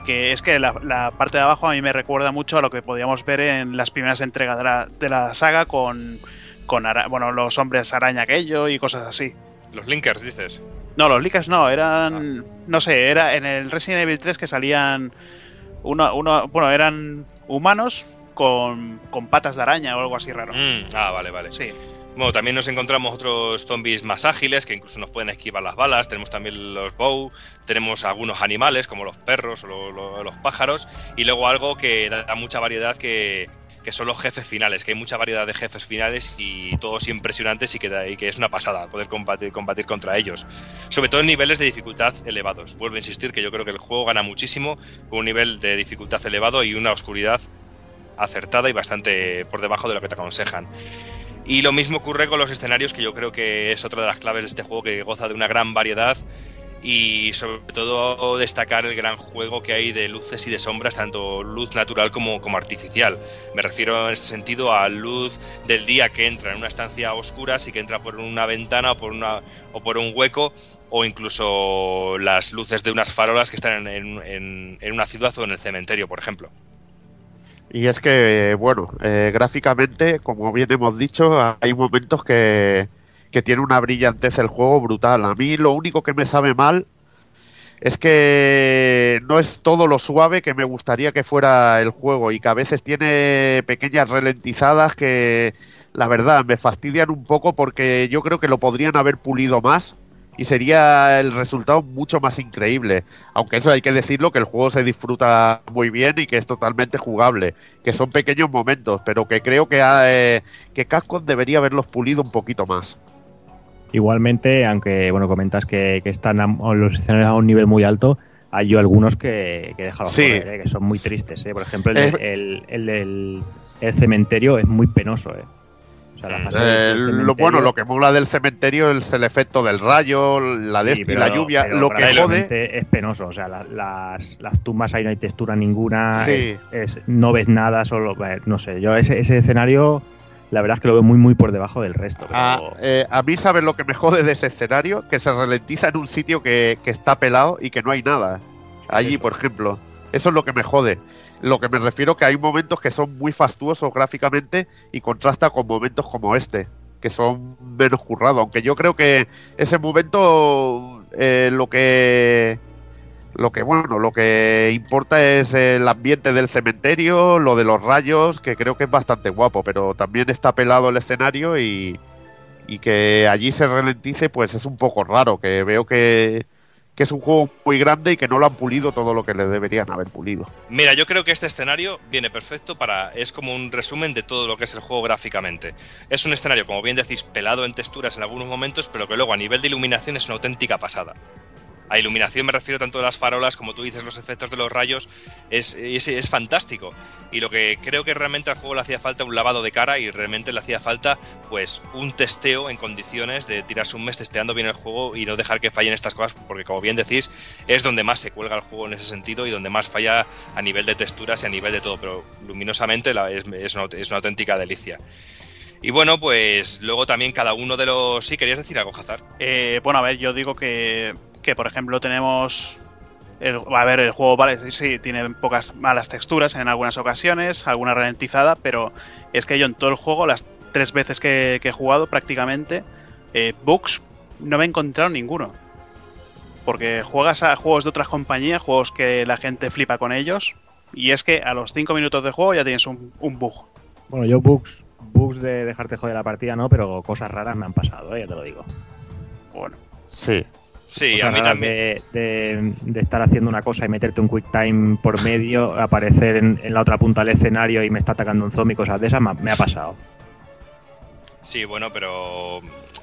Que es que la, la parte de abajo a mí me recuerda mucho a lo que podíamos ver en las primeras entregas de la, de la saga con, con ara- bueno, los hombres araña aquello y cosas así. Los Linkers, dices. No, los Lickers no, eran. No sé, era en el Resident Evil 3 que salían. Uno, uno, bueno, eran humanos con, con patas de araña o algo así raro. Mm, ah, vale, vale. Sí. También nos encontramos otros zombies más ágiles que incluso nos pueden esquivar las balas. Tenemos también los bow, tenemos algunos animales como los perros o lo- lo- los pájaros. Y luego algo que da mucha variedad que, que son los jefes finales, que hay mucha variedad de jefes finales y todos impresionantes y que, que es una pasada poder combatir, combatir contra ellos. Sobre todo en niveles de dificultad elevados. Vuelvo a insistir que yo creo que el juego gana muchísimo con un nivel de dificultad elevado y una oscuridad acertada y bastante por debajo de lo que te aconsejan. Y lo mismo ocurre con los escenarios, que yo creo que es otra de las claves de este juego, que goza de una gran variedad y sobre todo destacar el gran juego que hay de luces y de sombras, tanto luz natural como, como artificial. Me refiero en este sentido a luz del día que entra en una estancia oscura, sí que entra por una ventana o por, una, o por un hueco, o incluso las luces de unas farolas que están en- en una ciudad o en el cementerio, por ejemplo. Y es que, bueno, eh, gráficamente, como bien hemos dicho, hay momentos que, que tiene una brillantez el juego brutal. A mí lo único que me sabe mal es que no es todo lo suave que me gustaría que fuera el juego y que a veces tiene pequeñas ralentizadas que, la verdad, me fastidian un poco porque yo creo que lo podrían haber pulido más y sería el resultado mucho más increíble. Aunque eso hay que decirlo, que el juego se disfruta muy bien y que es totalmente jugable, que son pequeños momentos, pero que creo que, eh, que Capcom debería haberlos pulido un poquito más. Igualmente, aunque bueno comentas que, que están a- los escenarios a un nivel muy alto, hay yo algunos que, que he dejado Sí. ¿eh? que son muy tristes. ¿eh? Por ejemplo, el, del- el, el el cementerio es muy penoso. ¿eh? O sea, la fase del- Eh, lo, bueno, lo que mola del cementerio es el efecto del rayo, la de Sí, este y pero- la lluvia. pero Lo que jode, es penoso. O sea, la- las, las tumbas ahí no hay textura ninguna. Sí. es- es- no ves nada, solo. No sé, yo ese, ese escenario, la verdad es que lo veo muy, muy por debajo del resto. pero- a, eh, a mí, ¿sabes lo que me jode de ese escenario? Que se ralentiza en un sitio que, que está pelado y que no hay nada. Allí, por ejemplo. Eso es lo que me jode. Lo que me refiero que hay momentos que son muy fastuosos gráficamente y contrasta con momentos como este, que son menos currados. Aunque yo creo que ese momento eh, lo que lo que bueno, lo que importa es el ambiente del cementerio, lo de los rayos, que creo que es bastante guapo, pero también está pelado el escenario y, y que allí se ralentice, pues es un poco raro, que veo que, que es un juego muy grande y que no lo han pulido todo lo que le deberían haber pulido. Mira, yo creo que este escenario viene perfecto para. Es como un resumen de todo lo que es el juego gráficamente. Es un escenario, como bien decís, pelado en texturas en algunos momentos, pero que luego a nivel de iluminación es una auténtica pasada. A iluminación me refiero tanto de las farolas como tú dices, los efectos de los rayos, es, es, fantástico. Y lo que creo que realmente al juego le hacía falta un lavado de cara y realmente le hacía falta pues un testeo en condiciones de tirarse un mes testeando bien el juego y no dejar que fallen estas cosas, porque como bien decís, es donde más se cuelga el juego en ese sentido y donde más falla a nivel de texturas y a nivel de todo, pero luminosamente es, una, auténtica delicia. Y bueno, pues luego también cada uno de los... Sí, querías decir algo, Hazard. Eh, bueno, a ver, yo digo que, que por ejemplo, tenemos. el- a ver, el juego, vale, sí, sí, tiene pocas malas texturas en algunas ocasiones, alguna ralentizada, pero es que yo en todo el juego, las tres veces que, que he jugado prácticamente, eh, bugs no me he encontrado ninguno. Porque juegas a juegos de otras compañías, juegos que la gente flipa con ellos, y es que a los 5 minutos de juego ya tienes un, un bug. Bueno, yo bugs, bugs de dejarte joder la partida no, pero cosas raras me han pasado, ¿eh? ya te lo digo. Bueno, Sí. Sí, a mí también. De, de- de estar haciendo una cosa y meterte un quick time por medio, aparecer en, en la otra punta del escenario y me está atacando un zombie, cosas de esas, me ha pasado. Sí, bueno, pero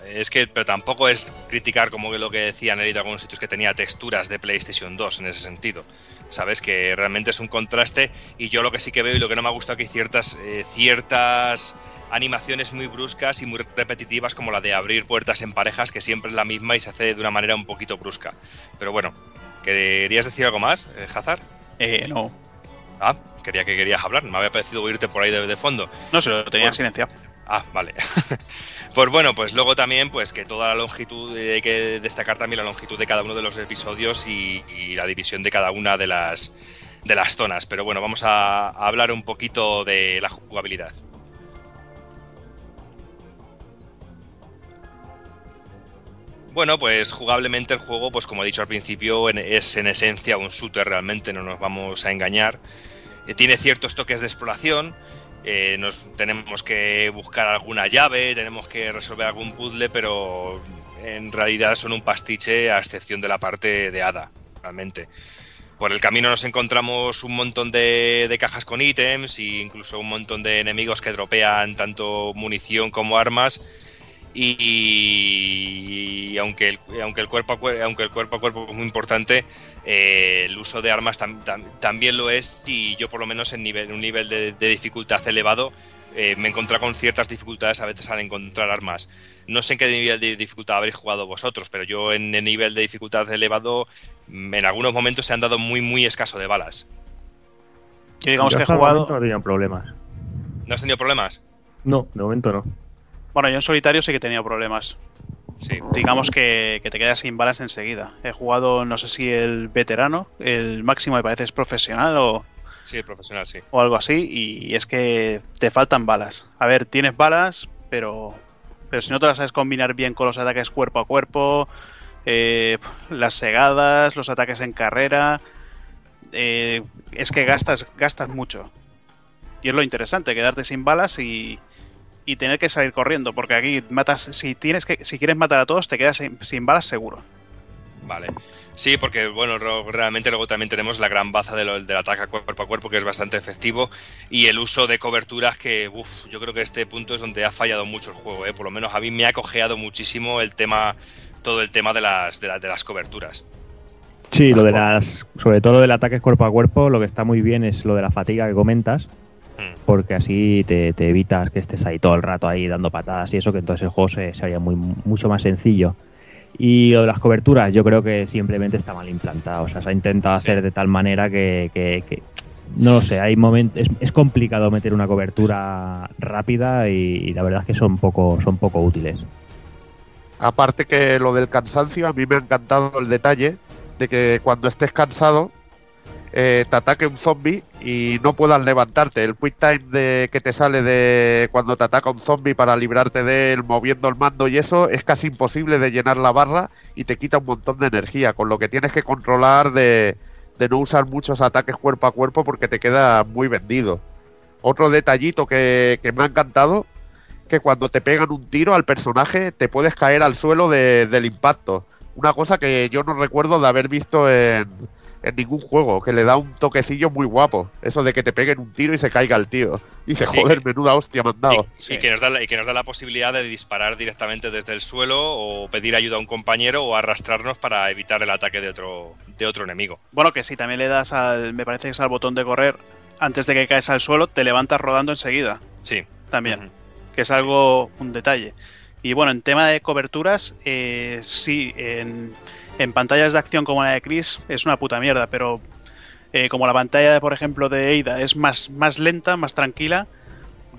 es que pero tampoco es criticar como que lo que decían en algunos sitios que tenía texturas de PlayStation 2 en ese sentido. Sabes que realmente es un contraste y yo lo que sí que veo y lo que no me ha gustado que hay ciertas eh, ciertas animaciones muy bruscas y muy repetitivas como la de abrir puertas en parejas que siempre es la misma y se hace de una manera un poquito brusca. Pero bueno, ¿querías decir algo más, eh, Hazard? eh, no. Ah, quería que querías hablar, me había parecido oírte por ahí de, de fondo. No se lo tenía Bueno. silenciado. Ah, vale. pues bueno, pues luego también, pues que toda la longitud, eh, hay que destacar también la longitud de cada uno de los episodios y, la división de cada una de las, de las zonas. Pero bueno, vamos a, a hablar un poquito de la jugabilidad. Bueno, pues jugablemente el juego, pues como he dicho al principio, es en esencia un shooter realmente, no nos vamos a engañar. Eh, tiene ciertos toques de exploración, eh, nos tenemos que buscar alguna llave, tenemos que resolver algún puzzle, pero en realidad son un pastiche a excepción de la parte de hada, realmente. Por el camino nos encontramos un montón de, de cajas con ítems e incluso un montón de enemigos que dropean tanto munición como armas. Y, y aunque, el, aunque, el cuerpo a cuerpo, aunque el cuerpo a cuerpo es muy importante, eh, el uso de armas tam, tam, también lo es y yo por lo menos en nivel, un nivel de, de dificultad elevado eh, me he encontrado con ciertas dificultades a veces al encontrar armas. No sé en qué nivel de dificultad habréis jugado vosotros, pero yo en el nivel de dificultad elevado mm, en algunos momentos se han dado muy muy escaso de balas. Yo digamos Yo que he jugado... no problemas. ¿No has tenido problemas? No, de momento no. Bueno, yo en solitario sí que he tenido problemas. Sí. Digamos que, que te quedas sin balas enseguida. He jugado, no sé si el veterano, el máximo me parece es profesional o, Sí, el profesional, sí. o algo así, y es que te faltan balas. A ver, tienes balas, pero, pero si no te las sabes combinar bien con los ataques cuerpo a cuerpo, eh, las segadas, los ataques en carrera, eh, es que gastas, gastas mucho. Y es lo interesante, quedarte sin balas y, y tener que salir corriendo, porque aquí matas, si tienes que, si quieres matar a todos, te quedas sin, sin balas seguro. Vale. Sí, porque bueno, realmente luego también tenemos la gran baza de lo- del ataque cuerpo a cuerpo, que es bastante efectivo, y el uso de coberturas que, uff, yo creo que este punto es donde ha fallado mucho el juego, ¿eh? por lo menos a mí me ha cojeado muchísimo el tema, todo el tema de las, de, la- de las coberturas. Sí, lo de las. Sobre todo lo del ataque cuerpo a cuerpo, lo que está muy bien es lo de la fatiga que comentas. Hmm. Porque así te, te evitas que estés ahí todo el rato ahí dando patadas y eso, que entonces el juego se, se haría muy, mucho más sencillo. Y lo de las coberturas, yo creo que simplemente está mal implantado. O sea, se ha intentado Sí. hacer de tal manera que. que- que- no lo sé, hay momentos. Es, es complicado meter una cobertura rápida y, y la verdad es que son poco, son poco útiles. Aparte que lo del cansancio, a mí me ha encantado el detalle de que cuando estés cansado eh, te ataque un zombie y no puedas levantarte. El quick time de que te sale de cuando te ataca un zombie para librarte de él moviendo el mando y eso es casi imposible de llenar la barra y te quita un montón de energía, con lo que tienes que controlar de, de no usar muchos ataques cuerpo a cuerpo porque te queda muy vendido. Otro detallito que, que me ha encantado que cuando te pegan un tiro al personaje te puedes caer al suelo de- del impacto. Una cosa que yo no recuerdo de haber visto en, en ningún juego, que le da un toquecillo muy guapo. Eso de que te peguen un tiro y se caiga el tío. Dice, Sí, joder, que- menuda hostia me han dado. Y, y que nos da la, y que nos da la posibilidad de disparar directamente desde el suelo o pedir ayuda a un compañero o arrastrarnos para evitar el ataque de otro, de otro enemigo. Bueno, que si también le das al, me parece que es al botón de correr, antes de que caes al suelo, te levantas rodando enseguida. Sí. También. Que es algo, un detalle. Y bueno, en tema de coberturas, eh, sí, en, en pantallas de acción como la de Chris es una puta mierda, pero eh, como la pantalla, por ejemplo, de Ada es más, más lenta, más tranquila,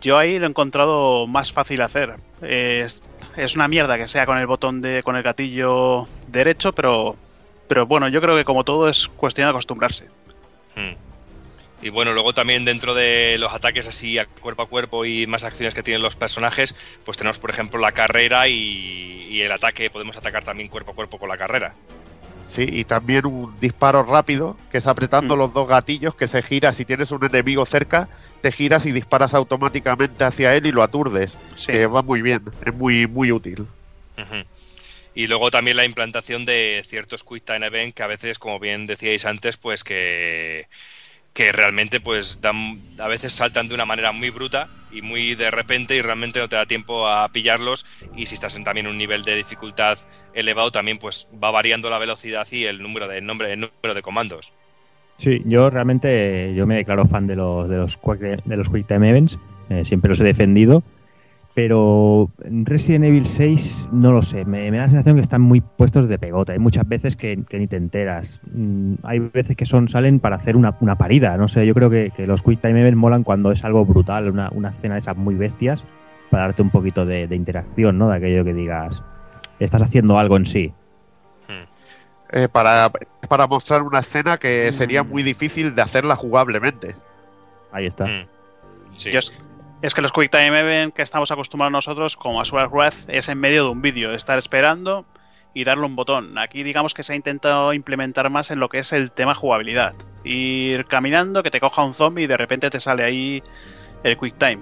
yo ahí lo he encontrado más fácil hacer. Es, es una mierda que sea con el botón de, con el gatillo derecho, pero, pero bueno, yo creo que como todo es cuestión de acostumbrarse. Hmm. Y bueno, luego también dentro de los ataques así a cuerpo a cuerpo y más acciones que tienen los personajes, pues tenemos por ejemplo la carrera y, y el ataque, podemos atacar también cuerpo a cuerpo con la carrera. Sí, y también un disparo rápido, que es apretando Mm. los dos gatillos, que se gira si tienes un enemigo cerca, te giras y disparas automáticamente hacia él y lo aturdes. Sí. Que va muy bien, es muy, muy útil. Y luego también la implantación de ciertos Quick Time Event que a veces, como bien decíais antes, pues que, que realmente pues dan, a veces saltan de una manera muy bruta y muy de repente y realmente no te da tiempo a pillarlos y si estás en también un nivel de dificultad elevado también pues va variando la velocidad y el número de, el nombre, el número de comandos. Sí, yo realmente yo me declaro fan de los de los de los quick time events, eh, siempre los he defendido, pero en Resident Evil 6 no lo sé, me, me da la sensación que están muy puestos de pegota, hay muchas veces que, que ni te enteras, Mm, hay veces que son salen para hacer una, una parida, no sé, yo creo que, que los quick time events molan cuando es algo brutal, una, una escena de esas muy bestias, para darte un poquito de, de interacción, ¿no? De aquello que digas, estás haciendo algo en sí. Eh, para, para mostrar una escena que sería muy difícil de hacerla jugablemente. Ahí está. Mm. Sí. Yo es, es que los Quick Time Event que estamos acostumbrados nosotros, como a Sword Wrath, es en medio de un vídeo, estar esperando y darle un botón. Aquí digamos que se ha intentado implementar más en lo que es el tema jugabilidad. Ir caminando, que te coja un zombie y de repente te sale ahí el Quick Time.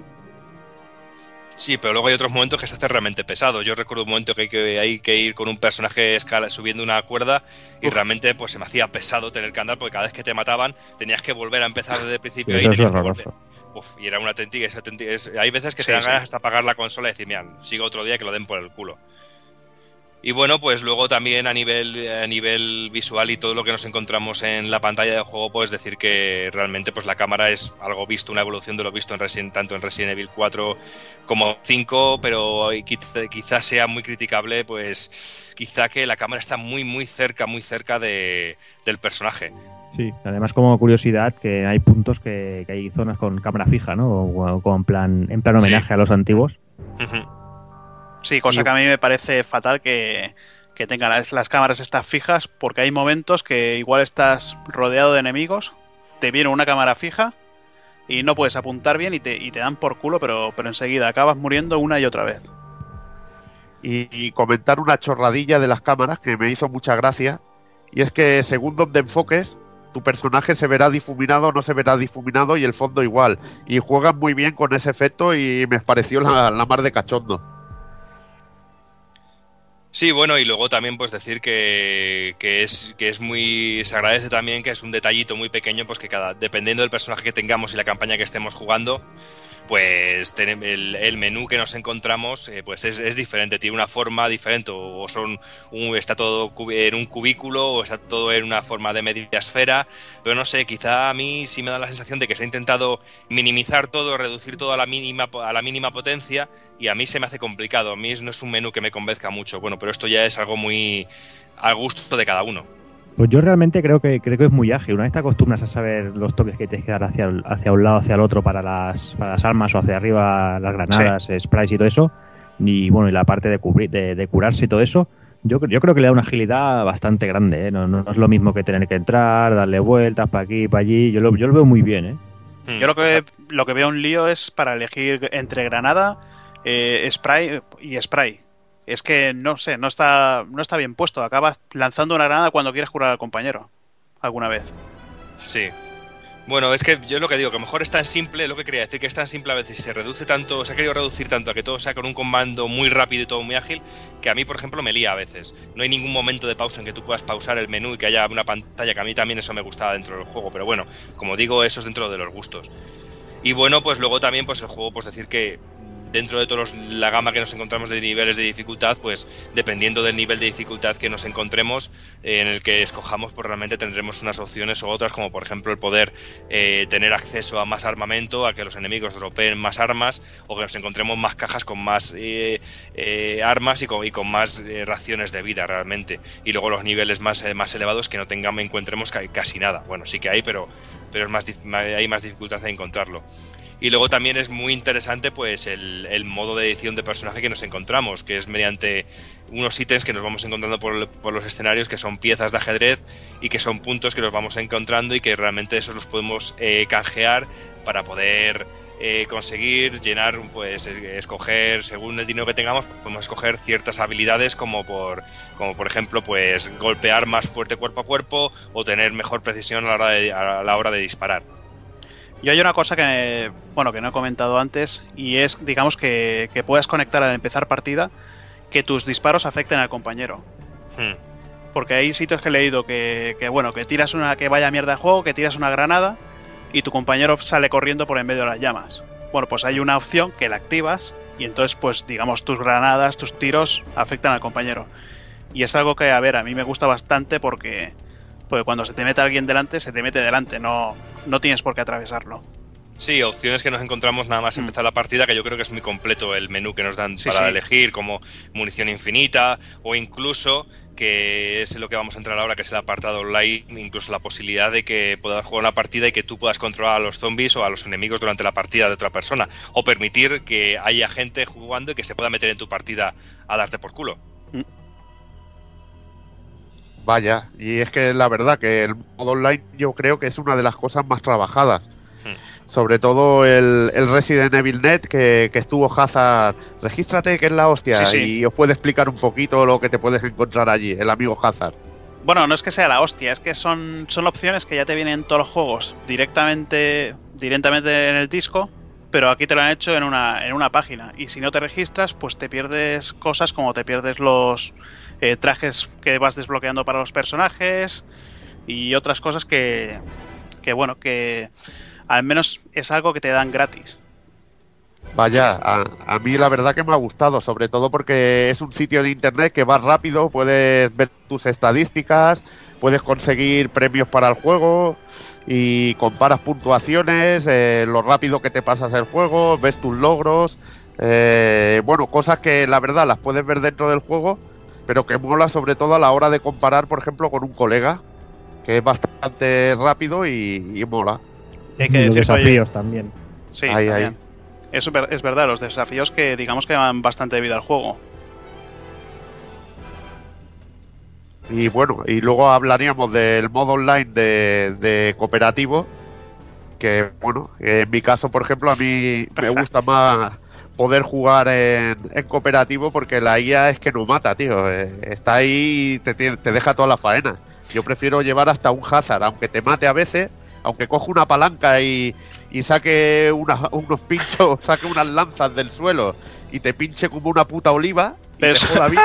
Sí, pero luego hay otros momentos que se hace realmente pesado. Yo recuerdo un momento que hay que, hay que ir con un personaje escala, subiendo una cuerda y realmente pues se me hacía pesado tener que andar porque cada vez que te mataban tenías que volver a empezar desde el principio y Eso es horroroso. Uf, y era una auténtica, es auténtica- es- hay veces que Sí, te dan sí. ganas hasta apagar la consola y decir, mira, sigo otro día que lo den por el culo. Y bueno, pues luego también a nivel, a nivel visual y todo lo que nos encontramos en la pantalla del juego, pues decir que realmente pues la cámara es algo visto, una evolución de lo visto en Resident, tanto en Resident Evil 4 como 5, pero qui- quizás sea muy criticable, pues quizá que la cámara está muy muy cerca, muy cerca de, del personaje. Sí, además como curiosidad que hay puntos que, que hay zonas con cámara fija, ¿no? O, o con plan, en plan homenaje Sí. a los antiguos. Sí, cosa Y- que a mí me parece fatal que, que tengan las, las cámaras estas fijas, porque hay momentos que igual estás rodeado de enemigos, te viene una cámara fija y no puedes apuntar bien y te, y te dan por culo, pero, pero enseguida acabas muriendo una y otra vez. y, y comentar una chorradilla de las cámaras que me hizo mucha gracia. Y es que según donde enfoques, tu personaje se verá difuminado no se verá difuminado y el fondo igual. Y juegan muy bien con ese efecto y me pareció la, la mar de cachondo. Sí, bueno, y luego también pues decir que, que es que es muy se agradece también que es un detallito muy pequeño pues que cada dependiendo del personaje que tengamos y la campaña que estemos jugando pues el, el menú que nos encontramos eh, pues es, diferente tiene una forma diferente o son un- está todo en un cubículo o está todo en una forma de media esfera pero no sé quizá a mí sí me da la sensación de que se ha intentado minimizar todo reducir todo a la mínima a la mínima potencia y a mí se me hace complicado. A mí no es un menú que me convenzca mucho. Bueno, pero esto ya es algo muy al gusto de cada uno. Pues yo realmente creo que creo que es muy ágil. Una vez te acostumbras a saber los toques que tienes que dar hacia, el- hacia un lado, hacia el otro para las, para las armas o hacia arriba las granadas, sprays y todo eso. Y bueno, y la parte de, cubrir, de, de curarse y todo eso. Yo, yo creo que le da una agilidad bastante grande. ¿eh? No, no- no es lo mismo que tener que entrar, darle vueltas para aquí, para allí. Yo lo, yo lo veo muy bien. ¿eh? Yo lo que, lo que veo un lío es para elegir entre granada, eh, spray y spray. Es que no sé, no está, no está bien puesto. Acabas lanzando una granada cuando quieres curar al compañero. Alguna vez. Sí. Bueno, es que yo lo que digo, que a lo mejor es tan simple, lo que quería decir, que es tan simple a veces y se reduce tanto, se ha querido reducir tanto a que todo sea con un comando muy rápido y todo muy ágil, que a mí, por ejemplo, me lía a veces. No hay ningún momento de pausa en que tú puedas pausar el menú y que haya una pantalla, que a mí también eso me gustaba dentro del juego, pero bueno, como digo, eso es dentro de los gustos. Y bueno, pues luego también, pues el juego, pues decir que dentro de toda la gama que nos encontramos de niveles de dificultad, pues dependiendo del nivel de dificultad que nos encontremos, eh, en el que escojamos, pues realmente tendremos unas opciones o otras, como por ejemplo el poder eh, tener acceso a más armamento, a que los enemigos dropeen más armas, o que nos encontremos más cajas con más eh, eh, armas y con, y con más raciones de vida realmente. Y luego los niveles más, más elevados que no tengamos, encontremos ca- casi nada. Bueno, sí que hay, pero, pero es más, hay más dificultad de encontrarlo. Y luego también es muy interesante pues el, el modo de edición de personaje que nos encontramos, que es mediante unos ítems que nos vamos encontrando por, por los escenarios, que son piezas de ajedrez y que son puntos que nos vamos encontrando y que realmente esos los podemos eh, canjear para poder eh, conseguir llenar, pues es- escoger, según el dinero que tengamos, podemos escoger ciertas habilidades como por, como por ejemplo, pues golpear más fuerte cuerpo a cuerpo o tener mejor precisión a la hora de, a la hora de disparar. Y hay una cosa que, bueno, que no he comentado antes, y es, digamos, que, que puedas conectar al empezar partida que tus disparos afecten al compañero. Hmm. Porque hay sitios que he leído que, que, bueno, que tiras una que vaya mierda de juego, que tiras una granada y tu compañero sale corriendo por en medio de las llamas. Bueno, pues hay una opción que la activas y entonces, pues, digamos, tus granadas, tus tiros afectan al compañero. Y es algo que, a ver, a mí me gusta bastante porque, porque cuando se te mete alguien delante, se te mete delante, no, no tienes por qué atravesarlo. Sí, opciones que nos encontramos nada más empezar la partida, que yo creo que es muy completo el menú que nos dan Sí, para sí. elegir, como munición infinita, o incluso, que es lo que vamos a entrar ahora, que es el apartado online, incluso la posibilidad de que puedas jugar una partida y que tú puedas controlar a los zombies o a los enemigos durante la partida de otra persona, o permitir que haya gente jugando y que se pueda meter en tu partida a darte por culo. Vaya, y es que la verdad que el modo online yo creo que es una de las cosas más trabajadas. Hmm. Sobre todo el, el Resident Evil Net que, que estuvo Hazard. Regístrate que es la hostia Sí, sí. y os puede explicar un poquito lo que te puedes encontrar allí, el amigo Hazard. Bueno, no es que sea la hostia, es que son, son opciones que ya te vienen en todos los juegos directamente, directamente en el disco, pero aquí te lo han hecho en una, en una página. Y si no te registras, pues te pierdes cosas como te pierdes los eh, trajes que vas desbloqueando para los personajes y otras cosas que, que, bueno, que al menos es algo que te dan gratis. Vaya, a, a mí la verdad que me ha gustado, sobre todo porque es un sitio de internet que va rápido, puedes ver tus estadísticas, puedes conseguir premios para el juego y comparas puntuaciones, eh, lo rápido que te pasas el juego, ves tus logros, eh, bueno, cosas que la verdad las puedes ver dentro del juego, pero que mola sobre todo a la hora de comparar, por ejemplo, con un colega, que es bastante rápido y, y mola. Hay que Y los decir, oye, desafíos también. Sí, Ahí, también. ahí. Eso es ver- es verdad, los desafíos que digamos que dan bastante vida al juego. Y bueno, y luego hablaríamos del modo online de, de cooperativo, que bueno, en mi caso, por ejemplo, a mí me gusta más poder jugar en, en cooperativo porque la IA es que no mata, tío. Eh, Está ahí y te, te deja toda la faena. Yo prefiero llevar hasta un hazard, aunque te mate a veces, aunque coja una palanca y, y saque una- unos pinchos, saque unas lanzas del suelo y te pinche como una puta oliva. Y Pero te eso- joda vivo.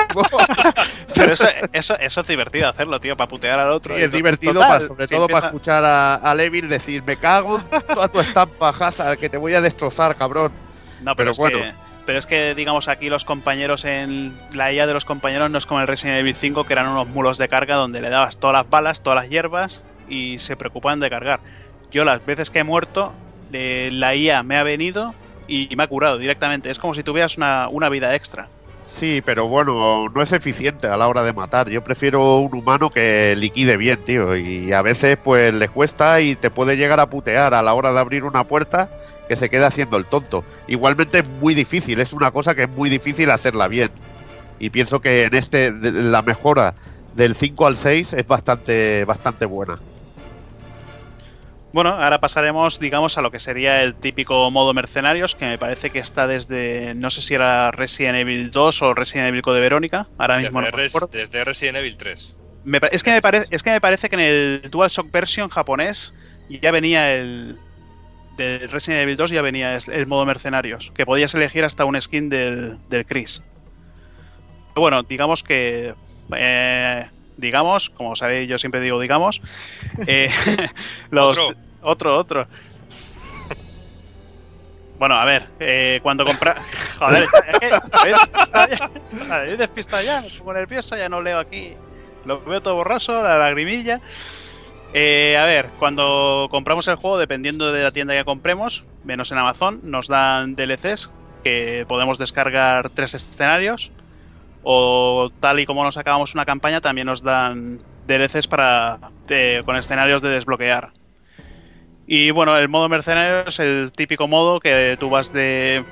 Pero eso, eso, eso es divertido hacerlo, tío, para putear al otro. Sí, Y es divertido, total, pa- sobre si todo para escuchar a, a Levin decir, me cago en toda tu estampa, Hazard, que te voy a destrozar, cabrón. No, pero, pero es bueno. que, pero es que, digamos, aquí los compañeros en la IA de los compañeros no es como el Resident Evil 5, que eran unos mulos de carga donde le dabas todas las balas, todas las hierbas y se preocupaban de cargar. Yo las veces que he muerto, eh, la IA me ha venido y me ha curado directamente. Es como si tuvieras una, una vida extra. Sí, pero bueno, no es eficiente a la hora de matar. Yo prefiero un humano que liquide bien, tío. Y a veces pues le cuesta y te puede llegar a putear a la hora de abrir una puerta que se queda haciendo el tonto. Igualmente es muy difícil, es una cosa que es muy difícil hacerla bien. Y pienso que en este la mejora del 5 al 6 es bastante bastante buena. Bueno, ahora pasaremos, digamos, a lo que sería el típico modo mercenarios, que me parece que está desde, no sé si era Resident Evil 2 o Resident Evil Code Verónica, ahora mismo Desde, no Res- desde Resident Evil 3. Me pa- es, que me parece, es que me parece que en el DualShock version japonés ya venía el. Del Resident Evil 2 ya venía el modo mercenarios, que podías elegir hasta un skin del, del Chris. Pero bueno, digamos que. eh, digamos, como sabéis, yo siempre digo digamos. eh, los, Otro. otro, otro. Bueno, a ver, eh, cuando compra. Joder, es que. ¿Habéis despistado ya? Me pongo nervioso, ya no leo aquí. Lo veo todo borroso, la lagrimilla. Eh, a ver, cuando compramos el juego, dependiendo de la tienda que compremos, menos en Amazon, nos dan DLCs que podemos descargar tres escenarios. O tal y como nos acabamos una campaña, también nos dan DLCs para eh, con escenarios de desbloquear. Y bueno, el modo mercenario es el típico modo que tú vas de.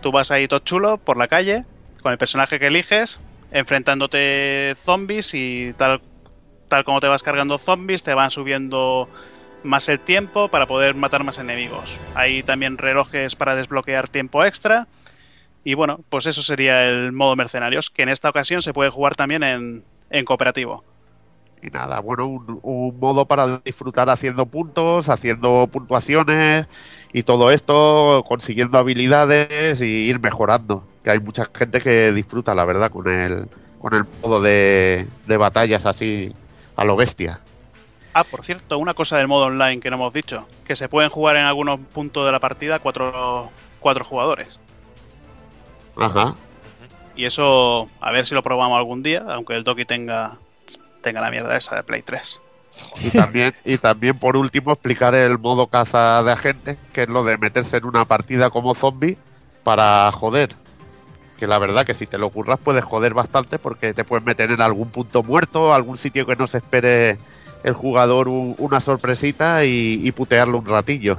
Tú vas ahí todo chulo por la calle, con el personaje que eliges, enfrentándote zombies y tal, tal como te vas cargando zombies, te van subiendo más el tiempo para poder matar más enemigos. Hay también relojes para desbloquear tiempo extra. Y bueno, pues eso sería el modo mercenarios, que en esta ocasión se puede jugar también en, en cooperativo. Y nada, bueno, un, un modo para disfrutar haciendo puntos, haciendo puntuaciones y todo esto, consiguiendo habilidades y ir mejorando. Que hay mucha gente que disfruta, la verdad, con el, con el modo de, de batallas así a lo bestia. Ah, por cierto, una cosa del modo online que no hemos dicho, que se pueden jugar en algunos puntos de la partida cuatro, cuatro jugadores. Ajá. Y eso, a ver si lo probamos algún día, aunque el Toki tenga, tenga la mierda esa de Play 3. Y también, y también por último explicar el modo caza de agentes, que es lo de meterse en una partida como zombie para joder. Que la verdad que si te lo ocurras puedes joder bastante porque te puedes meter en algún punto muerto, algún sitio que no se espere el jugador un- una sorpresita y, putearlo un ratillo.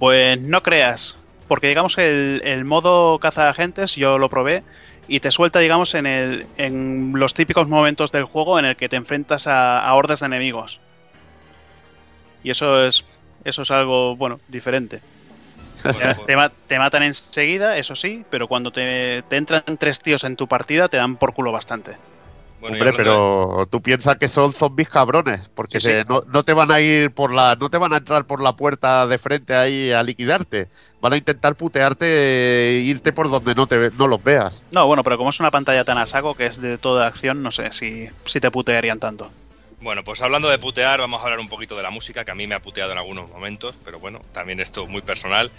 Pues no creas, porque digamos que el, modo caza agentes yo lo probé y te suelta, digamos, en, el, en los típicos momentos del juego en el que te enfrentas a, a hordas de enemigos. Y eso es, eso es algo, bueno, diferente. Te, pues- te ma- te matan enseguida, eso sí, pero cuando te, te entran tres tíos en tu partida te dan por culo bastante. bueno, Hombre, hablando de- pero tú piensas que son zombies cabrones, porque Sí, se- sí. No, no te van a ir por la, no te van a entrar por la puerta de frente ahí a liquidarte. Van a intentar putearte e irte por donde no te ve- no los veas. No, bueno, pero como es una pantalla tan a saco que es de toda acción, no sé si, si te putearían tanto. Bueno, pues hablando de putear, vamos a hablar un poquito de la música, que a mí me ha puteado en algunos momentos, pero bueno, también esto es muy personal.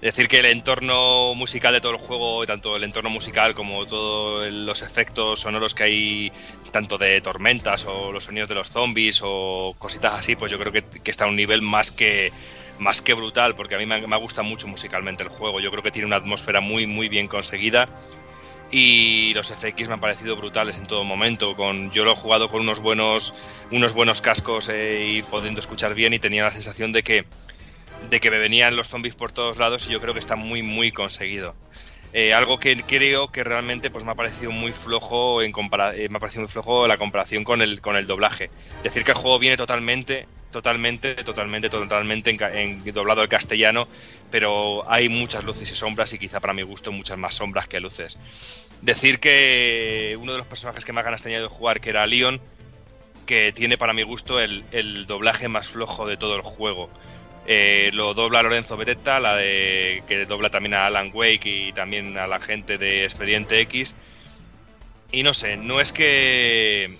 Decir que el entorno musical de todo el juego, tanto el entorno musical como todos los efectos sonoros que hay, tanto de tormentas o los sonidos de los zombies o cositas así, pues yo creo que, está a un nivel más que, más que brutal, porque a mí me gusta mucho musicalmente el juego. Yo creo que tiene una atmósfera muy, muy bien conseguida y los FX me han parecido brutales en todo momento. Con, yo lo he jugado con unos buenos, unos buenos cascos eh, y pudiendo escuchar bien y tenía la sensación de que, de que me venían los zombies por todos lados y yo creo que está muy, muy conseguido. Eh, algo que creo que realmente pues me ha parecido muy flojo en compara eh, me ha parecido muy flojo la comparación con el con el doblaje. Decir que el juego viene totalmente, totalmente, totalmente, totalmente en, doblado al castellano, pero hay muchas luces y sombras y quizá para mi gusto muchas más sombras que luces. Decir que uno de los personajes que más ganas tenía de jugar, que era Leon, que tiene para mi gusto el, el doblaje más flojo de todo el juego. Eh, lo dobla Lorenzo Beretta, la de que dobla también a Alan Wake y también a la gente de Expediente X. Y no sé, no es que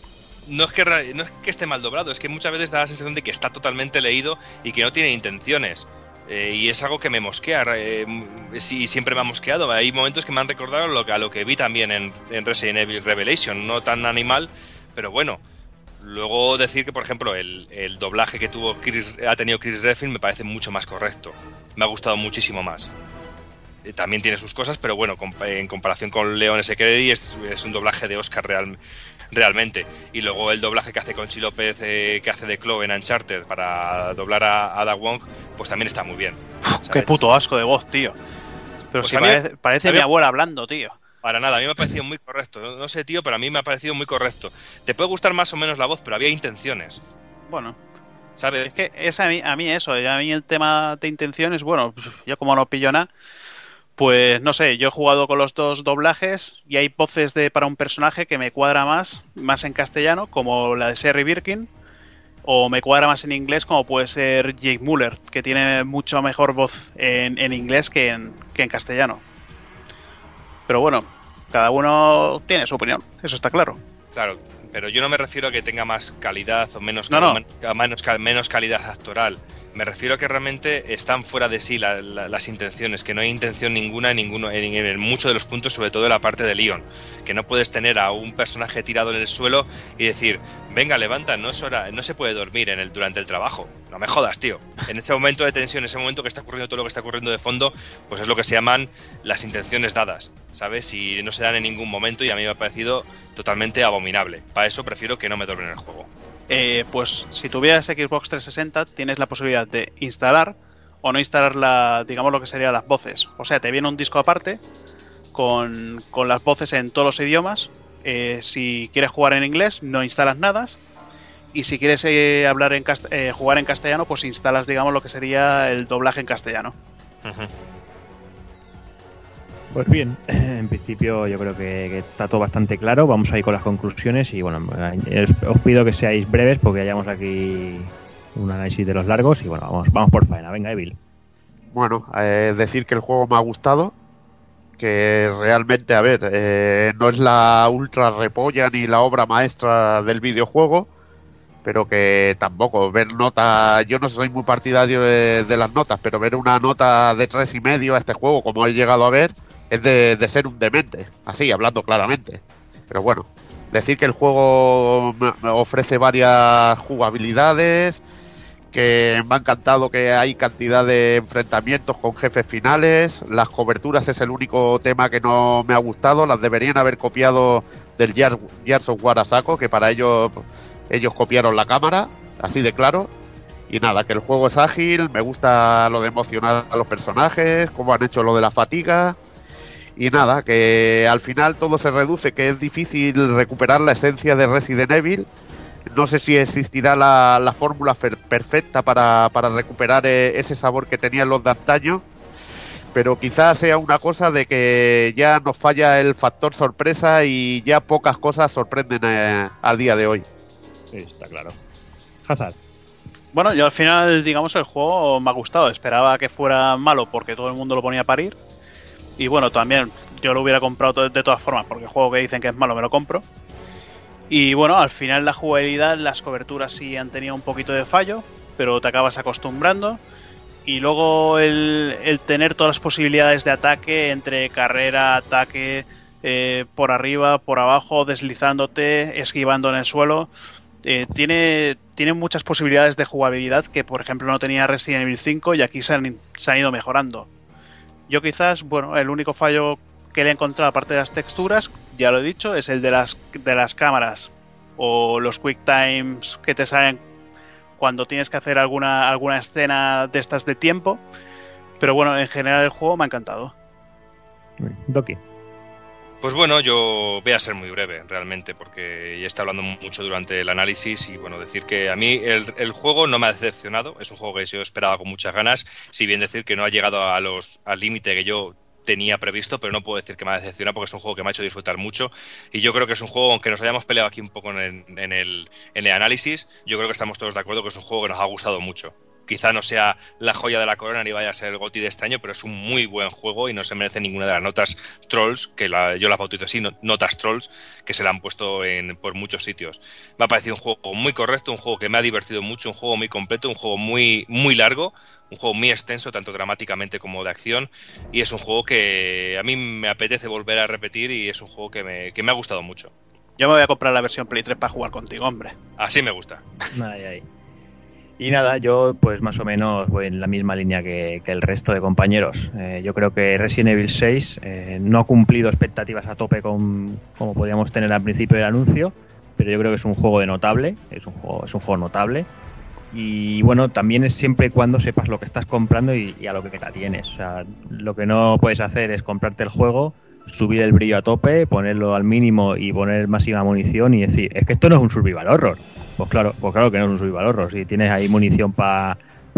no es que no es que esté mal doblado, es que muchas veces da la sensación de que está totalmente leído y que no tiene intenciones. Eh, y es algo que me mosquea, eh, sí, siempre me ha mosqueado. Hay momentos que me han recordado lo que, a lo que vi también en, en Resident Evil Revelation, no tan animal, pero bueno. Luego decir que, por ejemplo, el, el doblaje que tuvo Chris- ha tenido Chris Redfield me parece mucho más correcto. Me ha gustado muchísimo más. Eh, También tiene sus cosas, pero bueno, en comparación con Leon S. Kennedy es, es un doblaje de Oscar real, realmente. Y luego el doblaje que hace Conchi López, eh, que hace de Chloe en Uncharted para doblar a Ada Wong, pues también está muy bien. Qué puto asco de voz, tío. Pero Pues si mí- parece, parece a mí- mi abuela hablando, tío. Para nada, a mí me ha parecido muy correcto. No, no sé, tío, pero a mí me ha parecido muy correcto. Te puede gustar más o menos la voz, pero había intenciones. Bueno, ¿Sabes? es que es a mí, a mí eso, a mí el tema de intenciones, bueno, pues, yo como no pillo nada, pues no sé, yo he jugado con los dos doblajes y hay voces de para un personaje que me cuadra más, más en castellano, como la de Sherry Birkin, o me cuadra más en inglés, como puede ser Jake Muller, que tiene mucho mejor voz en, en inglés que en, que en castellano. Pero bueno, cada uno tiene su opinión, eso está claro. Claro, pero yo no me refiero a que tenga más calidad o menos, No, no. a menos, cal- menos calidad actoral. Me refiero a que realmente están fuera de sí la- la- las intenciones, que no hay intención ninguna en, ninguno, en, en muchos de los puntos, sobre todo en la parte de Leon. Que no puedes tener a un personaje tirado en el suelo y decir, venga, levanta, no es hora, no se puede dormir en el, durante el trabajo. No me jodas, tío. En ese momento de tensión, en ese momento que está ocurriendo todo lo que está ocurriendo de fondo, pues es lo que se llaman las intenciones dadas, ¿sabes? Y no se dan en ningún momento y a mí me ha parecido totalmente abominable. Para eso prefiero que no me doblen el juego. Eh, pues si tuvieras Xbox 360 tienes la posibilidad de instalar o no instalar la, digamos lo que serían las voces. O sea, te viene un disco aparte con, con las voces en todos los idiomas. Eh, si quieres jugar en inglés, no instalas nada. Y si quieres eh, hablar en eh, jugar en castellano, pues instalas, digamos, lo que sería el doblaje en castellano. Pues bien, en principio yo creo que, está todo bastante claro. Vamos a ir con las conclusiones y bueno, os, os pido que seáis breves porque hayamos aquí un análisis de los largos y bueno, vamos, vamos por faena. Venga, Evil. Bueno, eh, decir que el juego me ha gustado, que realmente, a ver, eh, no es la ultra repolla ni la obra maestra del videojuego, pero que tampoco ver nota, yo no soy muy partidario de, de las notas, pero ver una nota de tres y medio a este juego, como he llegado a ver, es de, ser un demente, así, hablando claramente. Pero bueno, decir que el juego ofrece varias jugabilidades, que me ha encantado que hay cantidad de enfrentamientos con jefes finales. Las coberturas es el único tema que no me ha gustado. Las deberían haber copiado del Gears of War a saco, que para ellos ellos copiaron la cámara, así de claro. Y nada, que el juego es ágil, me gusta lo de emocionar a los personajes, cómo han hecho lo de la fatiga. Y nada, que al final todo se reduce, que es difícil recuperar la esencia de Resident Evil. No sé si existirá la, la fórmula perfecta para, para recuperar eh, ese sabor que tenían los de antaño, pero quizás sea una cosa de que ya nos falla el factor sorpresa y ya pocas cosas sorprenden eh, al día de hoy. Sí, está claro. Hazard. Bueno, yo al final, digamos, el juego me ha gustado. Esperaba que fuera malo porque todo el mundo lo ponía a parir. Y bueno, también yo lo hubiera comprado de todas formas porque el juego que dicen que es malo me lo compro. Y bueno, al final la jugabilidad, las coberturas sí han tenido un poquito de fallo, pero te acabas acostumbrando. Y luego el, el tener todas las posibilidades de ataque entre carrera, ataque, eh, por arriba, por abajo, deslizándote, esquivando en el suelo. Eh, tiene, tiene muchas posibilidades de jugabilidad que, por ejemplo, no tenía Resident Evil 5 y aquí se han, se han ido mejorando. Yo quizás, bueno, el único fallo que le he encontrado aparte de las texturas, ya lo he dicho, es el de las, de las cámaras o los quick times que te salen cuando tienes que hacer alguna, alguna escena de estas de tiempo. Pero bueno, en general el juego me ha encantado. Doki. Pues bueno, yo voy a ser muy breve realmente, porque ya he estado hablando mucho durante el análisis y bueno, decir que a mí el, el juego no me ha decepcionado, es un juego que yo esperaba con muchas ganas, si bien decir que no ha llegado a los, al límite que yo tenía previsto, pero no puedo decir que me ha decepcionado porque es un juego que me ha hecho disfrutar mucho. Y yo creo que es un juego, aunque nos hayamos peleado aquí un poco en en el, en el análisis, yo creo que estamos todos de acuerdo que es un juego que nos ha gustado mucho. Quizá no sea la joya de la corona ni vaya a ser el GOTY de este año, pero es un muy buen juego y no se merece ninguna de las notas trolls, que la- yo las bautizo así, no- notas trolls, que se le han puesto en, por muchos sitios. Me ha parecido un juego muy correcto, un juego que me ha divertido mucho, un juego muy completo, un juego muy, muy largo, un juego muy extenso, tanto dramáticamente como de acción, y es un juego que a mí me apetece volver a repetir y es un juego que me, que me ha gustado mucho. Yo me voy a comprar la versión Play 3 para jugar contigo, hombre. Así me gusta. Ay, ay. Y nada, yo pues más o menos voy en la misma línea que, el resto de compañeros. Eh, yo creo que Resident Evil 6 eh, no ha cumplido expectativas a tope con, como podíamos tener al principio del anuncio, pero yo creo que es un juego de notable, es un juego, es un juego notable. Y bueno, también es siempre y cuando sepas lo que estás comprando y, y a lo que te tienes. O sea, lo que no puedes hacer es comprarte el juego, subir el brillo a tope, ponerlo al mínimo y poner máxima munición y decir, es que esto no es un survival horror. Pues claro, pues claro que no es un survival horror. Si tienes ahí munición para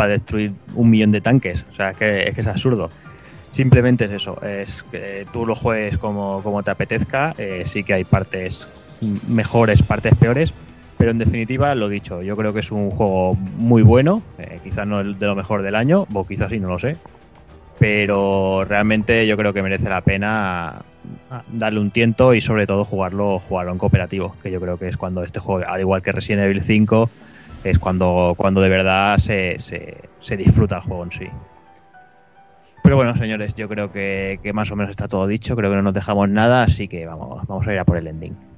destruir un millón de tanques. O sea, es que es, absurdo. Simplemente es eso, es tú lo juegues como, como te apetezca. eh, sí que hay partes mejores, partes peores. Pero en definitiva, lo dicho, yo creo que es un juego muy bueno. eh, quizás no de lo mejor del año, o quizás sí, no lo sé. Pero realmente yo creo que merece la pena darle un tiento y sobre todo jugarlo, jugarlo en cooperativo, que yo creo que es cuando este juego, al igual que Resident Evil 5, es cuando, cuando de verdad se, se, disfruta el juego en sí. Pero bueno, señores, yo creo que, que más o menos está todo dicho, creo que no nos dejamos nada, así que vamos, vamos a ir a por el ending.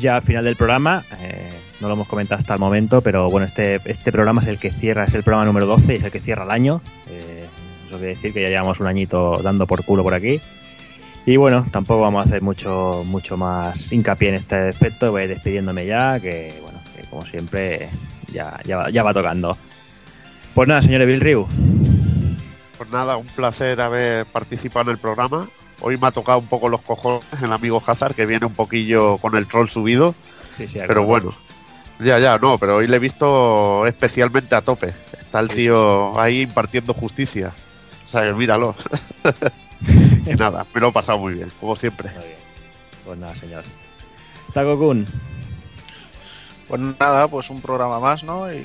Ya al final del programa. eh, no lo hemos comentado hasta el momento, pero bueno, este, este programa es el que cierra, es el programa número 12 y es el que cierra el año. Eh, eso quiere decir que ya llevamos un añito dando por culo por aquí. Y bueno, tampoco vamos a hacer mucho, mucho más hincapié en este aspecto. Voy despidiéndome ya, que bueno, como siempre ya, ya, va, ya va tocando. Pues nada, señor Bill Ryu. Pues nada, un placer haber participado en el programa. Hoy me ha tocado un poco los cojones el amigo Hazard, que viene un poquillo con el troll subido. Sí, sí, Pero bueno, ya, ya, no, pero hoy le he visto especialmente a tope. Está el tío ahí impartiendo justicia. O sea, que míralo. y nada, me lo he pasado muy bien, como siempre. Muy bien. Pues nada, señor. Taco-kun. Pues nada, pues un programa más, ¿no? Y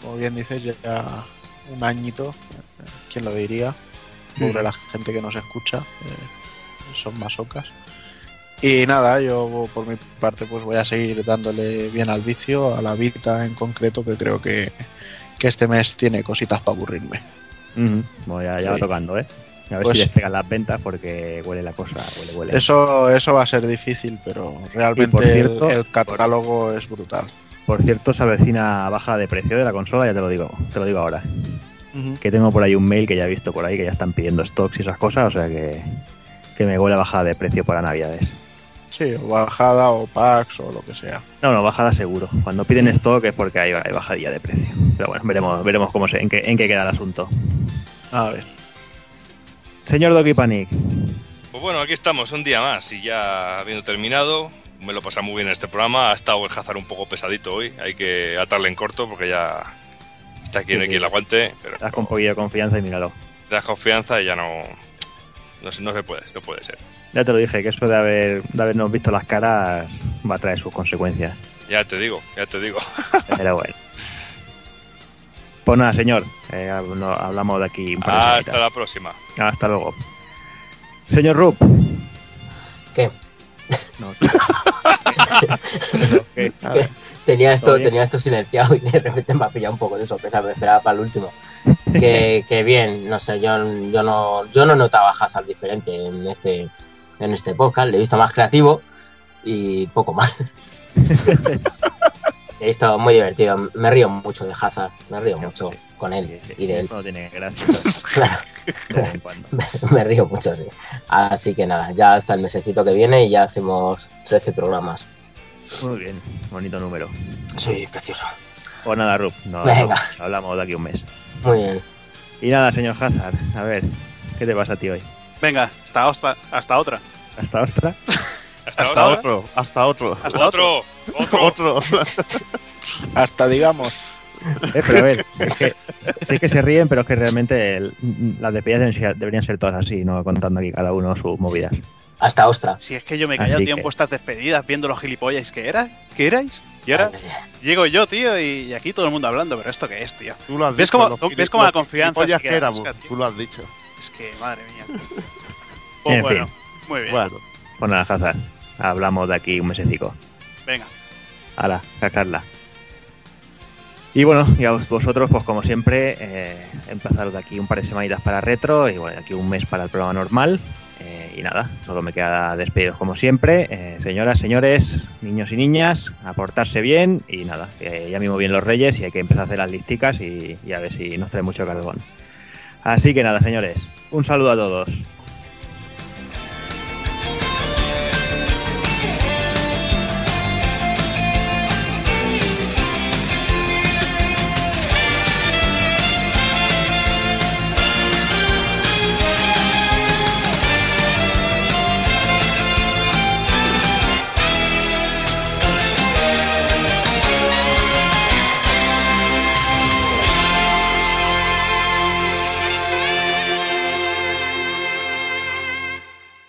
como bien dices, ya un añito, ¿quién lo diría? Pobre la gente que nos escucha, eh, son masocas. Y nada, yo por mi parte pues voy a seguir dándole bien al vicio, a la Vita en concreto, que creo que, que este mes tiene cositas para aburrirme. Ujú. Bueno, ya, ya va tocando, ¿eh? A ver Pues- si despegan las ventas porque huele la cosa, huele, huele. Eso, eso va a ser difícil, pero realmente por el- catálogo es brutal. Por cierto, se avecina baja de precio de la consola, ya te lo digo, te lo digo ahora. Que tengo por ahí un mail que ya he visto por ahí que ya están pidiendo stocks y esas cosas, o sea que, que me huele a bajada de precio para navidades. Sí, o bajada o packs o lo que sea. No, no, bajada seguro. Cuando piden stock es porque hay, hay bajadilla de precio. Pero bueno, veremos, veremos cómo se, en, qué, en qué queda el asunto. A ver. Señor Doki Panic, Pues bueno, aquí estamos, un día más y ya habiendo terminado, me lo pasa muy bien en este programa. Ha estado el Hazard un poco pesadito hoy, hay que atarle en corto porque ya está aquí, no hay Sí, quien sí. lo aguante, pero das con un poquillo de confianza y míralo. das confianza y ya no, no, se- no se puede, no puede ser. Ya te lo dije, que eso de, haber, de habernos visto las caras va a traer sus consecuencias. Ya te digo, ya te digo. Pero bueno. Pues nada, señor. eh, no- hablamos de aquí un par de Hasta semanitas. la próxima. Hasta luego. Señor Rup. ¿Qué? No. ¿Qué? A Que ver. Tenía esto, tenía esto silenciado y de repente me ha pillado un poco de sorpresa, me esperaba para el último. Que, que bien, no sé, yo, yo no yo no notaba Hazard diferente en este, en este podcast, le he visto más creativo y poco más. he visto muy divertido, me río mucho de Hazard, me río mucho con él y de él. No tiene gracia. Claro, cuando. me río mucho, sí. Así que nada, ya hasta el mesecito que viene y ya hacemos 13 programas. Muy bien, bonito número. Sí, precioso. Pues nada, Rup. No, Venga. no, hablamos de aquí un mes. Muy bien. Y nada, señor Hazard. A ver, ¿qué te pasa a ti hoy? Venga, hasta, hasta, hasta otra. ¿Hasta ostra? Hasta, otro, hasta otro. Hasta Otro, otro. Otro. Hasta digamos. Eh, pero a ver, es que, sé que se ríen, pero es que realmente el- las despedidas deberían ser todas así, no contando aquí cada uno sus movidas. Hasta Ostra. Si es que yo me callé Así tío, en que- vuestras despedidas viendo los gilipollas que era, ¿qué erais? Y ahora llego yo, tío, y, aquí todo el mundo hablando, pero ¿esto qué es, tío? Tú lo has ¿Ves dicho, cómo- ves cómo la confianza que que busca, tú lo has dicho. Es que, madre mía. Pues En bueno, fin. muy bien. Bueno, Pues nada, Hazard, hablamos de aquí un mesecico. Venga, Hala, sacarla. Y bueno, ya vos- vosotros, pues como siempre, eh, emplazaros de aquí un par de semanitas para retro y bueno, de aquí un mes para el programa normal. Eh, y nada, solo me queda despediros como siempre. Eh, señoras, señores, niños y niñas, a portarse bien y nada, ya mismo bien los reyes y hay que empezar a hacer las listicas y, y a ver si nos trae mucho carbón. Así que nada, señores, un saludo a todos.